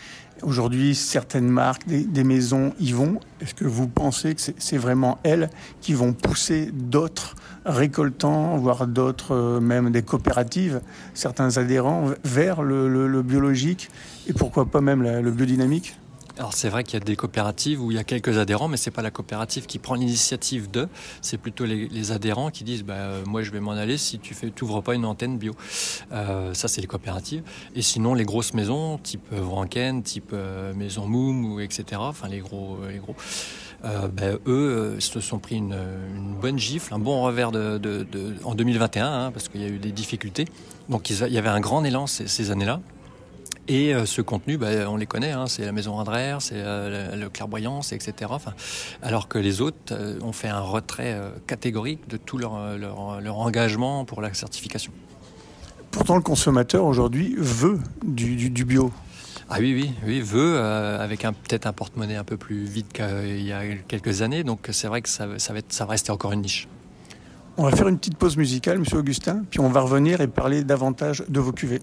Aujourd'hui, certaines marques, des, maisons y vont. Est-ce que vous pensez que c'est vraiment elles qui vont pousser d'autres récoltants, voire d'autres, euh, même des coopératives, certains adhérents vers le, biologique et pourquoi pas même le biodynamique? Alors c'est vrai qu'il y a des coopératives où il y a quelques adhérents, mais c'est pas la coopérative qui prend l'initiative de, c'est plutôt les, adhérents qui disent bah, euh, moi je vais m'en aller si tu fais, t'ouvres pas une antenne bio. Euh, ça c'est les coopératives. Et sinon les grosses maisons, type Vranken, type Maison Moum ou etc. Enfin les gros, les gros. Euh, ben, eux euh, se sont pris une, bonne gifle, un bon revers en 2021, hein, parce qu'il y a eu des difficultés. Donc il y avait un grand élan ces, années-là. Et euh, ce contenu, bah, on les connaît, hein, c'est la Maison Indrer, c'est le Clairvoyance, etc. Alors que les autres ont fait un retrait catégorique de tout leur, engagement pour la certification. Pourtant, le consommateur aujourd'hui veut du bio. Ah oui, oui, oui, veut, euh, avec peut-être un porte-monnaie un peu plus vide qu'il y a quelques années. Donc c'est vrai que ça, va ça va rester encore une niche. On va faire une petite pause musicale, Monsieur Augustin, puis on va revenir et parler davantage de vos cuvées.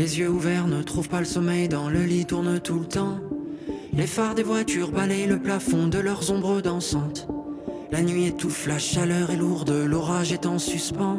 Les yeux ouverts ne trouvent pas le sommeil, dans le lit tourne tout le temps. Les phares des voitures balayent le plafond de leurs ombres dansantes. La nuit étouffe, la chaleur est lourde, l'orage est en suspens.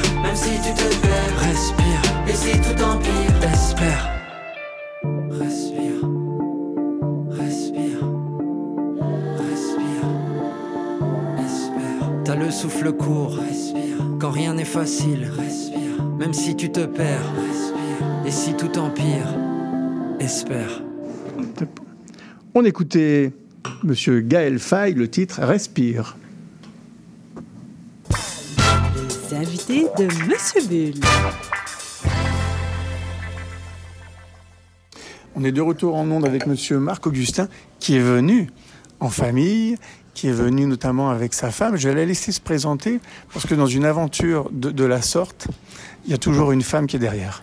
même si tu te perds, respire, et si tout empire, espère. Respire, respire, respire, espère. T'as le souffle court, respire, quand rien n'est facile, respire, même si tu te perds, respire, et si tout empire, espère. On écoutait Monsieur Gaël Faye, le titre Respire. Les invités de Monsieur Bull. On est de retour en onde avec Monsieur Marc Augustin, qui est venu en famille, qui est venu notamment avec sa femme. Je vais la laisser se présenter, parce que dans une aventure de, de la sorte, il y a toujours une femme qui est derrière.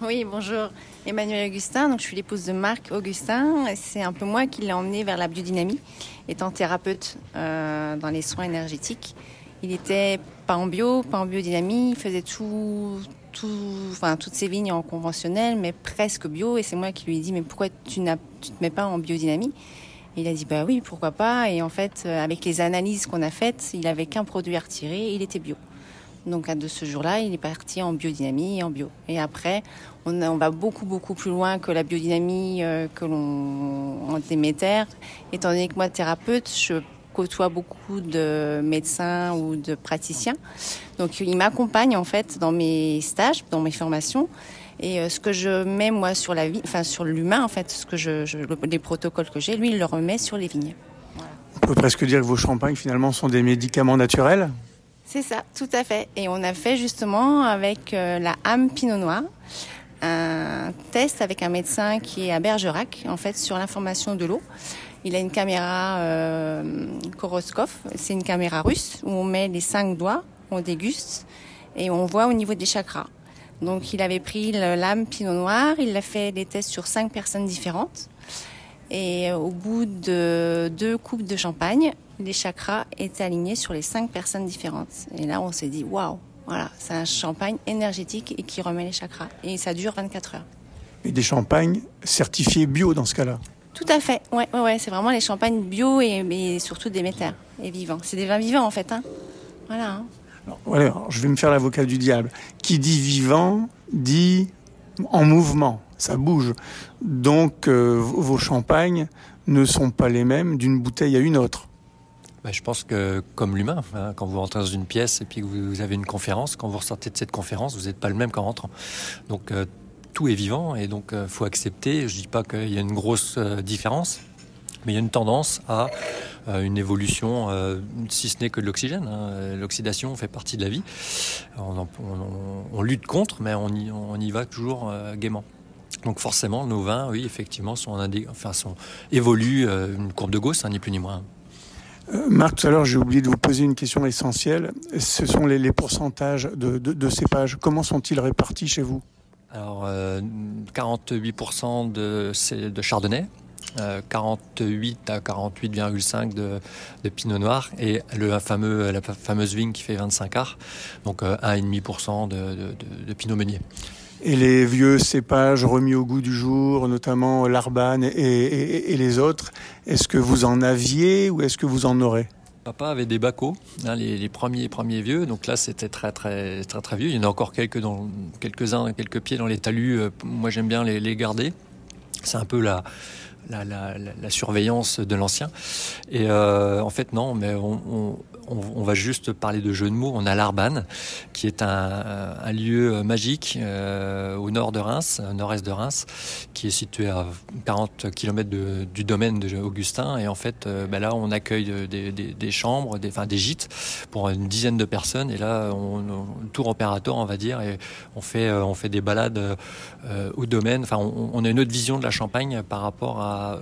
Oui, bonjour. Emmanuel Augustin, donc je suis l'épouse de Marc Augustin. et C'est un peu moi qui l'ai emmené vers la biodynamie, étant thérapeute euh, dans les soins énergétiques. Il était pas en bio, pas en biodynamie, il faisait tout, tout, enfin, toutes ses vignes en conventionnel, mais presque bio. Et c'est moi qui lui ai dit, mais pourquoi tu ne te mets pas en biodynamie? Il a dit bah oui, pourquoi pas? Et en fait, euh, avec les analyses qu'on a faites, il avait qu'un produit à retirer, il était bio. Donc de ce jour-là, il est parti en biodynamie et en bio. Et après, on, va beaucoup beaucoup plus loin que la biodynamie euh, que l'on en. Étant donné que moi thérapeute, je côtoie beaucoup de médecins ou de praticiens. Donc il m'accompagne en fait dans mes stages, dans mes formations. Et euh, ce que je mets moi sur la vie, enfin sur l'humain en fait, ce que je, je- le- les protocoles que j'ai, lui il le remet sur les vignes. On peut presque dire que vos champagnes, finalement, sont des médicaments naturels? C'est ça, tout à fait. Et on a fait justement avec euh, la âme Pinot Noir un test avec un médecin qui est à Bergerac, en fait, sur l'information de l'eau. Il a une caméra euh, Koroskov, c'est une caméra russe où on met les cinq doigts, on déguste et on voit au niveau des chakras. Donc il avait pris l'âme Pinot Noir, il a fait des tests sur cinq personnes différentes. Et euh, au bout de deux coupes de champagne, les chakras étaient alignés sur les cinq personnes différentes. Et là, on s'est dit, waouh, voilà, c'est un champagne énergétique et qui remet les chakras. Et ça dure 24 heures. Et des champagnes certifiés bio dans ce cas-là? Tout à fait, ouais, ouais, ouais, c'est vraiment les champagnes bio et, et surtout des métères et vivants. C'est des vins vivants en fait, hein. Voilà. hein. Voilà, alors, je vais me faire l'avocat du diable. Qui dit vivant dit en mouvement, ça bouge. Donc euh, vos vos champagnes ne sont pas les mêmes d'une bouteille à une autre. Bah, je pense que comme l'humain, hein, quand vous rentrez dans une pièce et puis que vous avez une conférence, quand vous ressortez de cette conférence, vous n'êtes pas le même qu'en rentrant. Donc euh, tout est vivant et donc il faut accepter. Je dis pas qu'il y a une grosse euh, différence, mais il y a une tendance à euh, une évolution, euh, si ce n'est que de l'oxygène. hein. L'oxydation fait partie de la vie. On, lutte contre, mais on y, va toujours euh, gaiement. Donc forcément, nos vins, oui, effectivement, sont, enfin, évoluent euh, une courbe de Gauss, hein, ni plus ni moins. Euh, Marc, tout à l'heure, j'ai oublié de vous poser une question essentielle. Ce sont les, les pourcentages de, de- de cépages. Comment sont-ils répartis chez vous? Alors, euh, 48% de, c'est de chardonnay, euh, 48 à 48,5 de, de pinot noir et le fameux, la fameuse vigne qui fait 25 arts, donc euh, 1,5% de, de, de, de pinot meunier. Et les vieux cépages remis au goût du jour, notamment l'Arbane et, et- et les autres, est-ce que vous en aviez ou est-ce que vous en aurez? Papa avait des bacos, hein, les, premiers premiers vieux. Donc là, c'était très très très très vieux. Il y en a encore quelques dans quelques-uns, quelques pieds dans les talus. Euh, Moi, j'aime bien les, garder. C'est un peu la la, la, la- la surveillance de l'ancien. Et euh, en fait, non, mais on, on- va juste parler de jeu de mots. On a l'Arbane, qui est un, lieu magique euh, au nord de Reims, au nord-est de Reims, qui est situé à 40 km du domaine de Augustin. Et en fait, euh, ben là, on accueille des, chambres, des, enfin, des gîtes pour une dizaine de personnes. Et là, on, tour opérateur, on va dire, et on fait, euh, on fait des balades euh, au domaine. Enfin, on, a une autre vision de la Champagne par rapport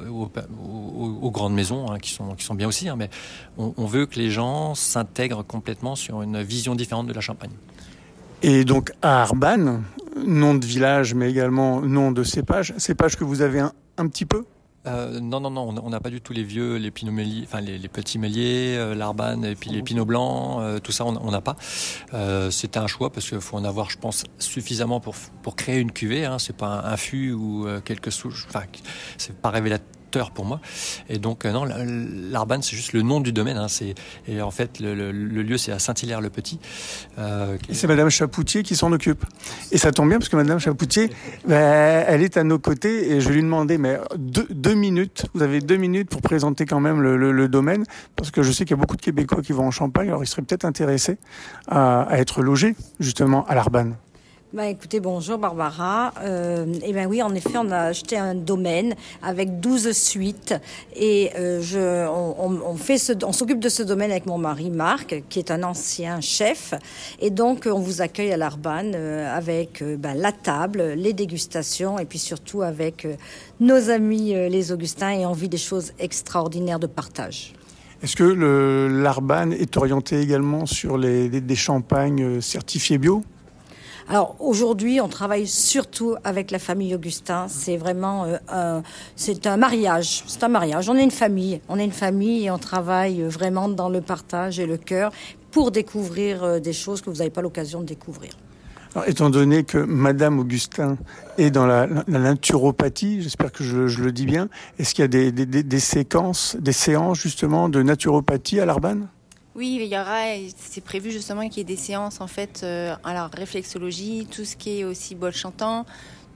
aux, grandes maisons, hein, qui, sont, qui sont bien aussi. hein, mais on veut que les gens s'intègrent complètement sur une vision différente de la Champagne. Et donc à Arbane, nom de village, mais également nom de cépage, cépage que vous avez un, un petit peu? Euh, non, non, non, on- n'a pas du tout les vieux, les pinots méliers, enfin les, les petits méliers, euh, et puis les pinots blancs, euh, tout ça, on n'a pas. Euh, C'était un choix parce qu'il faut en avoir, je pense, suffisamment pour, pour créer une cuvée. Hein. C'est pas un, un fût ou quelques souches, enfin, c'est pas révélateur pour moi. Et donc, euh, non, la- l'arbane, c'est juste le nom du domaine. Hein. C'est- Et en fait, le, lieu, c'est à Saint-Hilaire-le-Petit. Euh, Et c'est Madame Chapoutier qui s'en occupe. Et ça tombe bien parce que Madame Chapoutier, ben, elle est à nos côtés et je lui demandais, mais deux, minutes, vous avez deux minutes pour présenter quand même le, domaine, parce que je sais qu'il y a beaucoup de Québécois qui vont en Champagne, alors ils seraient peut-être intéressés à, à être logés justement à l'Arbane. Écoutez, bonjour Barbara. Euh, eh ben oui, en effet, on a acheté un domaine avec 12 suites et euh, on, s'occupe de ce domaine avec mon mari Marc, qui est un ancien chef. Et donc, on vous accueille à l'Arbane euh, avec ben, la table, les dégustations et puis surtout avec nos amis les Augustins et on vit des choses extraordinaires de partage. Est-ce que l'Arbane est orienté également sur des, champagnes certifiés bio? Alors aujourd'hui, on travaille surtout avec la famille Augustin. C'est vraiment euh, un, c'est un mariage. C'est un mariage. On est une famille. On est une famille et on travaille vraiment dans le partage et le cœur pour découvrir euh, des choses que vous n'avez pas l'occasion de découvrir. Alors, étant donné que Madame Augustin est dans la, naturopathie, j'espère que je, le dis bien, est-ce qu'il y a des, séquences, des séances justement de naturopathie à l'Arbanne oui, il y aura, c'est prévu justement qu'il y ait des séances en fait, euh, alors réflexologie, tout ce qui est aussi bol chantant,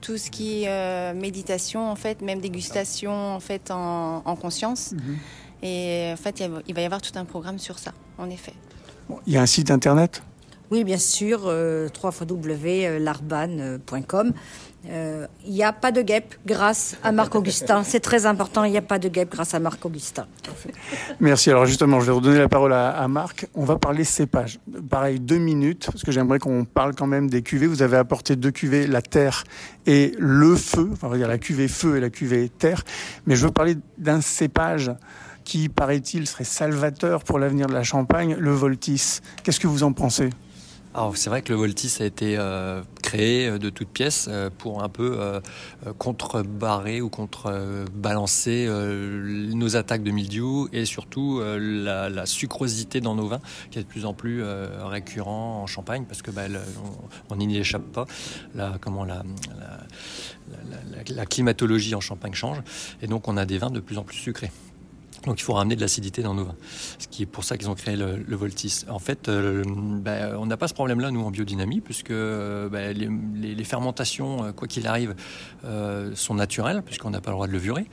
tout ce qui est euh, méditation en fait, même dégustation en fait en, en conscience. Mhm. Et en fait, il va y avoir tout un programme sur ça, en effet. Bon, il y a un site internet? Oui, bien sûr, euh, www.larban.com. Euh, il n'y a pas de guêpe grâce à Marc Augustin. C'est très important, il n'y a pas de guêpe grâce à Marc Augustin. Merci. Alors justement, je vais redonner la parole à, à Marc. On va parler cépage. Pareil, deux minutes, parce que j'aimerais qu'on parle quand même des cuvées. Vous avez apporté deux cuvées, la terre et le feu. Enfin, on va dire la cuvée feu et la cuvée terre. Mais je veux parler d'un cépage qui, paraît-il, serait salvateur pour l'avenir de la Champagne, le Voltis. Qu'est-ce que vous en pensez? Alors c'est vrai que le Voltis a été euh, créé euh, de toutes pièces euh, pour un peu euh, contrebarrer ou contrebalancer euh, nos attaques de mildiou et surtout euh, la, la, sucrosité dans nos vins qui est de plus en plus récurrent en Champagne parce que bah, on n'y échappe pas. Comment la, la, la climatologie en Champagne change et donc on a des vins de plus en plus sucrés. Donc il faut ramener de l'acidité dans nos vins. Ce qui est pour ça qu'ils ont créé le, le Voltis. En fait, euh, bah, on n'a pas ce problème-là, nous, en biodynamie, puisque euh, bah, les, les, les, fermentations, euh, quoi qu'il arrive, euh, sont naturelles, puisqu'on n'a pas le droit de levurer.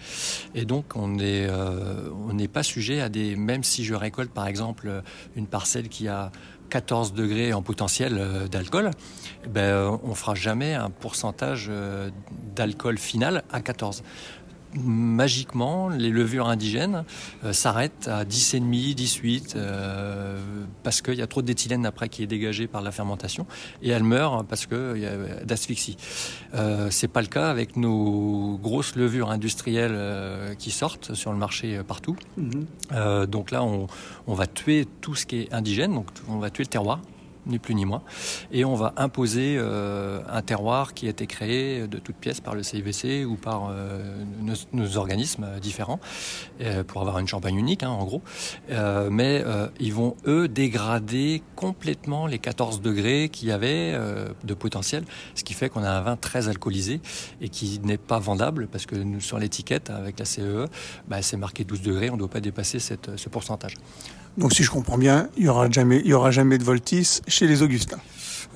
Et donc, on n'est euh, pas sujet à des... Même si je récolte, par exemple, une parcelle qui a 14 degrés en potentiel d'alcool, ben, on fera jamais un pourcentage d'alcool final à 14 magiquement, les levures indigènes euh, s'arrêtent à 10,5, 18, euh, parce qu'il y a trop d'éthylène après qui est dégagé par la fermentation, et elles meurent parce qu'il y a d'asphyxie. Euh, c'est pas le cas avec nos grosses levures industrielles euh, qui sortent sur le marché partout. Mm -hmm. donc là, on, on va tuer tout ce qui est indigène, donc on va tuer le terroir ni plus ni moins. Et on va imposer euh, un terroir qui a été créé de toutes pièces par le CIVC ou par euh, nos, organismes différents euh, pour avoir une champagne unique, hein, en gros. Mais ils vont, eux, dégrader complètement les 14 degrés qu'il y avait de potentiel, ce qui fait qu'on a un vin très alcoolisé et qui n'est pas vendable parce que sur l'étiquette, avec la CEE, e, bah, c'est marqué 12 degrés, on ne doit pas dépasser ce pourcentage. Donc si je comprends bien, il n'y aura, jamais, il y aura jamais de Voltis chez les Augustins.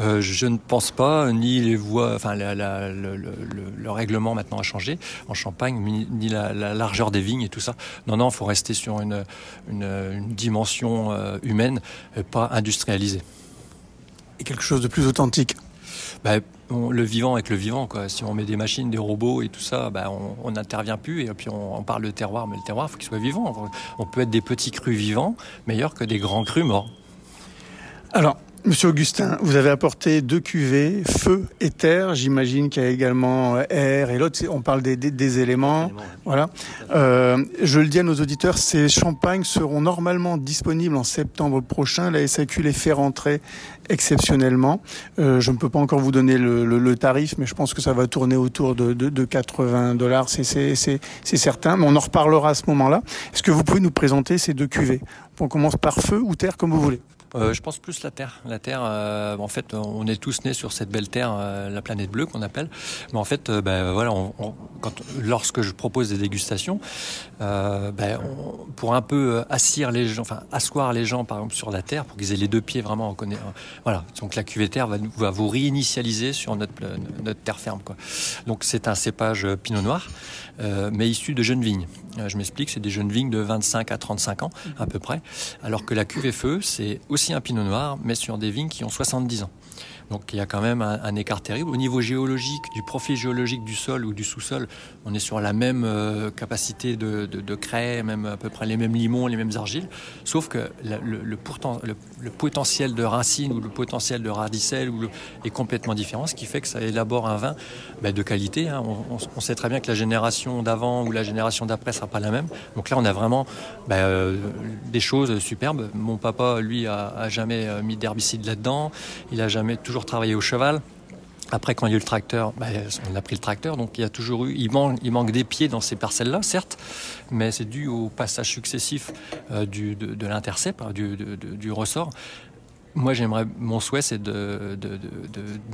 Euh, je ne pense pas, ni les voies, enfin la, la, le, le, le, règlement maintenant a changé en Champagne, ni, ni la, la, largeur des vignes et tout ça. Non, non, il faut rester sur une, une, une dimension euh, humaine, pas industrialisée. Et quelque chose de plus authentique. Bah, le vivant avec le vivant. Quoi. Si on met des machines, des robots et tout ça, bah, on n'intervient plus. Et puis on, parle de terroir, mais le terroir, il faut qu'il soit vivant. On peut être des petits crus vivants meilleurs que des grands crus morts. Alors, Monsieur Augustin, vous avez apporté deux cuvées, feu et terre. J'imagine qu'il y a également air et l'autre. On parle des, des, des éléments. éléments. Voilà. Euh, je le dis à nos auditeurs, ces champagnes seront normalement disponibles en septembre prochain. La SAQ les fait rentrer exceptionnellement. Euh, je ne peux pas encore vous donner le, le, le, tarif, mais je pense que ça va tourner autour de, de, de 80 dollars, c'est certain. Mais on en reparlera à ce moment-là. Est-ce que vous pouvez nous présenter ces deux cuvées? On commence par feu ou terre, comme vous voulez. Euh, je pense plus la Terre. La Terre, euh, en fait, on est tous nés sur cette belle Terre, euh, la planète bleue qu'on appelle. Mais en fait, ben, voilà, on, on, quand, lorsque je propose des dégustations, ben, on, pour un peu assir les gens, enfin asseoir les gens, par exemple, sur la Terre, pour qu'ils aient les deux pieds vraiment en connaît. Voilà. Donc la cuvée Terre va, va vous réinitialiser sur notre, notre terre ferme. Quoi. Donc c'est un cépage Pinot Noir, mais issu de jeunes vignes. je m'explique, c'est des jeunes vignes de 25 à 35 ans à peu près, alors que la cuvée Feu, c'est aussi aussi un pinot noir, mais sur des vignes qui ont 70 ans. Donc il y a quand même un, écart terrible. Au niveau géologique, du profil géologique du sol ou du sous-sol, on est sur la même euh, capacité de, de, craie, même à peu près les mêmes limons, les mêmes argiles. Sauf que le, pourtant, le, potentiel de racine ou le potentiel de radicelle ou est complètement différent, ce qui fait que ça élabore un vin bah, de qualité. Hein. On, sait très bien que la génération d'avant ou la génération d'après sera pas la même. Donc là, on a vraiment bah, euh, des choses superbes. Mon papa, lui, a, a jamais euh, mis d'herbicide là-dedans. Il a jamais toujours travaillé au cheval. Après, quand il y a eu le tracteur, bah, on a pris le tracteur, donc il y a toujours eu, il manque, des pieds dans ces parcelles-là, certes, mais c'est dû au passage successif euh, de, de l'intercept, du, du, ressort. Moi, j'aimerais, mon souhait, c'est de, de,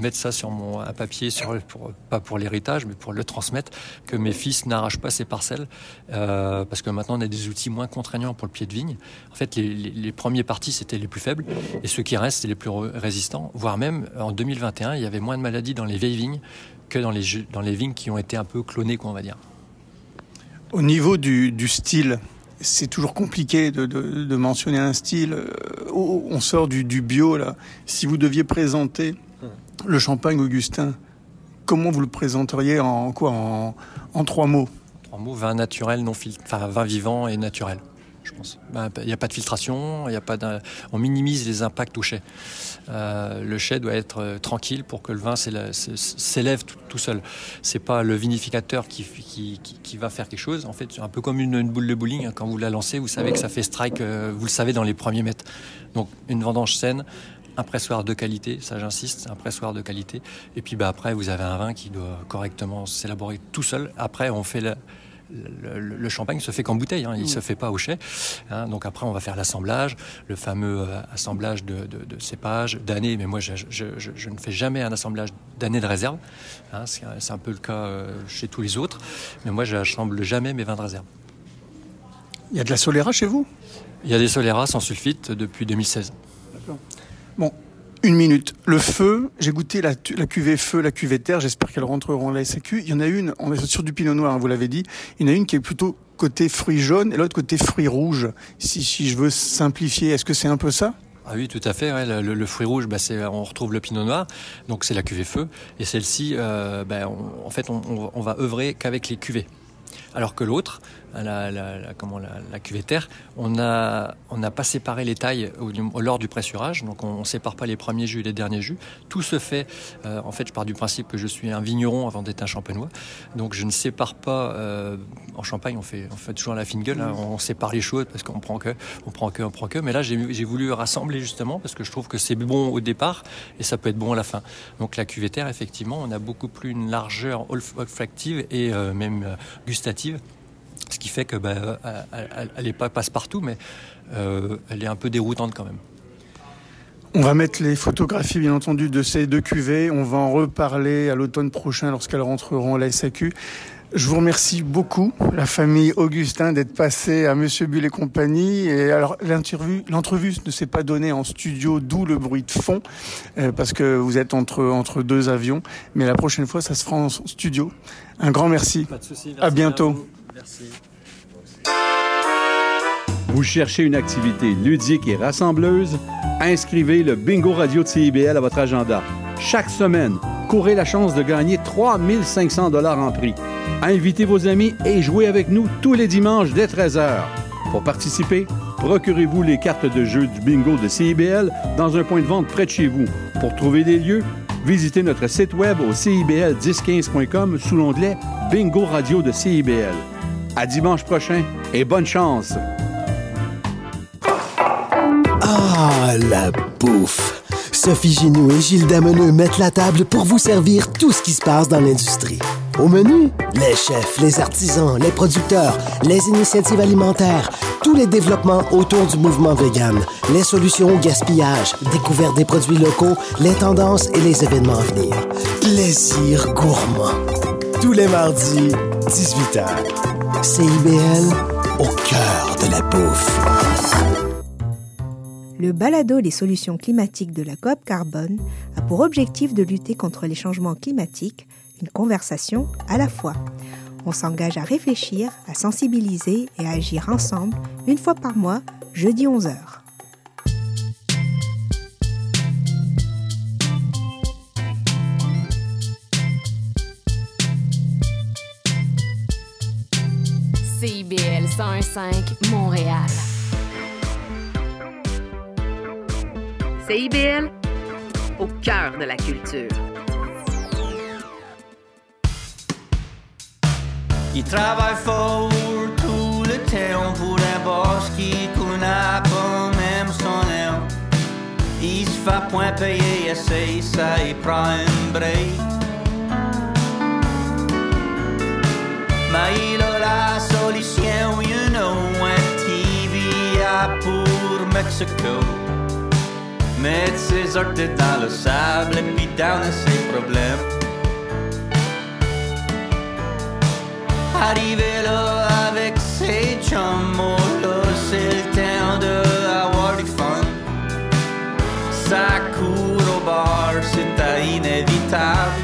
mettre ça sur mon un papier, sur, pas pour l'héritage, mais pour le transmettre, que mes fils n'arrachent pas ces parcelles, euh, parce que maintenant on a des outils moins contraignants pour le pied de vigne. En fait, les, les, les premiers partis c'était les plus faibles, et ceux qui restent c'est les plus résistants. Voire même en 2021, il y avait moins de maladies dans les vieilles vignes que dans les dans les vignes qui ont été un peu clonées, quoi, on va dire. Au niveau du, du style, c'est toujours compliqué de, de, de, mentionner un style. Oh, on sort du, du, bio là. Si vous deviez présenter le champagne Augustin, comment vous le présenteriez en quoi en, en trois mots? Trois mots vin naturel, non filtre, enfin vin vivant et naturel. Je pense. Il n'y a pas de filtration, il y a pas on minimise les impacts chai. Euh, le chai doit être euh, tranquille pour que le vin s'élève tout, tout, seul. C'est pas le vinificateur qui, va faire quelque chose. En fait, c'est un peu comme une, une, boule de bowling. Hein. Quand vous la lancez, vous savez que ça fait strike. Euh, vous le savez dans les premiers mètres. Donc, une vendange saine, un pressoir de qualité, ça j'insiste, un pressoir de qualité. Et puis bah, après, vous avez un vin qui doit correctement s'élaborer tout seul. Après, on fait la, le, le, champagne se fait qu'en bouteille, hein, il mmh. se fait pas au chai. Hein, donc après, on va faire l'assemblage, le fameux euh, assemblage de, de, de cépages, d'années. Mais moi, je, je, je, je, ne fais jamais un assemblage d'années de réserve. Hein, C'est un peu le cas euh, chez tous les autres. Mais moi, je n'assemble jamais mes vins de réserve. Il y a de la Solera chez vous? Il y a des Solera sans sulfite depuis 2016. D'accord. Bon, une minute. Le feu, j'ai goûté la, cuvée feu, la cuvée terre. J'espère qu'elles rentreront à la SAQ. Il y en a une, on est sur du pinot noir, hein, vous l'avez dit. Il y en a une qui est plutôt côté fruits jaunes et l'autre côté fruits rouges. Si, si je veux simplifier, est-ce que c'est un peu ça? Ah oui, tout à fait. Le, fruit rouge, bah, on retrouve le pinot noir, donc c'est la cuvée feu. Et celle-ci, euh, bah, en fait, on, on va œuvrer qu'avec les cuvées. Alors que l'autre, la, la, la, comment, la, on n'a on pas séparé les tailles au, lors du pressurage, donc on ne sépare pas les premiers jus et les derniers jus. Tout se fait, euh, en fait, je pars du principe que je suis un vigneron avant d'être un champenois, donc je ne sépare pas, euh, en Champagne on fait, on fait toujours la fine gueule, hein, on sépare les choses parce qu'on prend que, on prend que, on prend que, mais là j'ai voulu rassembler justement parce que je trouve que c'est bon au départ et ça peut être bon à la fin. Donc la cuvée terre, effectivement, on a beaucoup plus une largeur olfactive et euh, même gustative ce qui fait que bah, elle n'est pas passe-partout, mais euh, elle est un peu déroutante quand même. On va mettre les photographies, bien entendu, de ces deux cuvées. On va en reparler à l'automne prochain lorsqu'elles rentreront à la SAQ. Je vous remercie beaucoup, la famille Augustin, d'être passé à Monsieur Bull et compagnie. Et alors, l'interview, l'entrevue ne s'est pas donnée en studio, d'où le bruit de fond, euh, parce que vous êtes entre, entre deux avions. Mais la prochaine fois, ça se fera en studio. Un grand merci. Pas de souci, merci à bientôt. À merci. Vous cherchez une activité ludique et rassembleuse? Inscrivez le Bingo Radio de CIBL à votre agenda. Chaque semaine, courez la chance de gagner 3500 dollars en prix. Invitez vos amis et jouez avec nous tous les dimanches dès 13h. Pour participer, procurez-vous les cartes de jeu du bingo de CIBL dans un point de vente près de chez vous. Pour trouver des lieux, visitez notre site web au cibl1015.com sous l'onglet Bingo Radio de CIBL. À dimanche prochain et bonne chance! Ah, la bouffe! Sophie Ginou et Gilles Dameneux mettent la table pour vous servir tout ce qui se passe dans l'industrie. Au menu, les chefs, les artisans, les producteurs, les initiatives alimentaires, tous les développements autour du mouvement vegan, les solutions au gaspillage, découverte des produits locaux, les tendances et les événements à venir. Plaisir gourmand. Tous les mardis, 18h. CIBL, au cœur de la bouffe. Le balado Les solutions climatiques de la COP Carbone a pour objectif de lutter contre les changements climatiques, une conversation à la fois. On s'engage à réfléchir, à sensibiliser et à agir ensemble une fois par mois, jeudi 11h. CIBL 105 Montréal. CIBL, au cœur de la culture. Il travaille fort tout le temps pour un boss qui connaît pas même son nom. Il se fait point payer assez, ça il prend un break. Mais il a la solution, you know, un TVA pour Mexico. mettre ses orteils dans le sable et puis down ses problèmes. Arrivé là avec ses chums, c'est le temps de avoir du fun. Ça court au bar, c'était inévitable.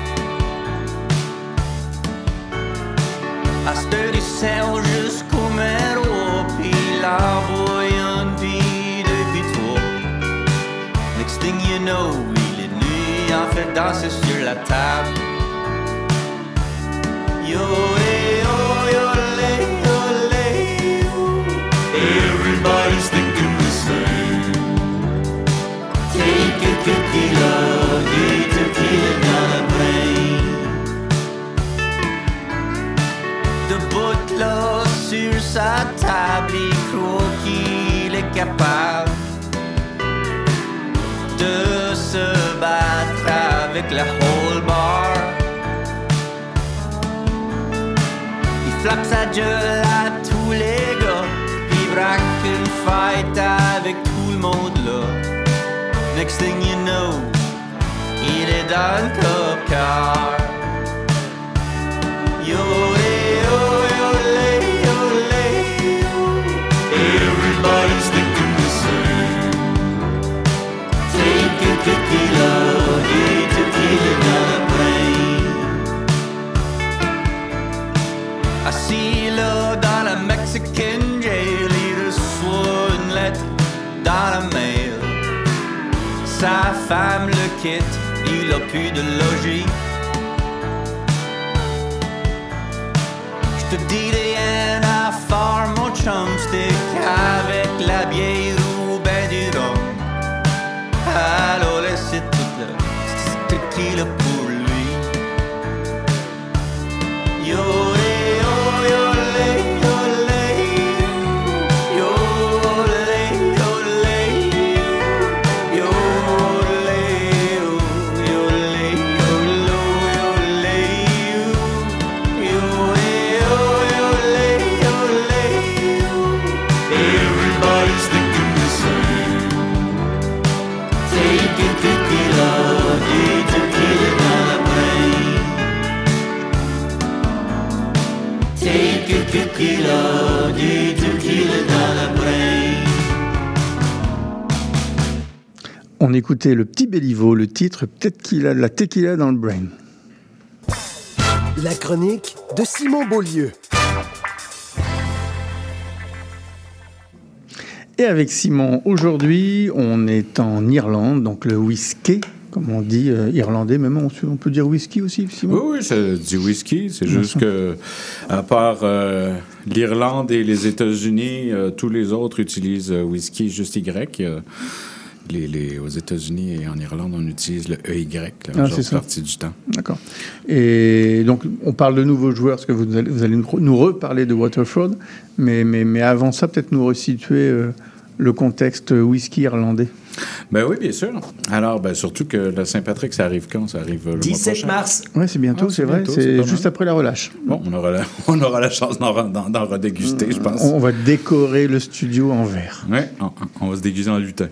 À cette sert jusqu'au méro, puis l'envoie une vie depuis toi. Next thing you know, il est nuit, en fait danser sur la table. Sa table, il croit qu'il est capable de se battre avec la whole bar. Il flappe sa gueule à tous les gars, il braque une fight avec tout le monde. Next thing you know, il est dans le cop car. Yo, hey, yo, yo, Sa femme le quitte, il a plus de logis. Je te dis rien à faire, mon chumstick, avec la bière On écoutait le petit Béliveau, le titre Peut-être qu'il a de la tequila dans le brain. La chronique de Simon Beaulieu. Et avec Simon, aujourd'hui, on est en Irlande, donc le whisky, comme on dit euh, irlandais, même on, on peut dire whisky aussi, Simon? Oui, oui, c'est du whisky. C'est juste que, à part euh, l'Irlande et les États-Unis, euh, tous les autres utilisent euh, whisky juste Y. Les, les- aux États-Unis et en Irlande, on utilise le EY la Ah, majeure ça. partie du temps. D'accord. Et donc, on parle de nouveaux joueurs, parce que vous allez, vous allez nous, nous reparler de Waterford, mais, mais, mais avant ça, peut-être nous resituer euh, le contexte whisky irlandais. Ben oui, bien sûr. Alors, ben, surtout que la Saint-Patrick, ça arrive quand? Ça arrive euh, le mois 17 prochain. mars. Oui, c'est bientôt, Ah, c'est vrai, c'est juste après la relâche. Bon, on aura la, on aura la chance d'en, redéguster, je pense. On va décorer le studio en verre. Oui, on, on va se déguiser en lutin.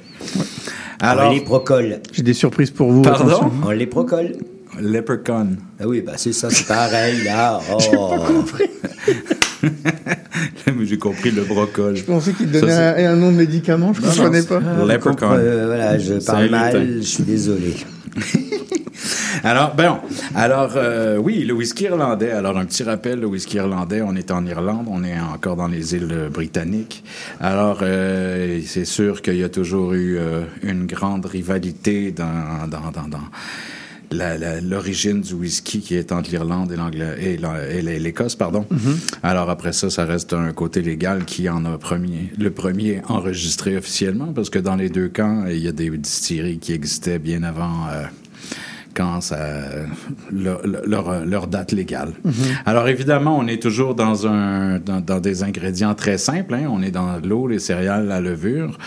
Alors, les procolle. J'ai des surprises pour vous. Pardon? attention. On les procole. Leprechaun. Ah oui, bah c'est ça, c'est pareil, là. Oh. J'ai compris le brocol. Je pensais qu'il donnait un, un nom de médicament, je ne comprenais pas. Leprechaun. Euh, voilà, je parle mal, je suis désolé. Alors, ben, alors euh, oui, le whisky irlandais. Alors, un petit rappel, le whisky irlandais, on est en Irlande, on est encore dans les îles britanniques. Alors, euh, c'est sûr qu'il y a toujours eu euh, une grande rivalité dans, dans, dans, l'origine du whisky qui est entre l'Irlande et l'Angla- et la- et l'Écosse, pardon. Alors après ça, ça reste un côté légal qui en a premier, le premier enregistré officiellement, parce que dans les deux camps, il y a des distilleries qui existaient bien avant. euh, quand ça, leur, leur- leur date légale. Alors évidemment, on est toujours dans, un, dans, dans des ingrédients très simples. hein. On est dans l'eau, les céréales, la levure.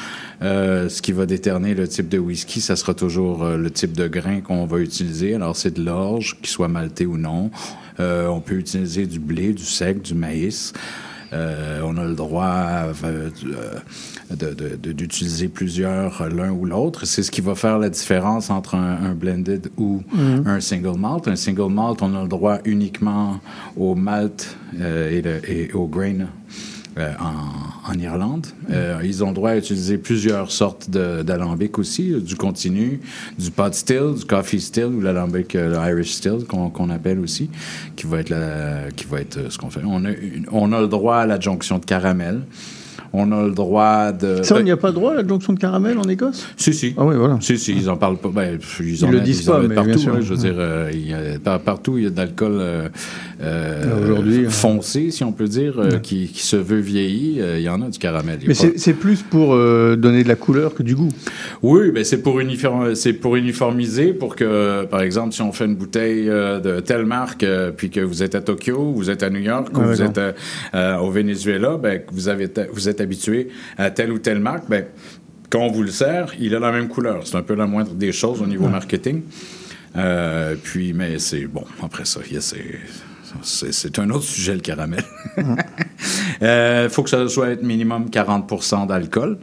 Euh, ce qui va déterminer le type de whisky, ça sera toujours euh, le type de grain qu'on va utiliser. Alors c'est de l'orge, qu'il soit malté ou non. Euh, on peut utiliser du blé, du sec, du maïs. Euh, on a le droit euh, de- d'utiliser plusieurs, euh, l'un ou l'autre. C'est ce qui va faire la différence entre un, un blended ou Mhm. un single malt. Un single malt, on a le droit uniquement au malt euh, et, le- et au grain euh, en, en Irlande. Euh, ils ont droit à utiliser plusieurs sortes d'alambic aussi, euh, du continu, du pot still, du coffee still ou l'alambic, euh, Irish still qu'on qu'on appelle aussi, qui va être, la- qui va être euh, ce qu'on fait. On a, une- on a le droit à l'adjonction de caramel. On a le droit de... Ça, on n'y a pas droit à l'adjonction de caramel en Écosse? Si, si. Ah oui, voilà. Si, si, ils en parlent pas. Ben, ils, Ils en le disent en pas, mais partout. bien sûr. hein, je veux dire, euh, il y a- par- partout, il y a de l'alcool euh, euh, hein. foncé, si on peut dire, euh, Ouais. qui, qui se veut vieilli. Euh, il y en a du caramel. Il Mais pas- c'est plus pour euh, donner de la couleur que du goût. Oui, ben c'est pour, uniform- pour uniformiser, pour que, par exemple, si on fait une bouteille euh, de telle marque, euh, puis que vous êtes à Tokyo, vous êtes à New York, ou Ouais, vous êtes euh, euh, au Venezuela, ben, vous, avez vous êtes habitué à telle ou telle marque, ben, quand on vous le sert, il a la même couleur. C'est un peu la moindre des choses au niveau Ouais. marketing. Euh, puis, mais c'est bon, après ça, il y a ces- c'est un autre sujet, le caramel. Il faut que ça soit être minimum 40% d'alcool.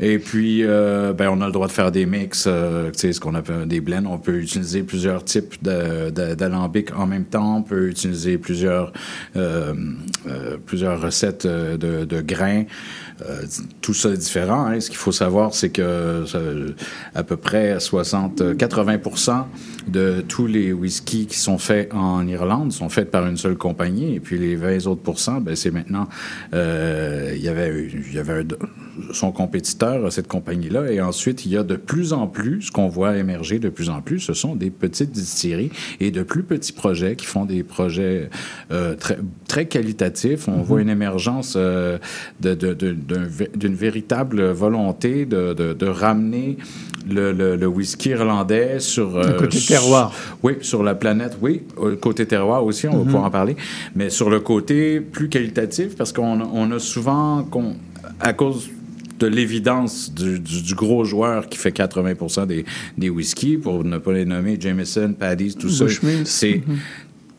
Et puis, euh, ben, on a le droit de faire des mix, euh, ce qu'on appelle des blends. On peut utiliser plusieurs types de- de- d'alambic en même temps. On peut utiliser plusieurs, euh, euh, plusieurs recettes euh, de, de grains. Euh, tout ça est différent. hein. Ce qu'il faut savoir, c'est que à peu près 60, 80% de tous les whiskies qui sont faits en Irlande sont faits par une seule compagnie. Et puis les 20 autres ben, c'est maintenant. euh, il y avait, il y avait un- son compétiteur, cette compagnie-là. Et ensuite, il y a de plus en plus, ce qu'on voit émerger de plus en plus, ce sont des petites distilleries et de plus petits projets qui font des projets euh, très, très qualitatifs. On voit une émergence euh, d'une véritable volonté de, de- de ramener le, le- le whisky irlandais sur... Le côté terroir. sur- oui, sur la planète, oui. Euh, Côté terroir aussi, on va Mhm. pouvoir en parler. Mais sur le côté plus qualitatif, parce qu'on a- on a souvent, qu'on- à cause de l'évidence du, du- du gros joueur qui fait 80 des, des whiskies, pour ne pas les nommer, Jameson, Paddy's, tout ça, c'est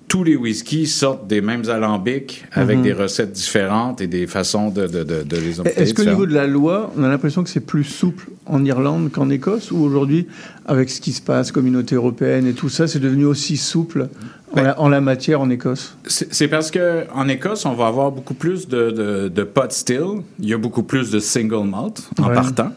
tous les whiskies sortent des mêmes alambics avec Mhm. des recettes différentes et des façons de, de, de, de les obtenir. Est-ce qu'au niveau de la loi, on a l'impression que c'est plus souple en Irlande qu'en Écosse Ou aujourd'hui, avec ce qui se passe, communauté européenne et tout ça, c'est devenu aussi souple en, Ben la, en la matière en Écosse C'est parce que en Écosse, on va avoir beaucoup plus de, de, de pot still. Il y a beaucoup plus de single malt en Ouais. partant.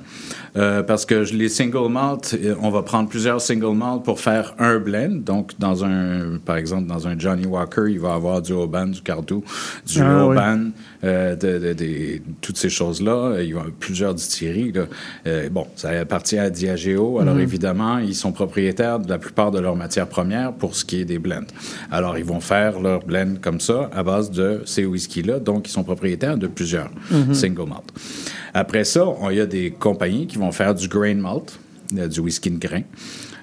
Euh, parce que les single malt, euh, on va prendre plusieurs single malt pour faire un blend. Donc, dans un, par exemple, dans un Johnny Walker, il va avoir du Oban, du Cardo, du Ah, Oban, euh, de, de- de- toutes ces choses-là. Il y a plusieurs distilleries. là. Euh, bon, ça appartient à Diageo. Alors, Mhm. évidemment, ils sont propriétaires de la plupart de leurs matières premières pour ce qui est des blends. Alors, ils vont faire leur blend comme ça à base de ces whisky-là. Donc, ils sont propriétaires de plusieurs Mhm. single malt. Après ça, on- il y a des compagnies qui vont faire du grain malt, euh, du whisky de grain.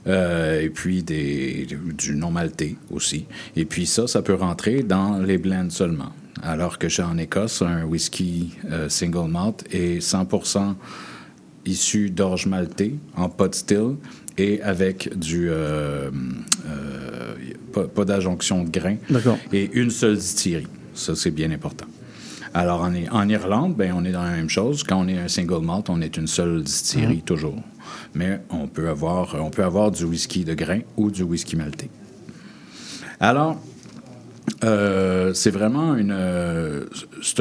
Euh, et puis des, du non maltais aussi. Et puis ça, ça peut rentrer dans les blends seulement. Alors que chez en Écosse, un whisky euh, single malt est 100% issu d'orge maltais en pot still et avec du euh, pas, pas d'adjonction de grains D'accord. et une seule distillerie. Ça, c'est bien important. Alors, en, en Irlande, ben, on est dans la même chose. Quand on est un single malt, on est une seule distillerie, toujours. Mais on peut, avoir, on peut avoir du whisky de grain ou du whisky maltais. Alors, euh, c'est vraiment une. euh,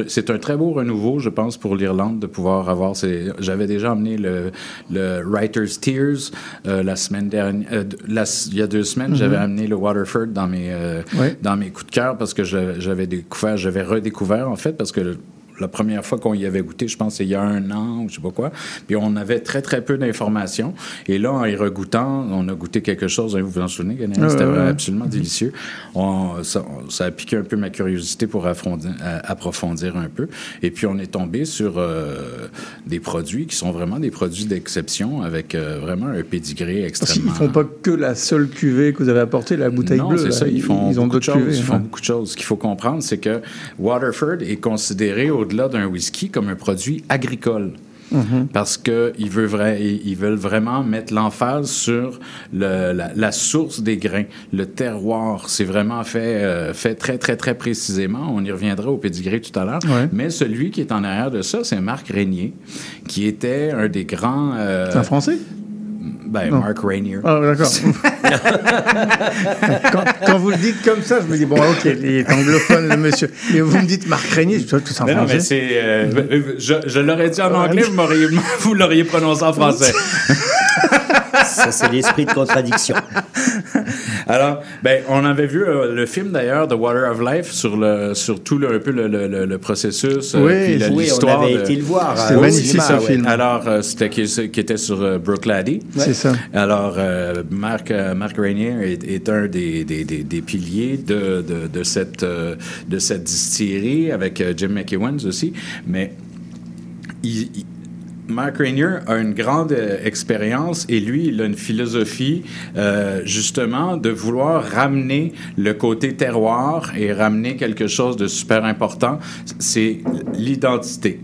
c'est un très beau renouveau, je pense, pour l'Irlande de pouvoir avoir. ces- J'avais déjà amené le, le Writer's Tears euh, la semaine dernière. la- il y a deux semaines, j'avais amené le Waterford dans mes, dans mes coups de cœur parce que j'avais découvert, j'avais redécouvert, en fait, parce que. La première fois qu'on y avait goûté, je pense, c'est il y a un an ou je sais pas quoi. Puis on avait très, très peu d'informations. Et là, en y regoûtant, on a goûté quelque chose. hein, vous vous en souvenez? Ouais, C'était absolument délicieux. On- ça, a piqué un peu ma curiosité pour à- approfondir un peu. Et puis, on est tombé sur euh, des produits qui sont vraiment des produits d'exception avec euh, vraiment un pédigré extrêmement... qu'ils font pas que la seule cuvée que vous avez apportée, la bouteille non, bleue. c'est ça. Ils font ils ont beaucoup de choses. cuvées. Ils font beaucoup de choses. Ce qu'il faut comprendre, c'est que Waterford est considéré, au-delà d'un whisky, comme un produit agricole. Mhm. parce qu'ils veulent, vra- ils ils veulent vraiment mettre l'emphase sur le- la, la source des grains, le terroir. C'est vraiment fait, euh, fait très, très, très précisément. On y reviendra au pédigré tout à l'heure. Ouais. Mais celui qui est en arrière de ça, c'est Marc Régnier, qui était un des grands... euh, C'est un Français? Ben, Non. Mark Rainier. Ah, d'accord. quand, quand vous le dites comme ça, je me dis, bon, ok, il est anglophone, le monsieur. Mais vous me dites Marc Régnier, je suis tout ça en Mais non, mais français. c'est. euh, je je l'aurais dit en anglais, vous, l'auriez prononcé en français. Ça, c'est l'esprit de contradiction. Alors, ben, on avait vu euh, le film d'ailleurs, The Water of Life, sur, le, sur tout le, un peu le, le- le- le processus. euh, Oui, puis la- oui, on avait de- été le voir, C'était euh, magnifique, ce ouais. film. Alors, euh, c'était qui, qui était sur euh, Brooke Laddie. C'est Alors, euh, Marc, euh, Rainier est, un des, des, des, des piliers de, de, de cette, euh, de cette distillerie avec euh, Jim McEwans aussi. Mais il- Mark Rainier a une grande expérience et lui, il a une philosophie justement de vouloir ramener le côté terroir et ramener quelque chose de super important, c'est l'identité.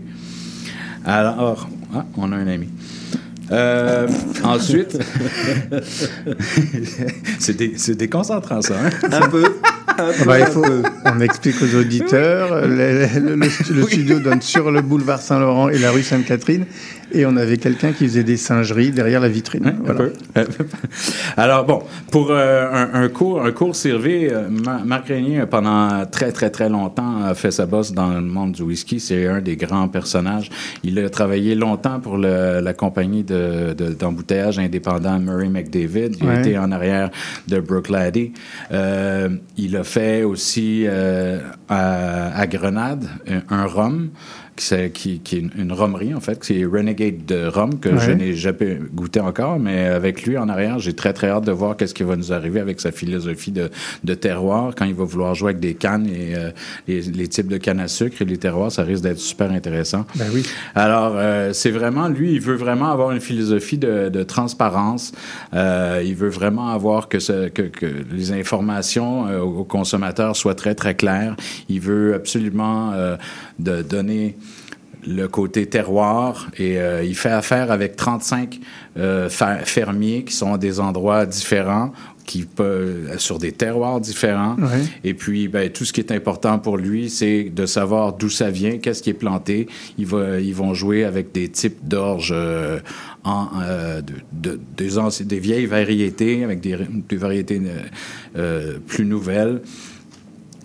Alors, ah, on a un ami. Euh, ensuite, c'est dé- c'est déconcentrant ça. hein? Un peu. Il faut, on explique aux auditeurs. Le, le- le- le studio donne sur le boulevard Saint-Laurent et la rue Sainte-Catherine. Et on avait quelqu'un qui faisait des singeries derrière la vitrine. Voilà. peu. Alors bon, pour euh, un, un cours, un cours servé, euh, Ma- Marc Régnier, pendant très très très longtemps, a fait sa bosse dans le monde du whisky. C'est un des grands personnages. Il a travaillé longtemps pour le- la compagnie de- de- d'embouteillage indépendant Murray McDavid. Il Ouais. été en arrière de Brooke Laddie. Euh, il a fait aussi euh, à, à Grenade un, un rhum qui, qui, qui est une, rhummerie, en fait, c'est Renegade de rhum, que je n'ai jamais goûté encore, mais avec lui en arrière, j'ai très, très hâte de voir qu'est-ce qui va nous arriver avec sa philosophie de, de terroir, quand il va vouloir jouer avec des cannes et euh, les, les types de cannes à sucre et les terroirs, ça risque d'être super intéressant. Ben oui. Alors, euh, c'est vraiment, lui, il veut vraiment avoir une philosophie de, de transparence. Euh, il veut vraiment avoir que, ce- que, que les informations euh, aux consommateurs soient très, très claires. Il veut absolument euh, de donner le côté terroir et euh, il fait affaire avec 35 euh, fer- fermiers qui sont à des endroits différents qui sur des terroirs différents. Et puis ben, tout ce qui est important pour lui c'est de savoir d'où ça vient qu'est-ce qui est planté. Il va, ils vont jouer avec des types d'orge euh, en, euh, de, de- des, vieilles variétés avec des, des variétés euh, plus nouvelles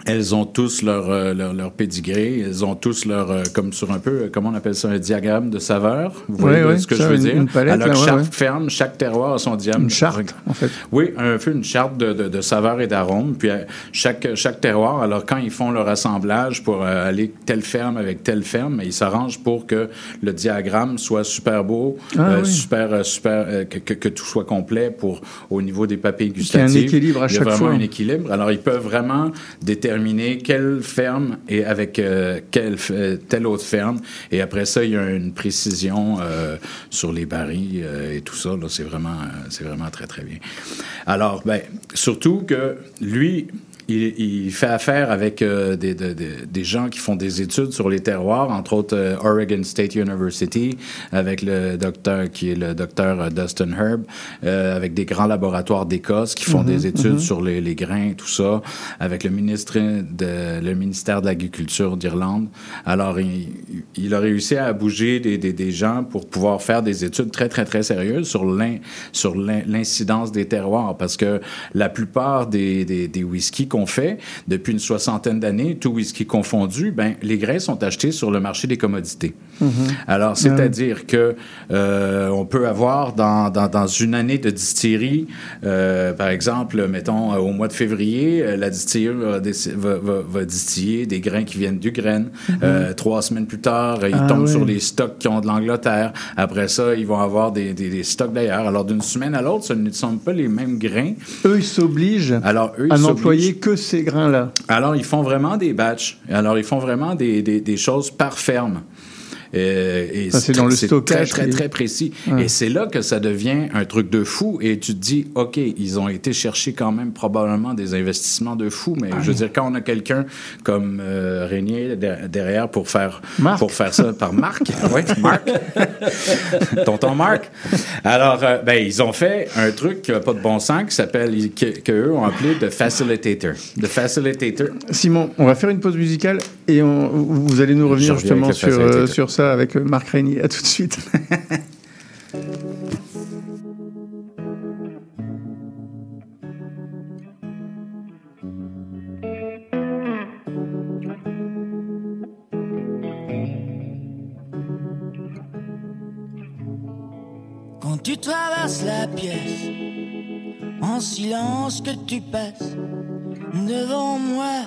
elles ont tous leur, euh, leur, leur pédigré, elles ont tous leur, euh, comme sur un peu, euh, comment on appelle ça, un diagramme de saveur. Vous voyez Ouais, ouais, ce que ça, je veux une- dire? une palette, Alors, là, chaque ouais. ferme, chaque terroir a son diamètre. Une charte, en fait. Oui, un peu une charte de, de, de saveurs et d'arômes. Puis euh, chaque, chaque terroir, alors quand ils font leur assemblage pour euh, aller telle ferme avec telle ferme, ils s'arrangent pour que le diagramme soit super beau, Ah euh, oui. super, super, euh, que, que, que tout soit complet pour au niveau des papilles Qu'il y ait un gustatives. équilibre à Il y a chaque vraiment fois. un équilibre. Alors ils peuvent vraiment déterminer quelle ferme et avec euh, quelle f- telle autre ferme. Et après ça, il y a une précision euh, sur les barils euh, et tout ça. Là, c'est vraiment, euh, c'est vraiment très très bien. Alors, ben, surtout que lui. Il, il fait affaire avec euh, des, des- des- des gens qui font des études sur les terroirs, entre autres euh, Oregon State University, avec le docteur qui est le docteur euh, Dustin Herb, euh, avec des grands laboratoires d'Écosse qui font Mhm, des études mhm. sur les, les grains et tout ça, avec le ministre de le ministère de l'Agriculture d'Irlande. Alors, il, il a réussi à bouger des, des, des gens pour pouvoir faire des études très, très, très sérieuses sur l'in- sur l'in- l'incidence des terroirs, parce que la plupart des, des, des whiskies qu'on fait depuis une soixantaine d'années, tout whisky confondu, ben, les grains sont achetés sur le marché des commodités. Mhm. Alors, c'est-à-dire que euh, on peut avoir dans, dans, dans une année de distillerie, euh, par exemple, mettons euh, au mois de février, la distillerie va, va, va- va distiller des grains qui viennent d'Ukraine. Mhm. Euh, trois semaines plus tard, ils Ah, tombent sur les stocks qui ont de l'Angleterre. Après ça, ils vont avoir des, des, des stocks d'ailleurs. Alors, d'une semaine à l'autre, ce ne sont pas les mêmes grains. Eux, ils s'obligent à s'obligent- que ces grains-là? alors, ils font vraiment des batchs. Alors, ils font vraiment des, des, des choses par ferme. Euh, et Ça, c'est dans le très, stockage très, qui- très précis. Ouais. Et c'est là que ça devient un truc de fou. Et tu te dis, OK, ils ont été chercher quand même probablement des investissements de fou. Mais je veux dire, quand on a quelqu'un comme euh, Régnier de- derrière pour faire, Marc. pour faire ça par Marc, oui, Marc, tonton Marc. Alors, euh, ben, ils ont fait un truc qui n'a pas de bon sens qui s'appelle, que, que eux ont appelé The Facilitator. The Facilitator. Simon, on va faire une pause musicale et on- vous allez nous revenir justement sur, euh, sur ça avec Marc Régnier. À tout de suite. Quand tu traverses la pièce, en silence que tu passes devant moi,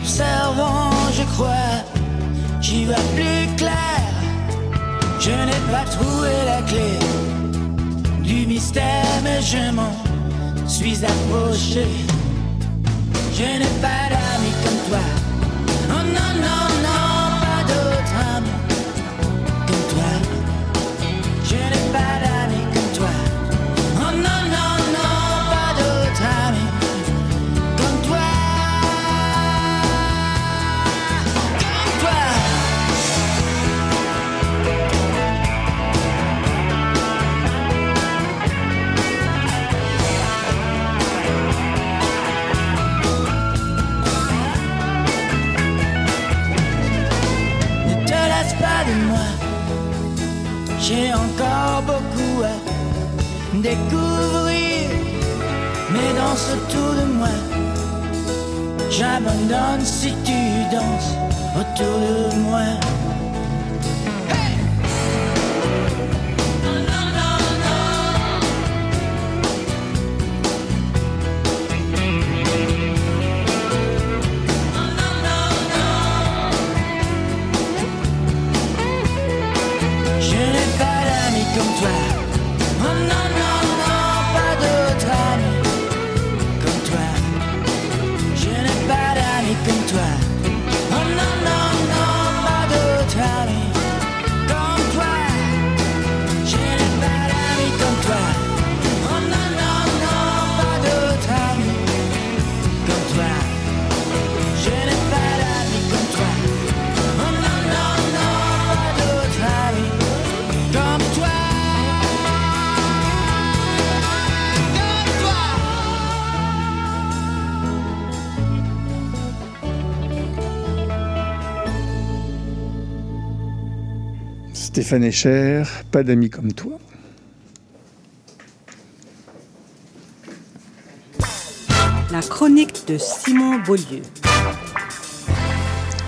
En t'observant, je crois. J'y vois plus clair. Je n'ai pas trouvé la clé du mystère, mais je m'en suis approché. Je n'ai pas d'amis comme toi. Oh non, non, J'ai encore beaucoup à découvrir. Mais danse autour de moi. J'abandonne si tu danses autour de moi. Pas d'amis comme toi. La chronique de Simon Beaulieu.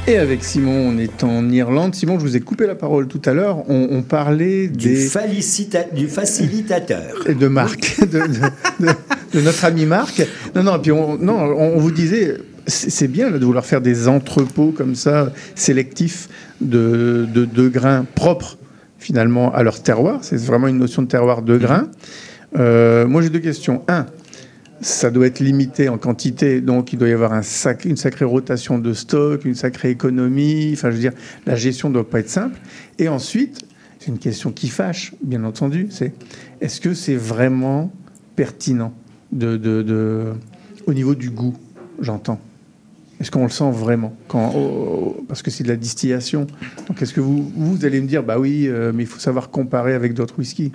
Et avec Simon, on est en Irlande. Simon, je vous ai coupé la parole tout à l'heure. On, on parlait Du, des... falicita- du facilitateur. Et de Marc, de, de- de- de notre ami Marc. Non, non, puis on, non, on vous disait, c'est c'est bien là, de vouloir faire des entrepôts comme ça, sélectifs, de, de, de grains propres finalement à leur terroir. C'est vraiment une notion de terroir de grains. Euh, moi, j'ai deux questions. Un, ça doit être limité en quantité, donc il doit y avoir une sacrée rotation de stock, une sacrée économie. Enfin, je veux dire, la gestion ne doit pas être simple. Et ensuite, c'est une question qui fâche, bien entendu, c'est est-ce que c'est vraiment pertinent au niveau du goût, j'entends? Est-ce qu'on le sent vraiment quand, oh, Parce que c'est de la distillation. Donc est-ce que vous, vous allez me dire, bah oui, euh, mais il faut savoir comparer avec d'autres whiskies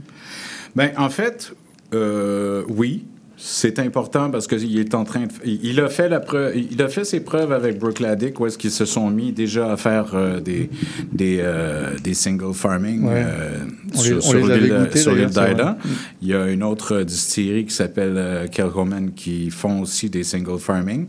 Ben, en fait, euh, oui. C'est important parce qu'il est en train de, il a fait la preuve, il a fait ses preuves avec Brookladic où est-ce qu'ils se sont mis déjà à faire euh, des des, euh, des single farming Ouais. euh, On sur, l'île vrai. Mm. Il y a une autre distillerie qui s'appelle Kilchoman qui font aussi des single farming.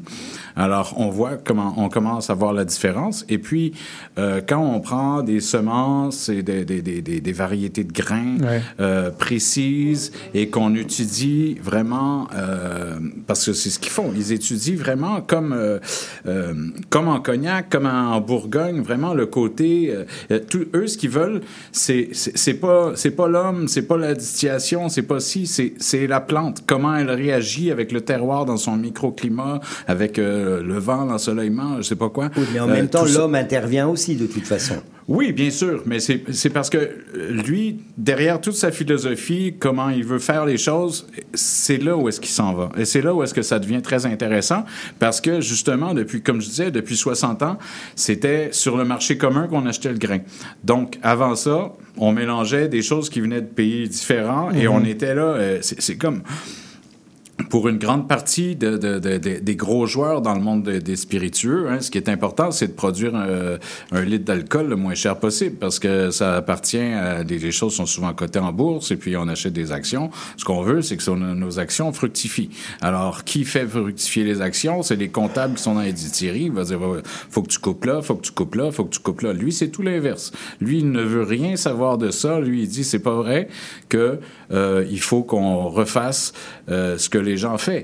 Alors on voit comment on commence à voir la différence. Et puis euh, quand on prend des semences et des, des, des, des, variétés de grains Ouais. euh, précises et qu'on étudie vraiment euh, parce que c'est ce qu'ils font. Ils étudient vraiment comme euh, euh, comme en cognac, comme en Bourgogne, vraiment le côté. euh, tout- eux, ce qu'ils veulent, c'est c'est c'est pas c'est pas l'homme, c'est pas la distillation, c'est pas si, c'est c'est la plante. Comment elle réagit avec le terroir dans son microclimat, avec le vent, l'ensoleillement, je sais pas quoi. Mais en Euh, même temps, ça. l'homme intervient aussi de toute façon. Oui, bien sûr, mais c'est parce que euh, lui, derrière toute sa philosophie, comment il veut faire les choses, c'est là où est-ce qu'il s'en va. Et c'est là où est-ce que ça devient très intéressant, parce que justement, depuis, comme je disais, depuis 60 ans, c'était sur le marché commun qu'on achetait le grain. Donc, avant ça, on mélangeait des choses qui venaient de pays différents et Mhm. on était là, euh, c'est comme pour une grande partie de- de- de- de- des gros joueurs dans le monde de- des spiritueux, hein, ce qui est important, c'est de produire euh, un litre d'alcool le moins cher possible parce que ça appartient à des les choses sont souvent cotées en bourse et puis on achète des actions. Ce qu'on veut, c'est que nos actions fructifient. Alors, qui fait fructifier les actions? C'est les comptables qui sont dans les. Il va dire, faut que tu coupes là, faut que tu coupes là, faut que tu coupes là. Lui, c'est tout l'inverse. Lui, il ne veut rien savoir de ça. Lui, il dit, c'est pas vrai que euh, il faut qu'on refasse euh, ce que les gens font.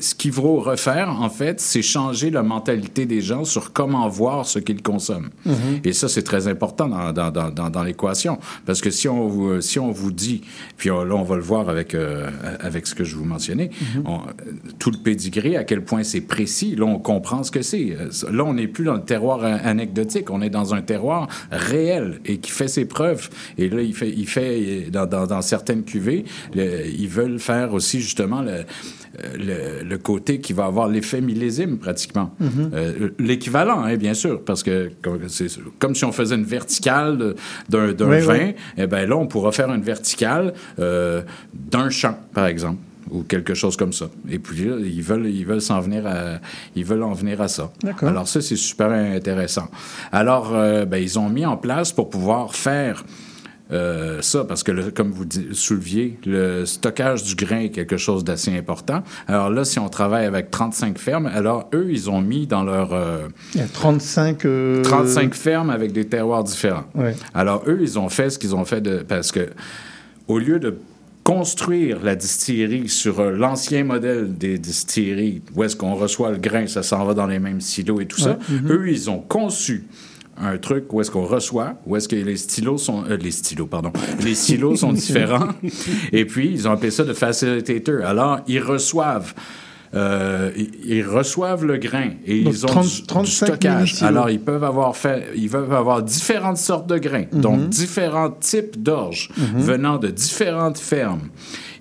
Ce qu'il faut refaire, en fait, c'est changer la mentalité des gens sur comment voir ce qu'ils consomment. Mhm. Et ça, c'est très important dans, dans, dans, dans, dans l'équation. Parce que si on vous, si on vous dit, puis on- là, on va le voir avec, euh, avec ce que je vous mentionnais, on- tout le pédigré, à quel point c'est précis, là, on comprend ce que c'est. Là, on n'est plus dans le terroir anecdotique, on est dans un terroir réel et qui fait ses preuves. Et là, il fait, il fait dans, certaines cuvées, le- ils veulent faire aussi, justement, le, le, le côté qui va avoir l'effet millésime, pratiquement. Mhm. Euh, L'équivalent, hein, bien sûr, parce que comme, c'est comme si on faisait une verticale d'un Oui, vin, oui. eh ben là, on pourra faire une verticale euh, d'un champ, par exemple ou quelque chose comme ça. Et puis là, ils veulent, ils veulent s'en venir à, ils veulent en venir à ça. Alors ça, c'est super intéressant. Alors, euh, ben, ils ont mis en place pour pouvoir faire euh, ça, parce que, le- comme vous souleviez, le stockage du grain est quelque chose d'assez important. Alors là, si on travaille avec 35 fermes, alors eux, ils ont mis dans leur... euh, Il y a 35... euh, 35 fermes avec des terroirs différents. Ouais. Alors, eux, ils ont fait ce qu'ils ont fait de. Parce que, au lieu de construire la distillerie sur euh, l'ancien modèle des distilleries, où est-ce qu'on reçoit le grain, ça s'en va dans les mêmes silos et tout ça. Mhm. eux, ils ont conçu un truc où est-ce qu'on reçoit, où est-ce que les stylos sont... euh, les stylos, pardon. Les silos sont différents. Et puis, ils ont appelé ça de facilitator. Alors, ils reçoivent... euh, ils, reçoivent le grain et Donc, ils ont 30 du, du 35 stockage. Alors, ils peuvent avoir fait, ils peuvent avoir différentes sortes de grains, Mhm. donc différents types d'orges Mhm. venant de différentes fermes.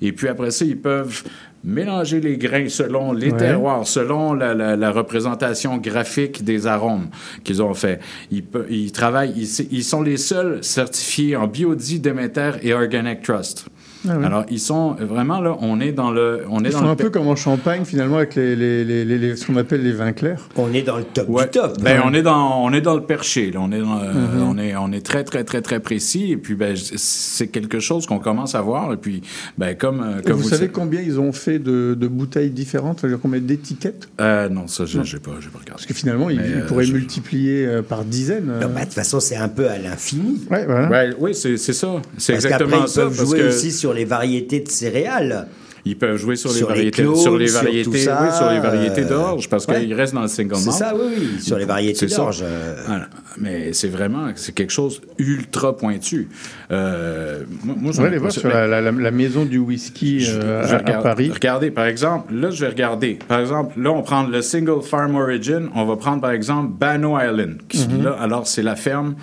Et puis après ça, ils peuvent mélanger les grains selon les Ouais. terroirs, selon la, la- la représentation graphique des arômes qu'ils ont fait. Ils, ils travaillent, ils, ils sont les seuls certifiés en Biodie, Demeter et Organic Trust. Ah oui. Alors, ils sont vraiment là, on est dans le... On est Ils dans font le un peu comme en Champagne, finalement, avec les, les- les- les- les- ce qu'on appelle les vins clairs. On est dans le top Ouais. du top. Ben, on est dans on est dans le perché. Là. On est dans, Mhm. on est on est très très très très précis. Et puis ben c'est quelque chose qu'on commence à voir. Et puis ben comme euh, comme vous, vous, savez combien ils ont fait de, de bouteilles différentes? C'est-à-dire combien d'étiquettes? Euh, non, ça, je Non. j'ai pas, pas regardé. Parce que finalement, ils, ils euh, pourraient je- multiplier euh, par dizaines. bah, De toute façon, c'est un peu à l'infini. Ouais, voilà. Ouais, oui, c'est c'est ça. C'est Parce qu'après, exactement ils ça. peuvent parce jouer que aussi sur les variétés de céréales. Ils peuvent jouer sur, Sur les les variétés, clones, sur les sur variétés, tout ça, oui, sur les variétés euh, d'orge, parce ouais. qu'ils restent dans le single C'est malt. ça, oui, oui, sur les variétés C'est d'orge. euh. Voilà. Mais c'est vraiment, c'est quelque chose ultra pointu. Euh, moi, moi, On j'en va ai aller voir sur la, la- la- la maison du whisky euh, Je vais à, Paris. Regardez, par exemple, là, je vais regarder. Par exemple, là, on prend le Single Farm Origin. On va prendre, par exemple, Bano Island. qui- Mhm. là, alors, c'est la ferme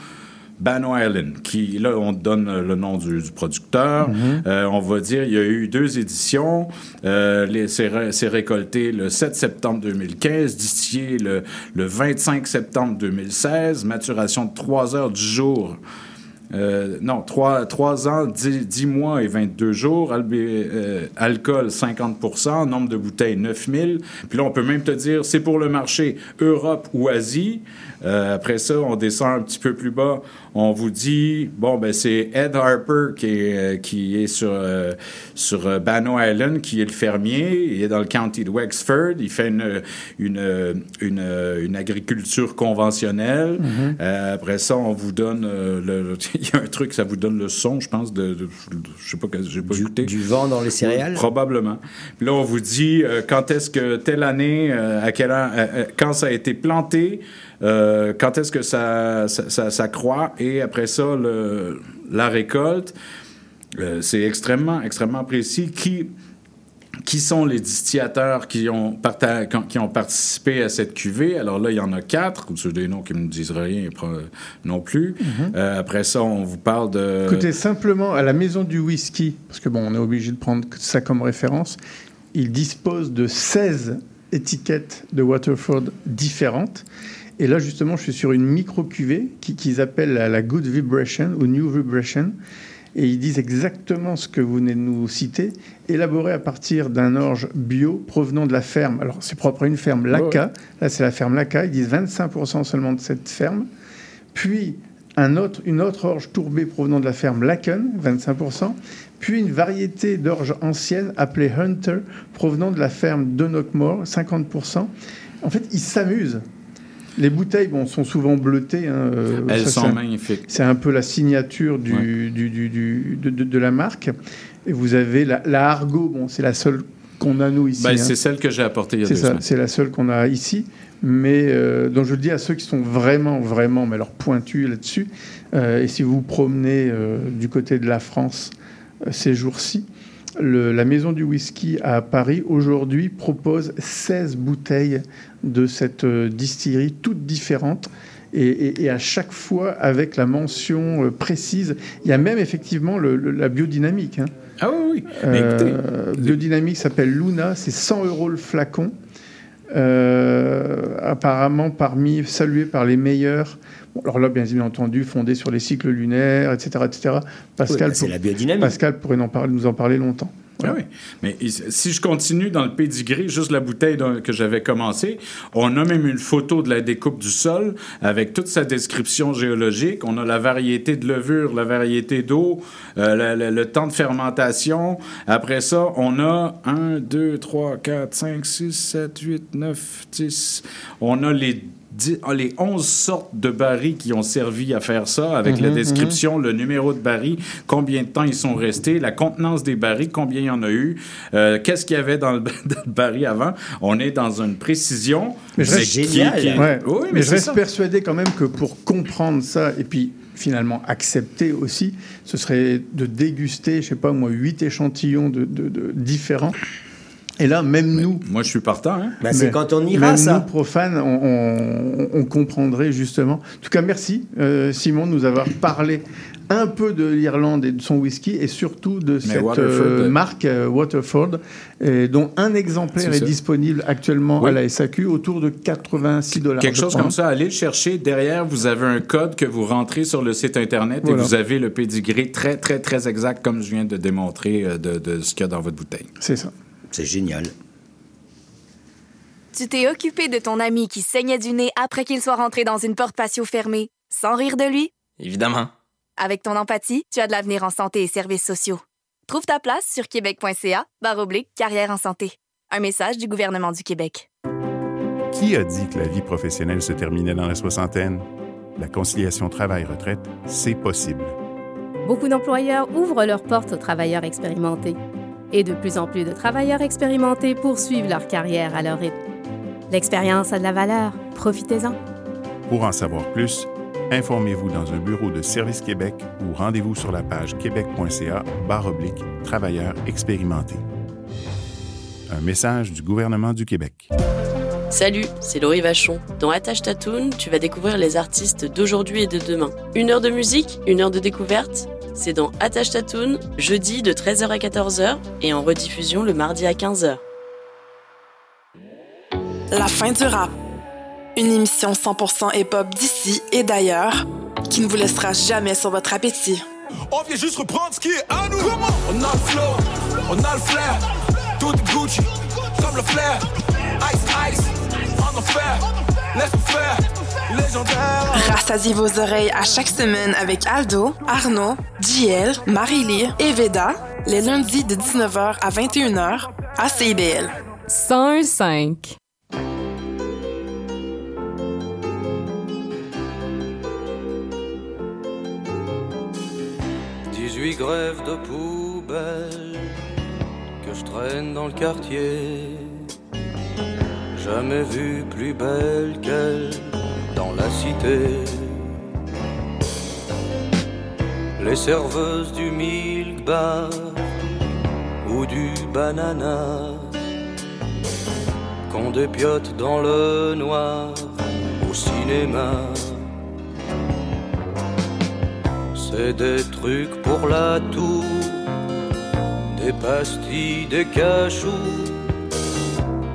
Banno Island, qui, là, on donne le nom du, du producteur. Mhm. Euh, on va dire, il y a eu deux éditions. Euh, c'est, ré- c'est récolté le 7 septembre 2015, distillé le, le 25 septembre 2016, maturation de 3 heures du jour. Euh, non, 3, ans, 10, 10 mois et 22 jours. Albé- euh, alcool, 50% Nombre de bouteilles, 9000. Puis là, on peut même te dire, c'est pour le marché Europe ou Asie. Euh, après ça, on descend un petit peu plus bas. On vous dit, bon, ben c'est Ed Harper qui est, euh, qui est sur, euh, sur euh, Banno Island, qui est le fermier. Il est dans le county de Wexford. Il fait une, une, une, une agriculture conventionnelle. Mhm. Euh, après ça, on vous donne euh, le, il y a un truc, ça vous donne le son, je pense, de, de- je sais pas, j'ai pas écouté. Du vent dans les céréales? Probablement. Puis là, on vous dit euh, quand est-ce que telle année, euh, à quel an, euh, euh, quand ça a été planté, euh, quand est-ce que ça, ça, ça- ça croît, et après ça, le- la récolte. Euh, c'est extrêmement, extrêmement précis. Qui, qui sont les distillateurs qui ont, parta- qui ont participé à cette cuvée? Alors là, il y en a quatre, c'est des noms qui ne me disent rien non plus. Mhm. Euh, après ça, on vous parle de... Écoutez, simplement, à la maison du whisky, parce que bon, on est obligé de prendre ça comme référence, il dispose de 16 étiquettes de Waterford différentes. Et là, justement, je suis sur une micro-cuvée qui- qu'ils appellent la, Good Vibration ou New Vibration. Et ils disent exactement ce que vous venez de nous citer, élaboré à partir d'un orge bio provenant de la ferme. Alors, c'est propre à une ferme Laca. Là, c'est la ferme Laca. Ils disent 25% seulement de cette ferme. Puis, un autre, une autre orge tourbée provenant de la ferme Laken, 25%. Puis, une variété d'orge ancienne appelée Hunter, provenant de la ferme Donockmore, 50%. En fait, ils s'amusent. Les bouteilles bon, sont souvent bleutées. hein, euh, Elles ça, sont magnifiques. C'est un peu la signature du, Ouais. du- du- du- de, de- de la marque. Et vous avez la, la Argo, bon, c'est la seule qu'on a nous ici. Ben, hein. c'est celle que j'ai apportée il y a C'est deux ça, semaines. c'est la seule qu'on a ici. Mais euh, donc je le dis à ceux qui sont vraiment, vraiment, mais alors pointus là-dessus. euh, et si vous vous promenez euh, du côté de la France ces jours-ci, la maison du whisky à Paris aujourd'hui propose 16 bouteilles de cette euh, distillerie, toutes différentes. Et, et- et à chaque fois avec la mention euh, précise. Il y a même effectivement le- le- la biodynamique. hein. Ah oui, oui. Mais écoutez, Euh, biodynamique s'appelle Luna, c'est 100 euros le flacon. Euh, apparemment parmi salué par les meilleurs. Bon, alors là, bien entendu, fondé sur les cycles lunaires, etc., etc. Pascal, bah, pour- la biodynamique. Pascal pourrait en parler, nous en parler longtemps. Ah oui. Mais is- si je continue dans le pedigree, juste la bouteille que j'avais commencé, on a même une photo de la découpe du sol avec toute sa description géologique. On a la variété de levure, la variété d'eau, euh, la- la- le temps de fermentation. Après ça, on a 1, 2, 3, 4, 5, 6, 7, 8, 9, 10. On a les ah, les 11 sortes de barils qui ont servi à faire ça, avec la Mhm, description, le numéro de baril, combien de temps ils sont restés, la contenance des barils, combien il y en a eu, euh, qu'est-ce qu'il y avait dans le, dans le baril avant. On est dans une précision. Mais je mais reste, qui- qui- Ouais. Oui, mais, mais je reste ça. persuadé quand même que pour comprendre ça et puis finalement accepter aussi, ce serait de déguster, je sais pas moi, huit échantillons de, de- de- différents. Et là, même nous. Moi, je suis partant. Hein? Bah, c'est Mais- quand on ira, même ça. nous, profanes, on, on- on comprendrait justement. En tout cas, merci, euh, Simon, de nous avoir parlé un peu de l'Irlande et de son whisky, et surtout de cette Waterford, euh, marque euh, Waterford, et dont un exemplaire est disponible actuellement Oui. à la SAQ, autour de 86 dollars. Quelque chose comme ça, allez le chercher. Derrière, vous avez un code que vous rentrez sur le site Internet Voilà. et vous avez le pédigré très, très, très exact, comme je viens de démontrer de, de ce qu'il y a dans votre bouteille. C'est ça. C'est génial. Tu t'es occupé de ton ami qui saignait du nez après qu'il soit rentré dans une porte patio fermée, sans rire de lui? Évidemment. Avec ton empathie, tu as de l'avenir en santé et services sociaux. Trouve ta place sur québec.ca barre oblique carrière en santé. Un message du gouvernement du Québec. Qui a dit que la vie professionnelle se terminait dans la soixantaine? La conciliation travail-retraite, c'est possible. Beaucoup d'employeurs ouvrent leurs portes aux travailleurs expérimentés. Et de plus en plus de travailleurs expérimentés poursuivent leur carrière à leur rythme. L'expérience a de la valeur. Profitez-en. Pour en savoir plus, informez-vous dans un bureau de Service Québec ou rendez-vous sur la page québec.ca barre oblique travailleurs expérimentés. Un message du gouvernement du Québec. Salut, c'est Laurie Vachon. Dans Attache Tatoon, tu vas découvrir les artistes d'aujourd'hui et de demain. Une heure de musique, une heure de découverte. C'est dans Attache Tatoon, jeudi de 13h à 14h et en rediffusion le mardi à 15h. La fin du rap. Une émission 100% hip-hop d'ici et d'ailleurs qui ne vous laissera jamais sur votre appétit. On vient juste reprendre ce qui est à nous. On a le flow, on a le flair. Tout est Gucci, comme le flair. Ice, ice, on enfer. Laisse faire, légendaire. Rassasiez vos oreilles à chaque semaine avec Aldo, Arnaud, JL, Marie-Lee et Veda, les lundis de 19h à 21h à CIBL. 101.5 18 grèves de poubelle que je traîne dans le quartier. Jamais vu plus belle qu'elle dans la cité. Les serveuses du milk bar ou du banana qu'on dépiote dans le noir au cinéma. C'est des trucs pour la toux, des pastilles, des cachous,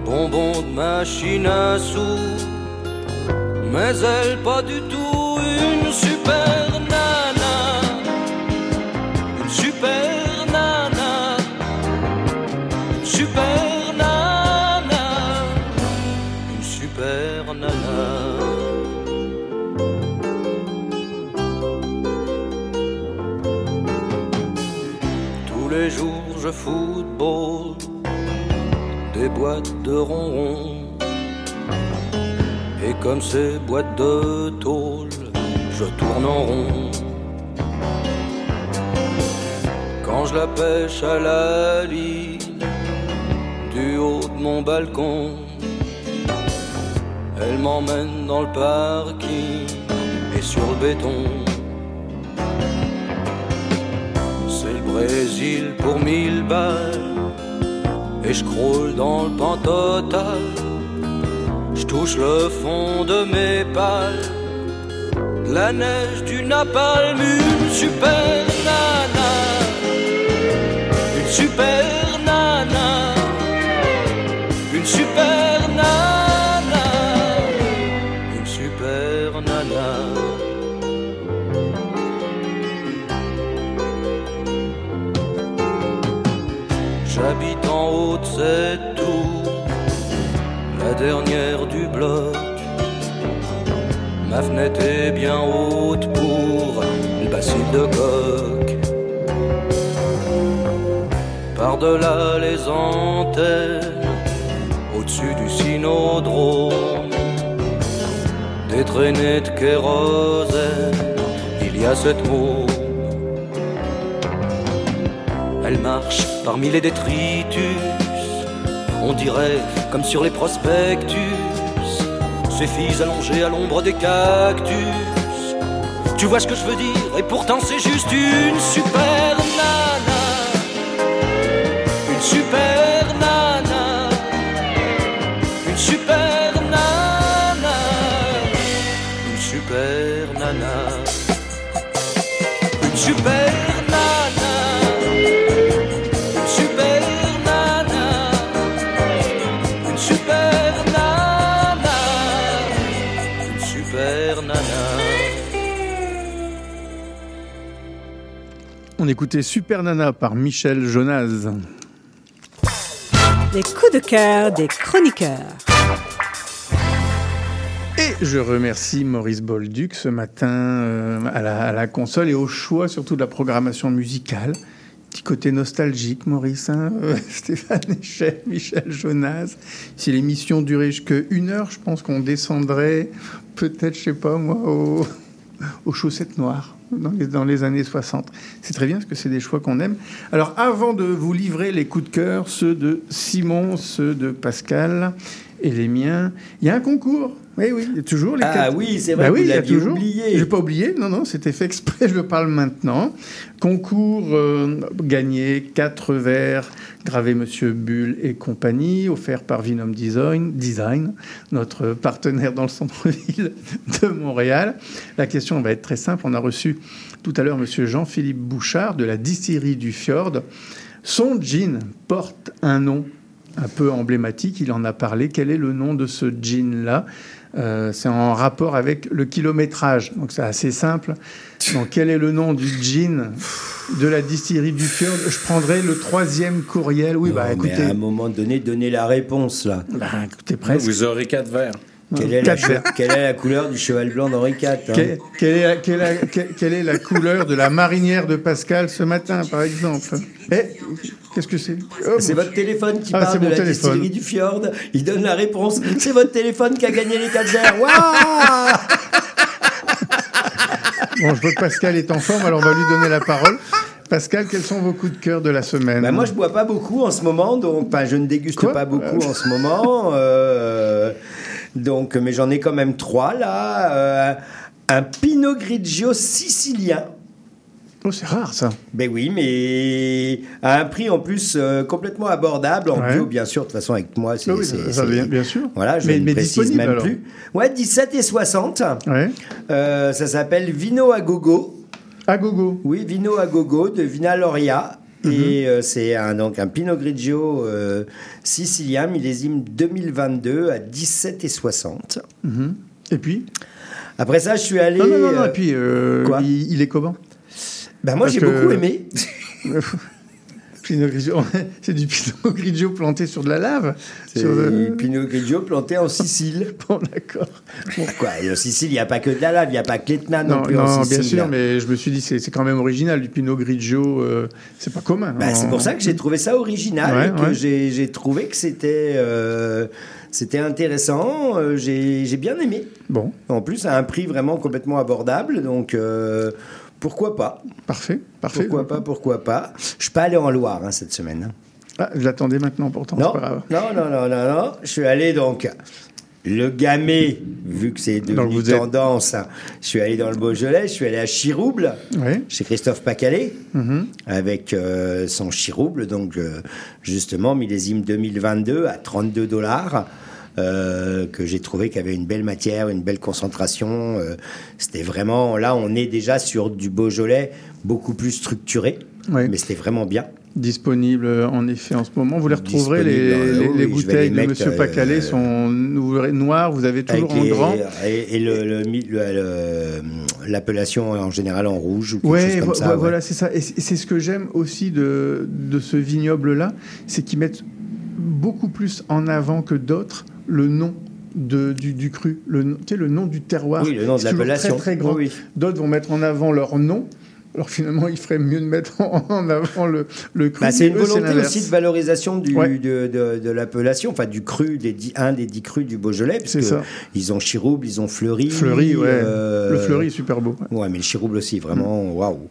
bonbons de machine à sous. Mais elle pas du tout une super nana, une super nana, une super nana, une super nana. Tous les jours je football boîtes de ronron. Et comme ces boîtes de tôle, je tourne en rond. Quand je la pêche à la ligne, du haut de mon balcon, elle m'emmène dans le parking et sur le béton. C'est le Brésil pour mille balles. Et je croule dans le pan total. Je touche le fond de mes pales. La neige du napalm, une super nana. Une super Cette tour, la dernière du bloc. Ma fenêtre est bien haute pour le bacille de coq. Par-delà les antennes, au-dessus du cynodrome, des traînées de kérosène, il y a cette môme. Elle marche parmi les détritus. On dirait comme sur les prospectus. Ces filles allongées à l'ombre des cactus. Tu vois ce que je veux dire? Et pourtant c'est juste une super nana. Une super On écoutait Super Nana par Michel Jonas. Les coups de cœur des chroniqueurs. Et je remercie Maurice Bolduc ce matin euh, à, la, à la console et au choix surtout de la programmation musicale. Petit côté nostalgique, Maurice, hein, euh, Stéphane Echel, Michel Jonas. Si l'émission durait jusqu'à une heure, je pense qu'on descendrait peut-être, je sais pas moi, au- aux chaussettes noires dans les, années 60. C'est très bien parce que c'est des choix qu'on aime. Alors avant de vous livrer les coups de cœur, ceux de Simon, ceux de Pascal, et les miens. Il y a un concours. Oui, oui, il y a toujours les Ah quatre- oui, c'est vrai Bah que oui, vous il y a toujours. oublié. Je n'ai pas oublié, non, non, c'était fait exprès, je le parle maintenant. Concours euh, gagné, quatre verres, gravé Monsieur Bull et compagnie, offert par Vinum Design, Design, notre partenaire dans le centre-ville de Montréal. La question va être très simple. On a reçu tout à l'heure Monsieur Jean-Philippe Bouchard de la distillerie du Fjord. Son jean porte un nom un peu emblématique, il en a parlé. Quel est le nom de ce jean-là Euh, C'est en rapport avec le kilométrage, donc c'est assez simple. Donc quel est le nom du jean de la distillerie du Fjord? Je prendrai le troisième courriel. Oui, bah mais écoutez, à un moment donné, donnez la réponse là. bah, écoutez presque. Vous aurez quatre verres. Quelle est, la, Quatre verres. quelle est la couleur du cheval blanc d'Henri IV hein Que- quelle, est la, quelle est- couleur de la marinière de Pascal ce matin, par exemple? Eh, qu'est-ce que c'est? Oh, C'est votre téléphone qui Ah, parle de la téléphone. distillerie du Fjord. Il donne la réponse. C'est votre téléphone qui a gagné les 4 verres. Waouh Bon, je vois que Pascal est en forme, alors on va lui donner la parole. Pascal, quels sont vos coups de cœur de la semaine? Bah, moi, je bois pas beaucoup en ce moment, donc enfin, je ne déguste Quoi? pas beaucoup en ce moment. euh, donc, mais j'en ai quand même trois là. Euh, un Pinot Grigio sicilien. Oh, c'est rare ça. Ben oui, mais à un prix en plus euh, complètement abordable, en Ouais. bio bien sûr. De toute façon, avec moi, c'est Ah oui, ça, ça, bien, bien sûr. Voilà, je mais, ne mais précise même alors. plus. Ouais, 17 et 60. Ouais. Euh, ça s'appelle Vino à gogo. À gogo. Oui, Vino à gogo de Vina Loria. Mhm. Et euh, c'est un, donc un Pinot Grigio euh, sicilien, millésime 2022 à 17 et 60. Mhm. Et puis Après ça, je suis allé. Non, non, non, non, et puis euh, Quoi? il, il est comment? Ben moi, j'ai que- beaucoup aimé. Pinot Grigio, c'est du Pinot Grigio planté sur de la lave. C'est Sur le- Pinot Grigio planté en Sicile. Bon, d'accord. Pourquoi? Et En Sicile, il n'y a pas que de la lave, il n'y a pas que l'Etna non, Non, plus non, en bien Sicile. sûr, mais je me suis dit, c'est c'est quand même original, du Pinot Grigio, euh, c'est pas commun. Bah, c'est En- pour ça que j'ai trouvé ça original Ouais, et que ouais. j'ai j'ai trouvé que c'était euh, c'était intéressant. euh, j'ai j'ai bien aimé. Bon, En plus, à un prix vraiment complètement abordable, donc euh, pourquoi pas? Parfait, parfait. Pourquoi pas Pourquoi pas? Je suis pas allé en Loire hein, cette semaine. hein. Ah, je l'attendais maintenant pourtant, Non, c'est pas grave. non, non, non, non, non. Je suis allé donc le Gamay, vu que c'est devenu vous êtes- tendance. hein, Je suis allé dans le Beaujolais. Je suis allé à Chirouble chez Christophe Pacalet. Mhm. avec euh, son chirouble, donc euh, justement millésime 2022 à 32 dollars. Euh, que j'ai trouvé qu'il y avait une belle matière, une belle concentration. euh, c'était vraiment là, on est déjà sur du Beaujolais beaucoup plus structuré, mais c'était vraiment bien. Disponible euh, en effet en ce moment. Vous les retrouverez, les, bouteilles les de Monsieur euh, Pacalet sont noires, vous avez toujours en les- grand. et, et le- le mi- le- le- l'appellation en général en rouge ou quelque Ouais, chose comme vo- ça. vo- ouais. voilà, c'est ça. Et c'est c'est ce que j'aime aussi de, de ce vignoble-là, c'est qu'ils mettent beaucoup plus en avant que d'autres le nom de, du, du cru, le, nom- tu sais, le nom du terroir. Oui, le nom de l'appellation. Très, très grand. Oui, oui. D'autres vont mettre en avant leur nom. Alors finalement, il ferait mieux de mettre en avant le, le cru. Bah, c'est une Eux, volonté aussi de valorisation du, Ouais. de, de- de l'appellation, enfin du cru, des dix- un des dix crus du Beaujolais, C'est ça. ils ont chirouble, ils ont fleuri. Fleury, ouais. euh, Le fleuri est super beau. Ouais, mais le chirouble aussi, vraiment, waouh.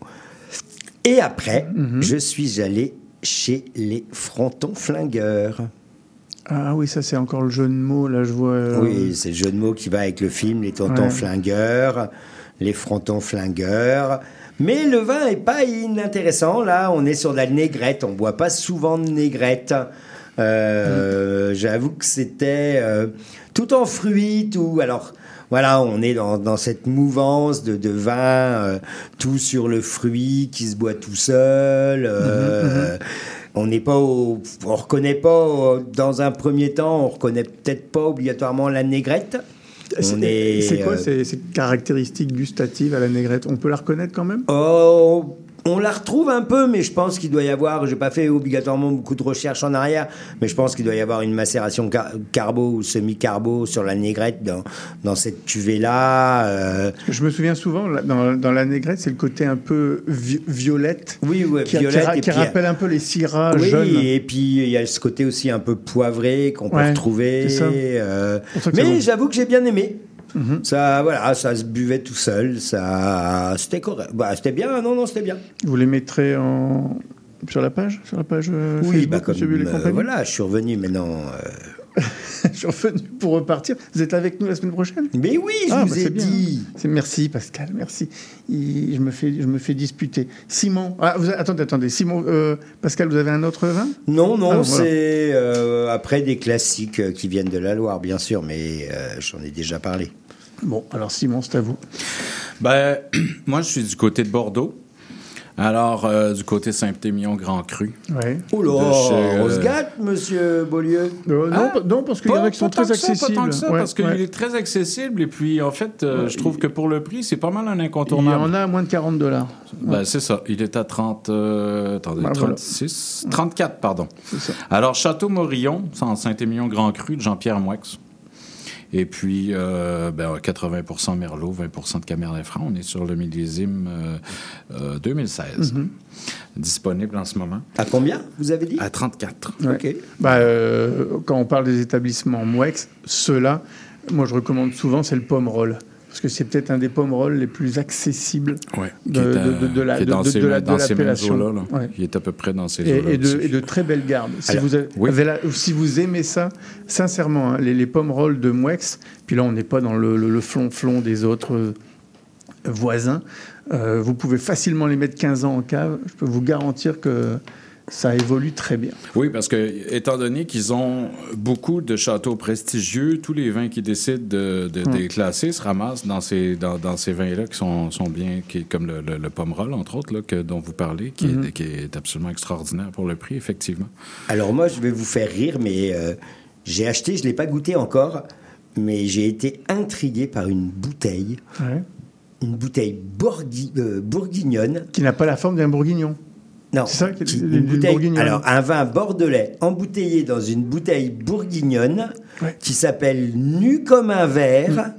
Et après, Mhm. je suis allé chez les Frontons Flingueurs. Ah oui, ça c'est encore le jeu de mots, là je vois. euh, Oui, c'est le jeu de mots qui va avec le film, les tontons Ouais. flingueurs, les frontons flingueurs. Mais le vin est pas inintéressant. Là, on est sur de la négrette. On boit pas souvent de négrette. Euh, Mm. J'avoue que c'était euh, tout en fruits, tout. Alors. Voilà, on est dans, dans cette mouvance de, de vin, euh, tout sur le fruit qui se boit tout seul. euh, On n'est pas au, on reconnaît pas euh, dans un premier temps, on reconnaît peut-être pas obligatoirement la négrette. C'est est, c'est quoi euh, ces, ces caractéristiques gustatives à la négrette? On peut la reconnaître quand même? Oh, on la retrouve un peu, mais je pense qu'il doit y avoir, j'ai pas fait obligatoirement beaucoup de recherches en arrière, mais je pense qu'il doit y avoir une macération car- carbo ou semi-carbo sur la négrette dans, dans cette cuvée-là. euh, Je me souviens souvent, dans, dans la négrette, c'est le côté un peu vi- violette. Oui, ouais, qui, violette, qui puis- rappelle un peu les syrahs oui, jeunes. et puis il y a ce côté aussi un peu poivré qu'on peut retrouver. euh, mais bon. j'avoue que j'ai bien aimé. Mhm. Ça, voilà, ça se buvait tout seul. Ça, c'était correct. Bah, c'était bien. Non, non, c'était bien. Vous les mettrez en... sur la page Sur la page euh, Oui, Facebook, bah, comme euh, voilà, je suis revenu maintenant. euh, je suis revenu pour repartir. Vous êtes avec nous la semaine prochaine? Mais oui, je Ah, vous bah, ai bien. dit. C'est merci Pascal, merci. Il- je me fais, je me fais disputer. Simon, ah, vous- attendez, attendez. Simon, Pascal, vous avez un autre vin? Non, non, Ah, c'est après des classiques qui viennent de la Loire, bien sûr, mais j'en ai déjà parlé. Bon, alors Simon, c'est à vous. Ben, moi, je suis du côté de Bordeaux. Alors, euh, du côté Saint-Émilion Grand Cru. Ouais. Oh là, chez, euh, on se gâte, monsieur Beaulieu. Euh, non, Ah, pas- non, parce qu'il y en a qui sont très que ça, accessibles. Pas tant que ça, Ouais, parce qu'il ouais. est très accessible. Et puis, en fait, euh, Ouais, je trouve que pour le prix, c'est pas mal un Il y incontournable. en a à moins de 40 dollars. Ben, c'est ça. Il est à 30, euh, attendez, Ben, voilà. 36, 34, pardon. Ça. Alors, Château Morillon, c'est en Saint-Émilion Grand Cru de Jean-Pierre Moix. Et puis, euh, ben, 80% Merlot, 20 de Cabernet Franc. On est sur le millésime euh, euh, 2016. Mhm. Disponible en ce moment. À combien, vous avez dit? À 34. Ouais. Ok. Bah, euh, quand on parle des établissements Mouex, ceux-là, moi je recommande souvent, c'est le Pomerol. Parce que c'est peut-être un des Pomerol les plus accessibles Ouais, de, à- de- de- de la, l'appellation. Ouais. qui est à peu près dans ces Et, et de, aussi. et de très belles gardes. Si, Alors, vous avez- oui. avez la- si vous aimez ça, sincèrement, hein, les, les pommes rolls de Mouex, puis là on n'est pas dans le, le, le flonflon des autres euh, voisins, euh, vous pouvez facilement les mettre 15 ans en cave. Je peux vous garantir que ça évolue très bien. Oui, parce que, étant donné qu'ils ont beaucoup de châteaux prestigieux, tous les vins qu'ils décident de, de, Hmm. déclasser se ramassent dans ces, dans, dans ces vins-là qui sont, sont bien, qui, comme le, le, le Pomerol, entre autres, là, que, dont vous parlez, qui, est, qui est absolument extraordinaire pour le prix, effectivement. Alors moi, je vais vous faire rire, mais euh, j'ai acheté, je ne l'ai pas goûté encore, mais j'ai été intrigué par une bouteille, une bouteille bourgui- euh, bourguignonne. Qui n'a pas la forme d'un bourguignon. Non, C'est ça, qui- une bouteille. bourguignonne. Alors, un vin bordelais embouteillé dans une bouteille bourguignonne Ouais. qui s'appelle Nu comme un verre.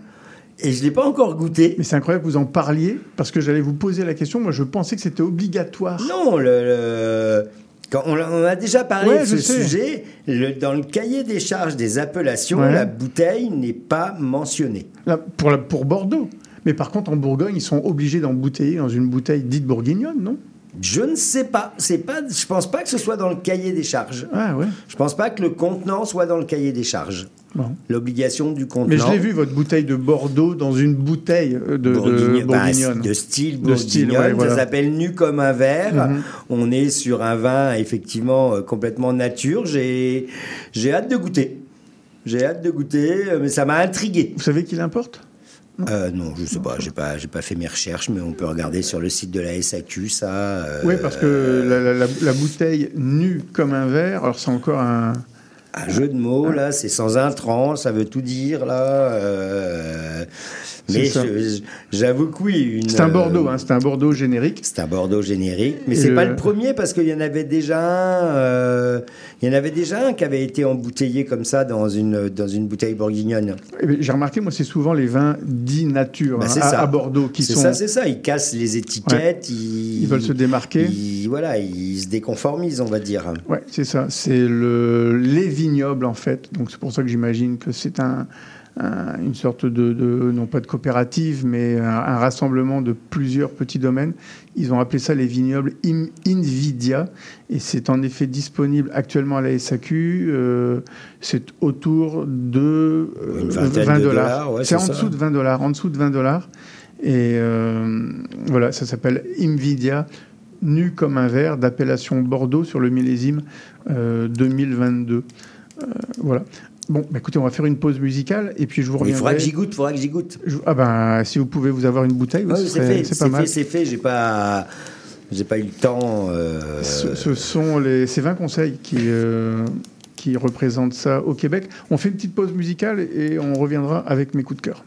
Et je ne l'ai pas encore goûté. Mais c'est incroyable que vous en parliez, parce que j'allais vous poser la question. Moi, je pensais que c'était obligatoire. Non, le, le- Quand on, a, déjà parlé Ouais, de ce sujet. Le- dans le cahier des charges des appellations, Ouais. la bouteille n'est pas mentionnée. Là, pour, la- pour Bordeaux. Mais par contre, en Bourgogne, ils sont obligés d'embouteiller dans une bouteille dite bourguignonne, non? Je ne sais pas. C'est pas. Je pense pas que ce soit dans le cahier des charges. Ah ouais. Je pense pas que le contenant soit dans le cahier des charges. Bon. L'obligation du contenant. Mais je l'ai vu, votre bouteille de Bordeaux dans une bouteille euh, de, de Bourguignon- bah, de style De style, bourguignonne, ouais, voilà. ça s'appelle nu comme un verre. Mhm. On est sur un vin effectivement euh, complètement nature. J'ai j'ai hâte de goûter. J'ai hâte de goûter, euh, mais ça m'a intrigué. Vous savez qui l'importe? Euh, non, je sais pas, j'ai pas, j'ai pas fait mes recherches, mais on peut regarder sur le site de la SAQ ça. euh, Oui, parce que la, la- bouteille nue comme un verre, alors c'est encore un. Un jeu de mots, là, c'est sans intrant, ça veut tout dire, là. euh, mais j'avoue que oui. une, C'est un Bordeaux, euh, hein, c'est un Bordeaux générique. C'est un Bordeaux générique, mais c'est le- pas le premier parce qu'il y en avait déjà un. euh, il y en avait déjà un qui avait été embouteillé comme ça dans une dans une bouteille bourguignonne. Eh bien, J'ai remarqué, moi, c'est souvent les vins dits nature Bah, hein, c'est à, Bordeaux qui C'est sont. ça, c'est ça. Ils cassent les étiquettes. Ils, Ils veulent se démarquer. ils- voilà, ils se déconformisent, on va dire. Ouais, c'est ça. C'est le les vignobles en fait. Donc c'est pour ça que j'imagine que c'est un, un- une sorte de, de- non pas de coopérative, mais un, un rassemblement de plusieurs petits domaines. Ils ont appelé ça les vignobles Invidia, et c'est en effet disponible actuellement à la SAQ. euh, c'est autour de euh, Une vingtaine 20 de dollars. ouais, c'est c'est en ça. dessous de 20 dollars. En dessous de 20 dollars. Et euh, voilà, ça s'appelle Invidia nu comme un verre d'appellation Bordeaux sur le millésime euh, 2022. Euh, voilà. Bon, bah écoutez, on va faire une pause musicale et puis je vous Il faudra reviendrai. que j'y goûte, il faudra que j'y goûte. Je- Ah ben, si vous pouvez vous avoir une bouteille, Ah oui, c'est fait, pas c'est mal. fait, c'est fait. J'ai pas, j'ai pas eu le temps. euh, Ce, ce sont les, ces 20 conseils qui, euh, qui représentent ça au Québec. On fait une petite pause musicale et on reviendra avec mes coups de cœur.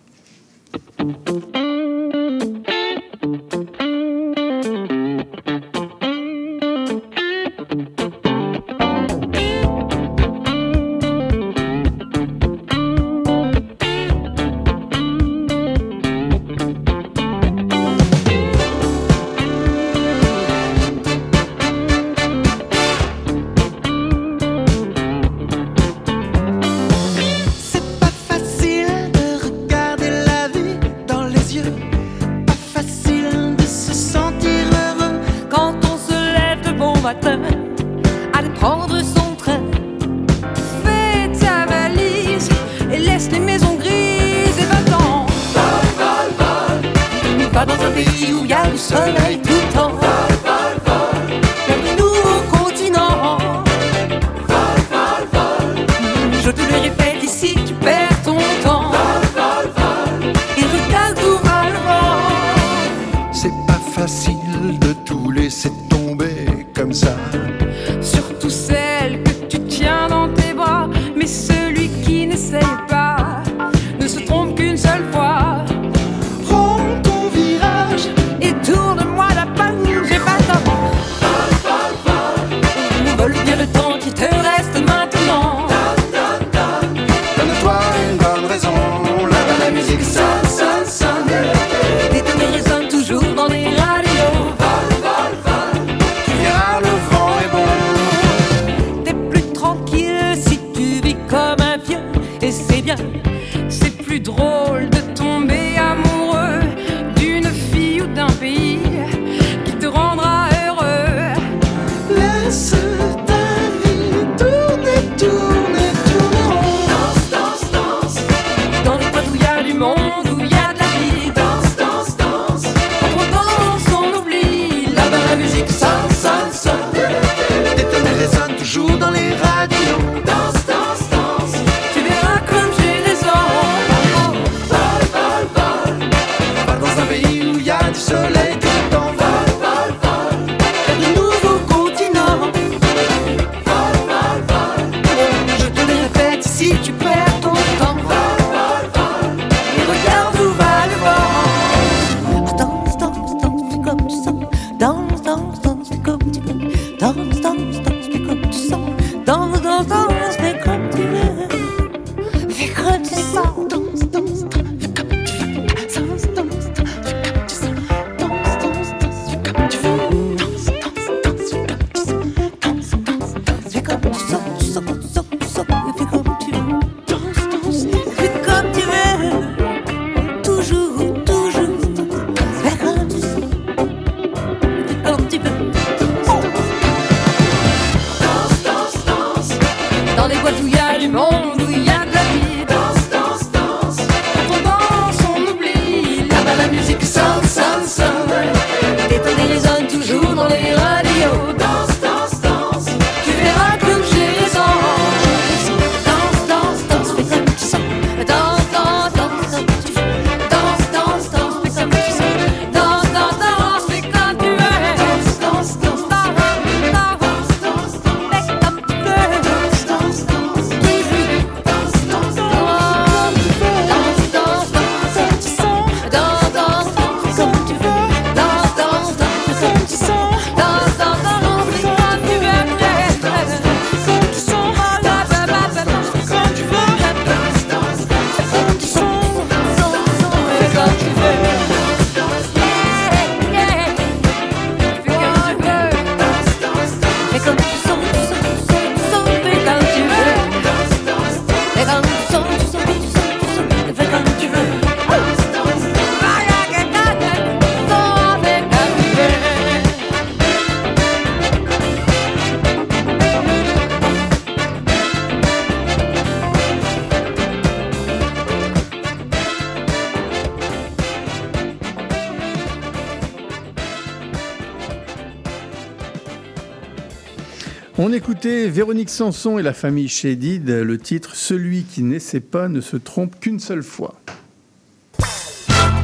On écoutait Véronique Sanson et la famille Chédid, le titre Celui qui n'essaie pas ne se trompe qu'une seule fois.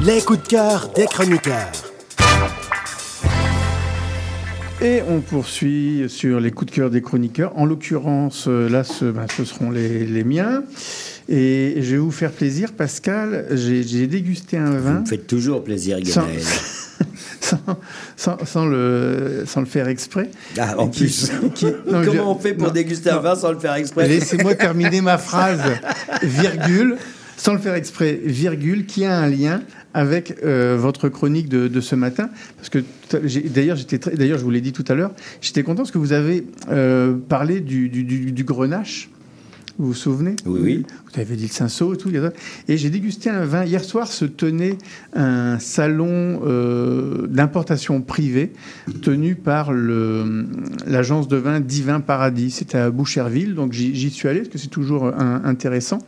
Les coups de cœur des chroniqueurs. Et on poursuit sur les coups de cœur des chroniqueurs. En l'occurrence, euh, là, ben, ce, seront les, miens. Et je vais vous faire plaisir, Pascal. J'ai dégusté un vin. Vous faites toujours plaisir, Gabriel. sans, le, sans le faire exprès. Ah, en plus. Comment on fait pour déguster un vin sans le faire exprès Laissez-moi terminer ma phrase, virgule, sans le faire exprès, virgule, qui a un lien avec euh, votre chronique de, ce matin, parce que d'ailleurs, j'étais d'ailleurs, je vous l'ai dit tout à l'heure, j'étais content parce que vous avez euh, parlé du, du grenache vous vous souvenez Oui, oui. Vous avez dit le cinceau et tout. Et j'ai dégusté un vin. Hier soir se tenait un salon euh, d'importation privée tenu par l'agence de vin Divin Paradis. C'était à Boucherville, donc j'y suis allé parce que c'est toujours euh, intéressant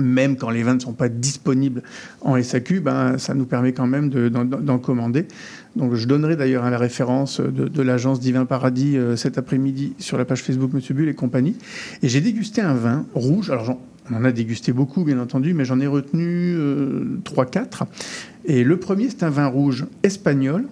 même quand les vins ne sont pas disponibles en SAQ, ben, ça nous permet quand même d'en commander. Donc je donnerai d'ailleurs la référence de, l'agence Divin Paradis euh, cet après-midi sur la page Facebook Monsieur Bull et compagnie. Et j'ai dégusté un vin rouge. Alors on en a dégusté beaucoup bien entendu, mais j'en ai retenu euh, 3-4. Et le premier c'est un vin rouge espagnol.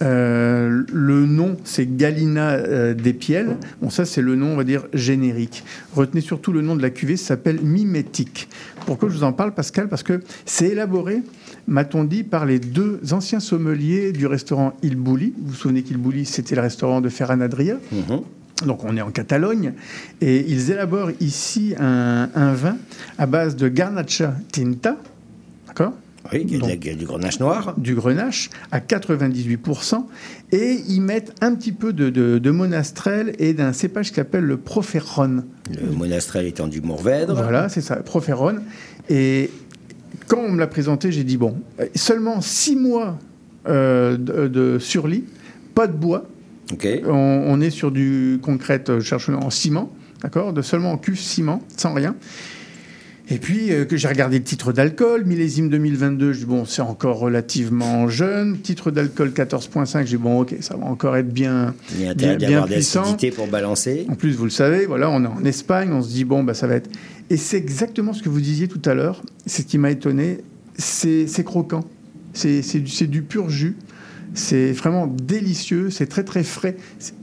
Euh, le nom, c'est Galina euh, des Piels. Bon, ça, c'est le nom, on va dire, générique. Retenez surtout le nom de la cuvée, ça s'appelle Mimétique. Pourquoi je vous en parle, Pascal? Parce que c'est élaboré, m'a-t-on dit, par les deux anciens sommeliers du restaurant Il Bulli. Vous vous souvenez qu'Il Bulli, c'était le restaurant de Ferran Adria. Donc on est en Catalogne et ils élaborent ici un, un vin à base de Garnacha Tinta, d'accord? Oui, il y a du grenache noir. Du grenache à 98%. Et ils mettent un petit peu de, de, de monastrel et d'un cépage qui s'appelle le Proferron. Le monastrel étant du Mourvèdre. Voilà, c'est ça, Proferron. Et quand on me l'a présenté, j'ai dit bon, seulement six mois euh, de, de surlit, pas de bois. On, on est sur du concret, euh, je cherche en ciment, d'accord, de seulement en cuve ciment, sans rien. Et puis euh, que j'ai regardé le titre d'alcool, millésime 2022, je dis bon, c'est encore relativement jeune. Titre d'alcool 14.5, j'ai dit bon, ok, ça va encore être bien, Il y a bien, de puissant. pour balancer. En plus, vous le savez, voilà, on est en Espagne, on se dit bon, bah ça va être. Et c'est exactement ce que vous disiez tout à l'heure. C'est ce qui m'a étonné. C'est croquant. C'est c'est du, c'est du pur jus. C'est vraiment délicieux. C'est très très frais.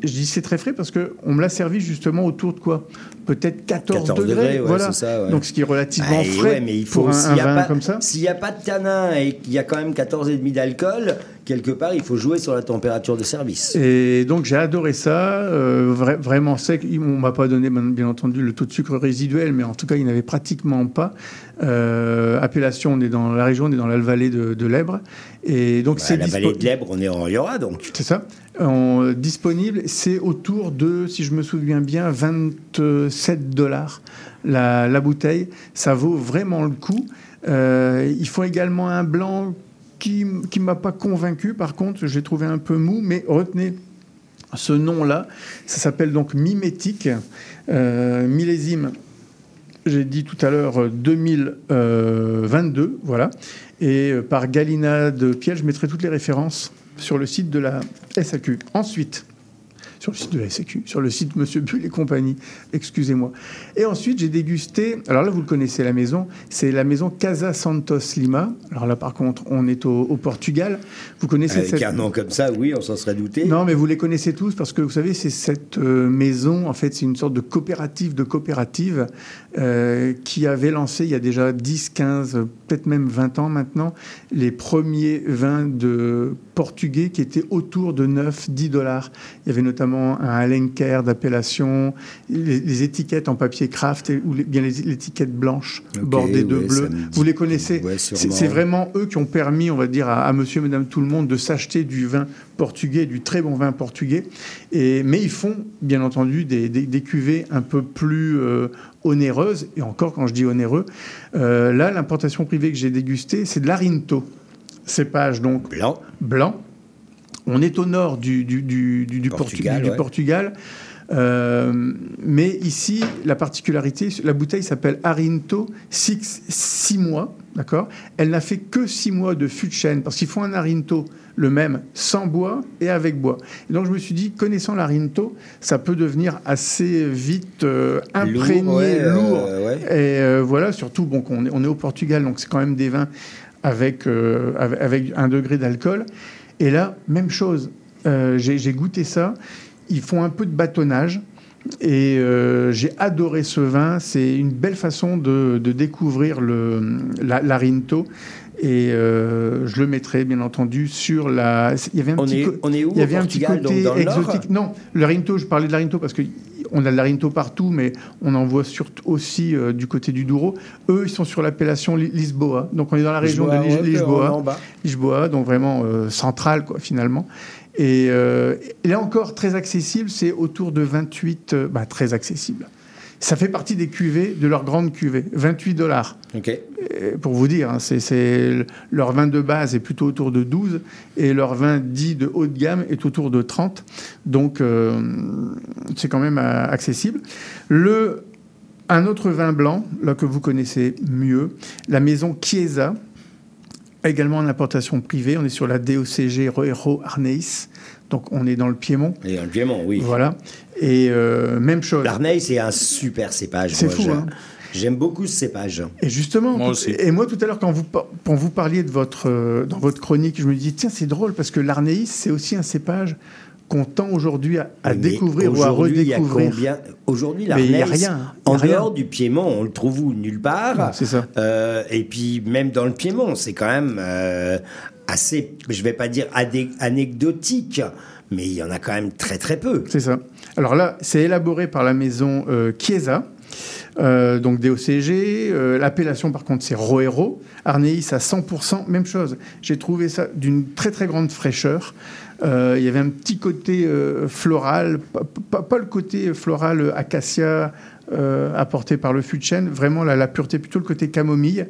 Je dis c'est très frais parce que on me l'a servi justement autour de quoi? Peut-être 14, 14 degrés. degrés, ouais, voilà. c'est ça, ouais. Donc ce qui est relativement Ah, frais ouais, mais il faut pour un, y a vin pas- comme ça. S'il n'y a pas de tanin et qu'il y a quand même 14,5 d'alcool, quelque part, il faut jouer sur la température de service. Et donc j'ai adoré ça, euh, vra- vraiment sec. On m'a pas donné bien bien entendu le taux de sucre résiduel, mais en tout cas il n'avait pratiquement pas. Euh, appellation, on est dans la région, on est dans la vallée de, de l'Ebre, et donc Bah, c'est la vallée de l'Ebre, on est en Riora, donc. C'est ça. En- disponible, c'est autour de, si je me souviens bien, 27 dollars la, la bouteille. Ça vaut vraiment le coup. Euh, il faut également un blanc qui ne m'a pas convaincu. Par contre, j'ai trouvé un peu mou, mais retenez ce nom-là. Ça s'appelle donc Mimétique, euh, millésime j'ai dit tout à l'heure euh, 2022, voilà. Et euh, par Galina de Piel, je mettrai toutes les références sur le site de la SAQ. Ensuite, sur le site de la SAQ, sur le site Monsieur Bull et compagnie, excusez-moi. Et ensuite, j'ai dégusté, alors là, vous le connaissez, la maison, c'est la maison Casa Santos Lima. Alors là, par contre, on est au, au Portugal. Vous connaissez Avec cette... un nom comme ça, oui, on s'en serait douté. Non, mais vous les connaissez tous parce que vous savez, c'est cette euh, maison, en fait, c'est une sorte de coopérative de coopérative euh, qui avait lancé il y a déjà 10, 15, euh, peut-être même 20 ans maintenant, les premiers vins de portugais qui étaient autour de 9, 10 dollars. Il y avait notamment un Alenquer d'appellation, les, les étiquettes en papier craft ou les- bien les, les étiquettes blanches Ok, bordées de ouais, bleu. Vous les connaissez Ouais, C'est vraiment eux qui ont permis, on va dire, à, à monsieur et madame tout le monde de s'acheter du vin portugais, du très bon vin portugais. Et, mais ils font, bien entendu, des, des- des cuvées un peu plus euh, onéreuses. Et encore, quand je dis onéreux, euh, là, l'importation privée que j'ai dégustée, c'est de l'Arinto. Cépage donc blanc. blanc. On est au nord du, du, du, du- du Portugal, Portu- du ouais. Portugal. Euh, mais ici, la particularité, la bouteille s'appelle Arinto 6 mois, d'accord? Elle n'a fait que 6 mois de fût de chêne, parce qu'il faut un Arinto le même sans bois et avec bois. Et donc je me suis dit, connaissant l'Arinto, ça peut devenir assez vite euh, imprégné, Lourd, ouais, euh, ouais. Et voilà, surtout, bon, qu'on est, on est au Portugal, donc c'est quand même des vins avec, euh, avec, avec un degré d'alcool. Et là, même chose. Euh, j'ai goûté ça. Ils font un peu de bâtonnage. Et euh, j'ai adoré ce vin. C'est une belle façon de, de découvrir le, la, la Rinto. Et euh, je le mettrai, bien entendu, sur la. Il y avait un On petit est- co- on est où, Il y avait un petit côté exotique. Non, le Rinto, je parlais de la Rinto parce que on a de la Rinto partout, mais on en voit surtout aussi euh, du côté du Douro. Eux, ils sont sur l'appellation Li- Lisboa. Donc on est dans la région Lisboa, de Lis- ouais, Lisboa. Lisboa, donc vraiment euh, centrale, quoi, finalement. Et, euh, et là encore, très accessible, c'est autour de 28, euh, bah, très accessible. Ça fait partie des cuvées, de leur grande cuvée, 28 dollars. Ok. Pour vous dire, hein, c'est, leur vin de base est plutôt autour de 12 et leur vin dit de haut de gamme est autour de 30. Donc, euh, c'est quand même euh, accessible. Le Un autre vin blanc, là que vous connaissez mieux, la maison Chiesa, également en importation privée. On est sur la DOCG Roero Arneis, donc on est dans le Piémont. Et un Piémont, oui. Voilà. Et euh, même chose. L'Arneil, c'est un super cépage. C'est fou, j'aime- hein. J'aime beaucoup ce cépage. Et justement, Moi tout- aussi. et moi tout à l'heure quand vous quand vous parliez de votre euh, dans votre chronique, je me dis tiens c'est drôle parce que l'arnéis c'est aussi un cépage qu'on tend aujourd'hui à, à Mais découvrir ou à redécouvrir. combien- Aujourd'hui, Mais il y a l'Arneis, rien, en a rien. dehors du Piémont, on le trouve où? Nulle part. C'est ça. Euh, et puis, même dans le Piémont, c'est quand même euh, assez, je vais pas dire anecdotique, mais il y en a quand même très très peu. C'est ça. Alors là, c'est élaboré par la maison euh, Chiesa. euh, donc DOCG, euh, l'appellation par contre c'est Roero, Arneis à 100%, même chose. J'ai trouvé ça d'une très très grande fraîcheur. Il y avait un petit côté floral, pas, le côté floral acacia apporté par le chêne, vraiment la pureté, plutôt le côté camomille.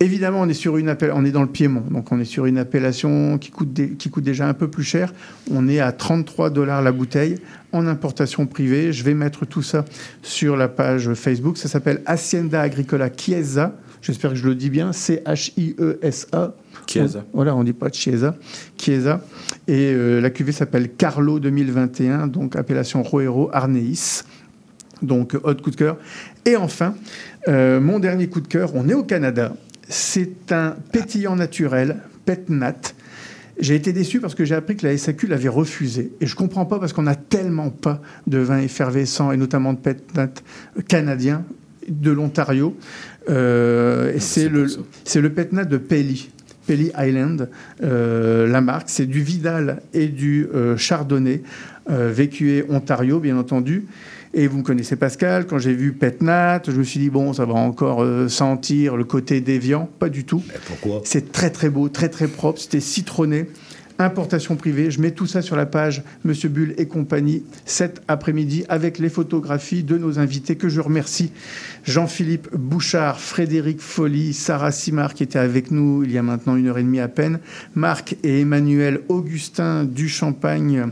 Évidemment, on est sur une on est dans le Piémont, donc on est sur une appellation qui coûte, qui coûte déjà un peu plus cher. On est à 33 dollars la bouteille en importation privée. Je vais mettre tout ça sur la page Facebook. Ça s'appelle Hacienda Agricola Chiesa. J'espère que je le dis bien. C-H-I-E-S-A. Chiesa. Voilà, on dit pas Chiesa. Chiesa. Et euh, la cuvée s'appelle Carlo 2021, donc appellation Roero Arneis. Donc, haute coup de cœur. Et enfin, euh, mon dernier coup de cœur, on est au Canada. C'est un pétillant naturel, Petnat. J'ai été déçu parce que j'ai appris que la SAQ l'avait refusé. Et je comprends pas parce qu'on n'a tellement pas de vin effervescent, et notamment de Petnat canadien, de l'Ontario. Euh, c'est le, le Petnat de Pelly. Pelly Island, euh, la marque, c'est du Vidal et du euh, Chardonnay, euh, vécué Ontario, bien entendu. Et vous me connaissez Pascal, quand j'ai vu Petnat, je me suis dit, bon, ça va encore euh, sentir le côté déviant. Pas du tout. Pourquoi? C'est très très beau, très très propre, c'était citronné. Importation privée, je mets tout ça sur la page Monsieur Bull et compagnie cet après-midi avec les photographies de nos invités que je remercie. Jean-Philippe Bouchard, Frédéric Folly, Sarah Simard qui était avec nous il y a maintenant une heure et demie à peine, Marc et Emmanuel Augustin du Champagne.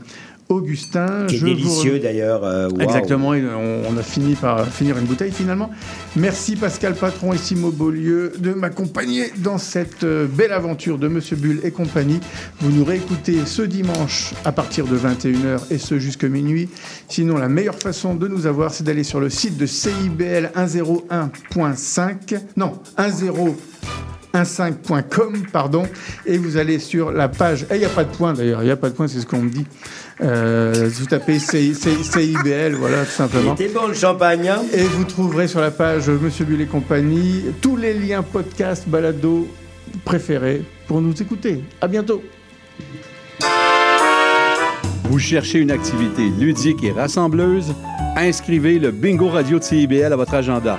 Augustin, Qui est je délicieux d'ailleurs. euh. Exactement, on, a fini par finir une bouteille finalement. Merci Pascal Patron et Simo Beaulieu de m'accompagner dans cette euh, belle aventure de Monsieur Bull et compagnie. Vous nous réécoutez ce dimanche à partir de 21h et ce jusque minuit. Sinon, la meilleure façon de nous avoir, c'est d'aller sur le site de CIBL 101.5. Non, 10 15.com, pardon, et vous allez sur la page. Et il n'y a pas de point d'ailleurs, il n'y a pas de point, c'est ce qu'on me dit. Euh, vous tapez CIBL, voilà, tout simplement. Il était bon le champagne. hein Et vous trouverez sur la page Monsieur Bull et compagnie tous les liens podcast, balado préférés pour nous écouter. À bientôt. Vous cherchez une activité ludique et rassembleuse? Inscrivez le Bingo Radio de CIBL à votre agenda.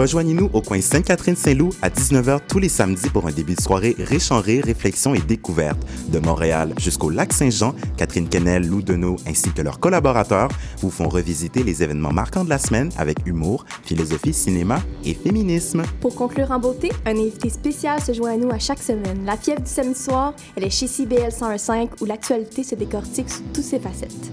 Rejoignez-nous au coin Sainte-Catherine-Saint-Loup à 19h tous les samedis pour un début de soirée riche en rire, réflexion et découverte. De Montréal jusqu'au lac Saint-Jean, Catherine Kennel, Lou Deneau ainsi que leurs collaborateurs vous font revisiter les événements marquants de la semaine avec humour, philosophie, cinéma et féminisme. Pour conclure en beauté, un invité spécial se joint à nous à chaque semaine. La fièvre du samedi soir, elle est chez CBL 101.5 où l'actualité se décortique sous toutes ses facettes.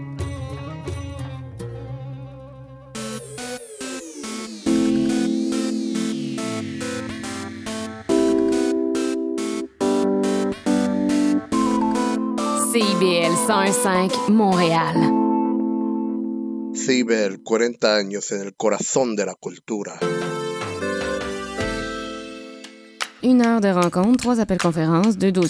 CIBL 101.5 Montréal. CIBEL, 40 años en el corazón de la cultura. Une heure de rencontre, trois appels conférences, deux dossiers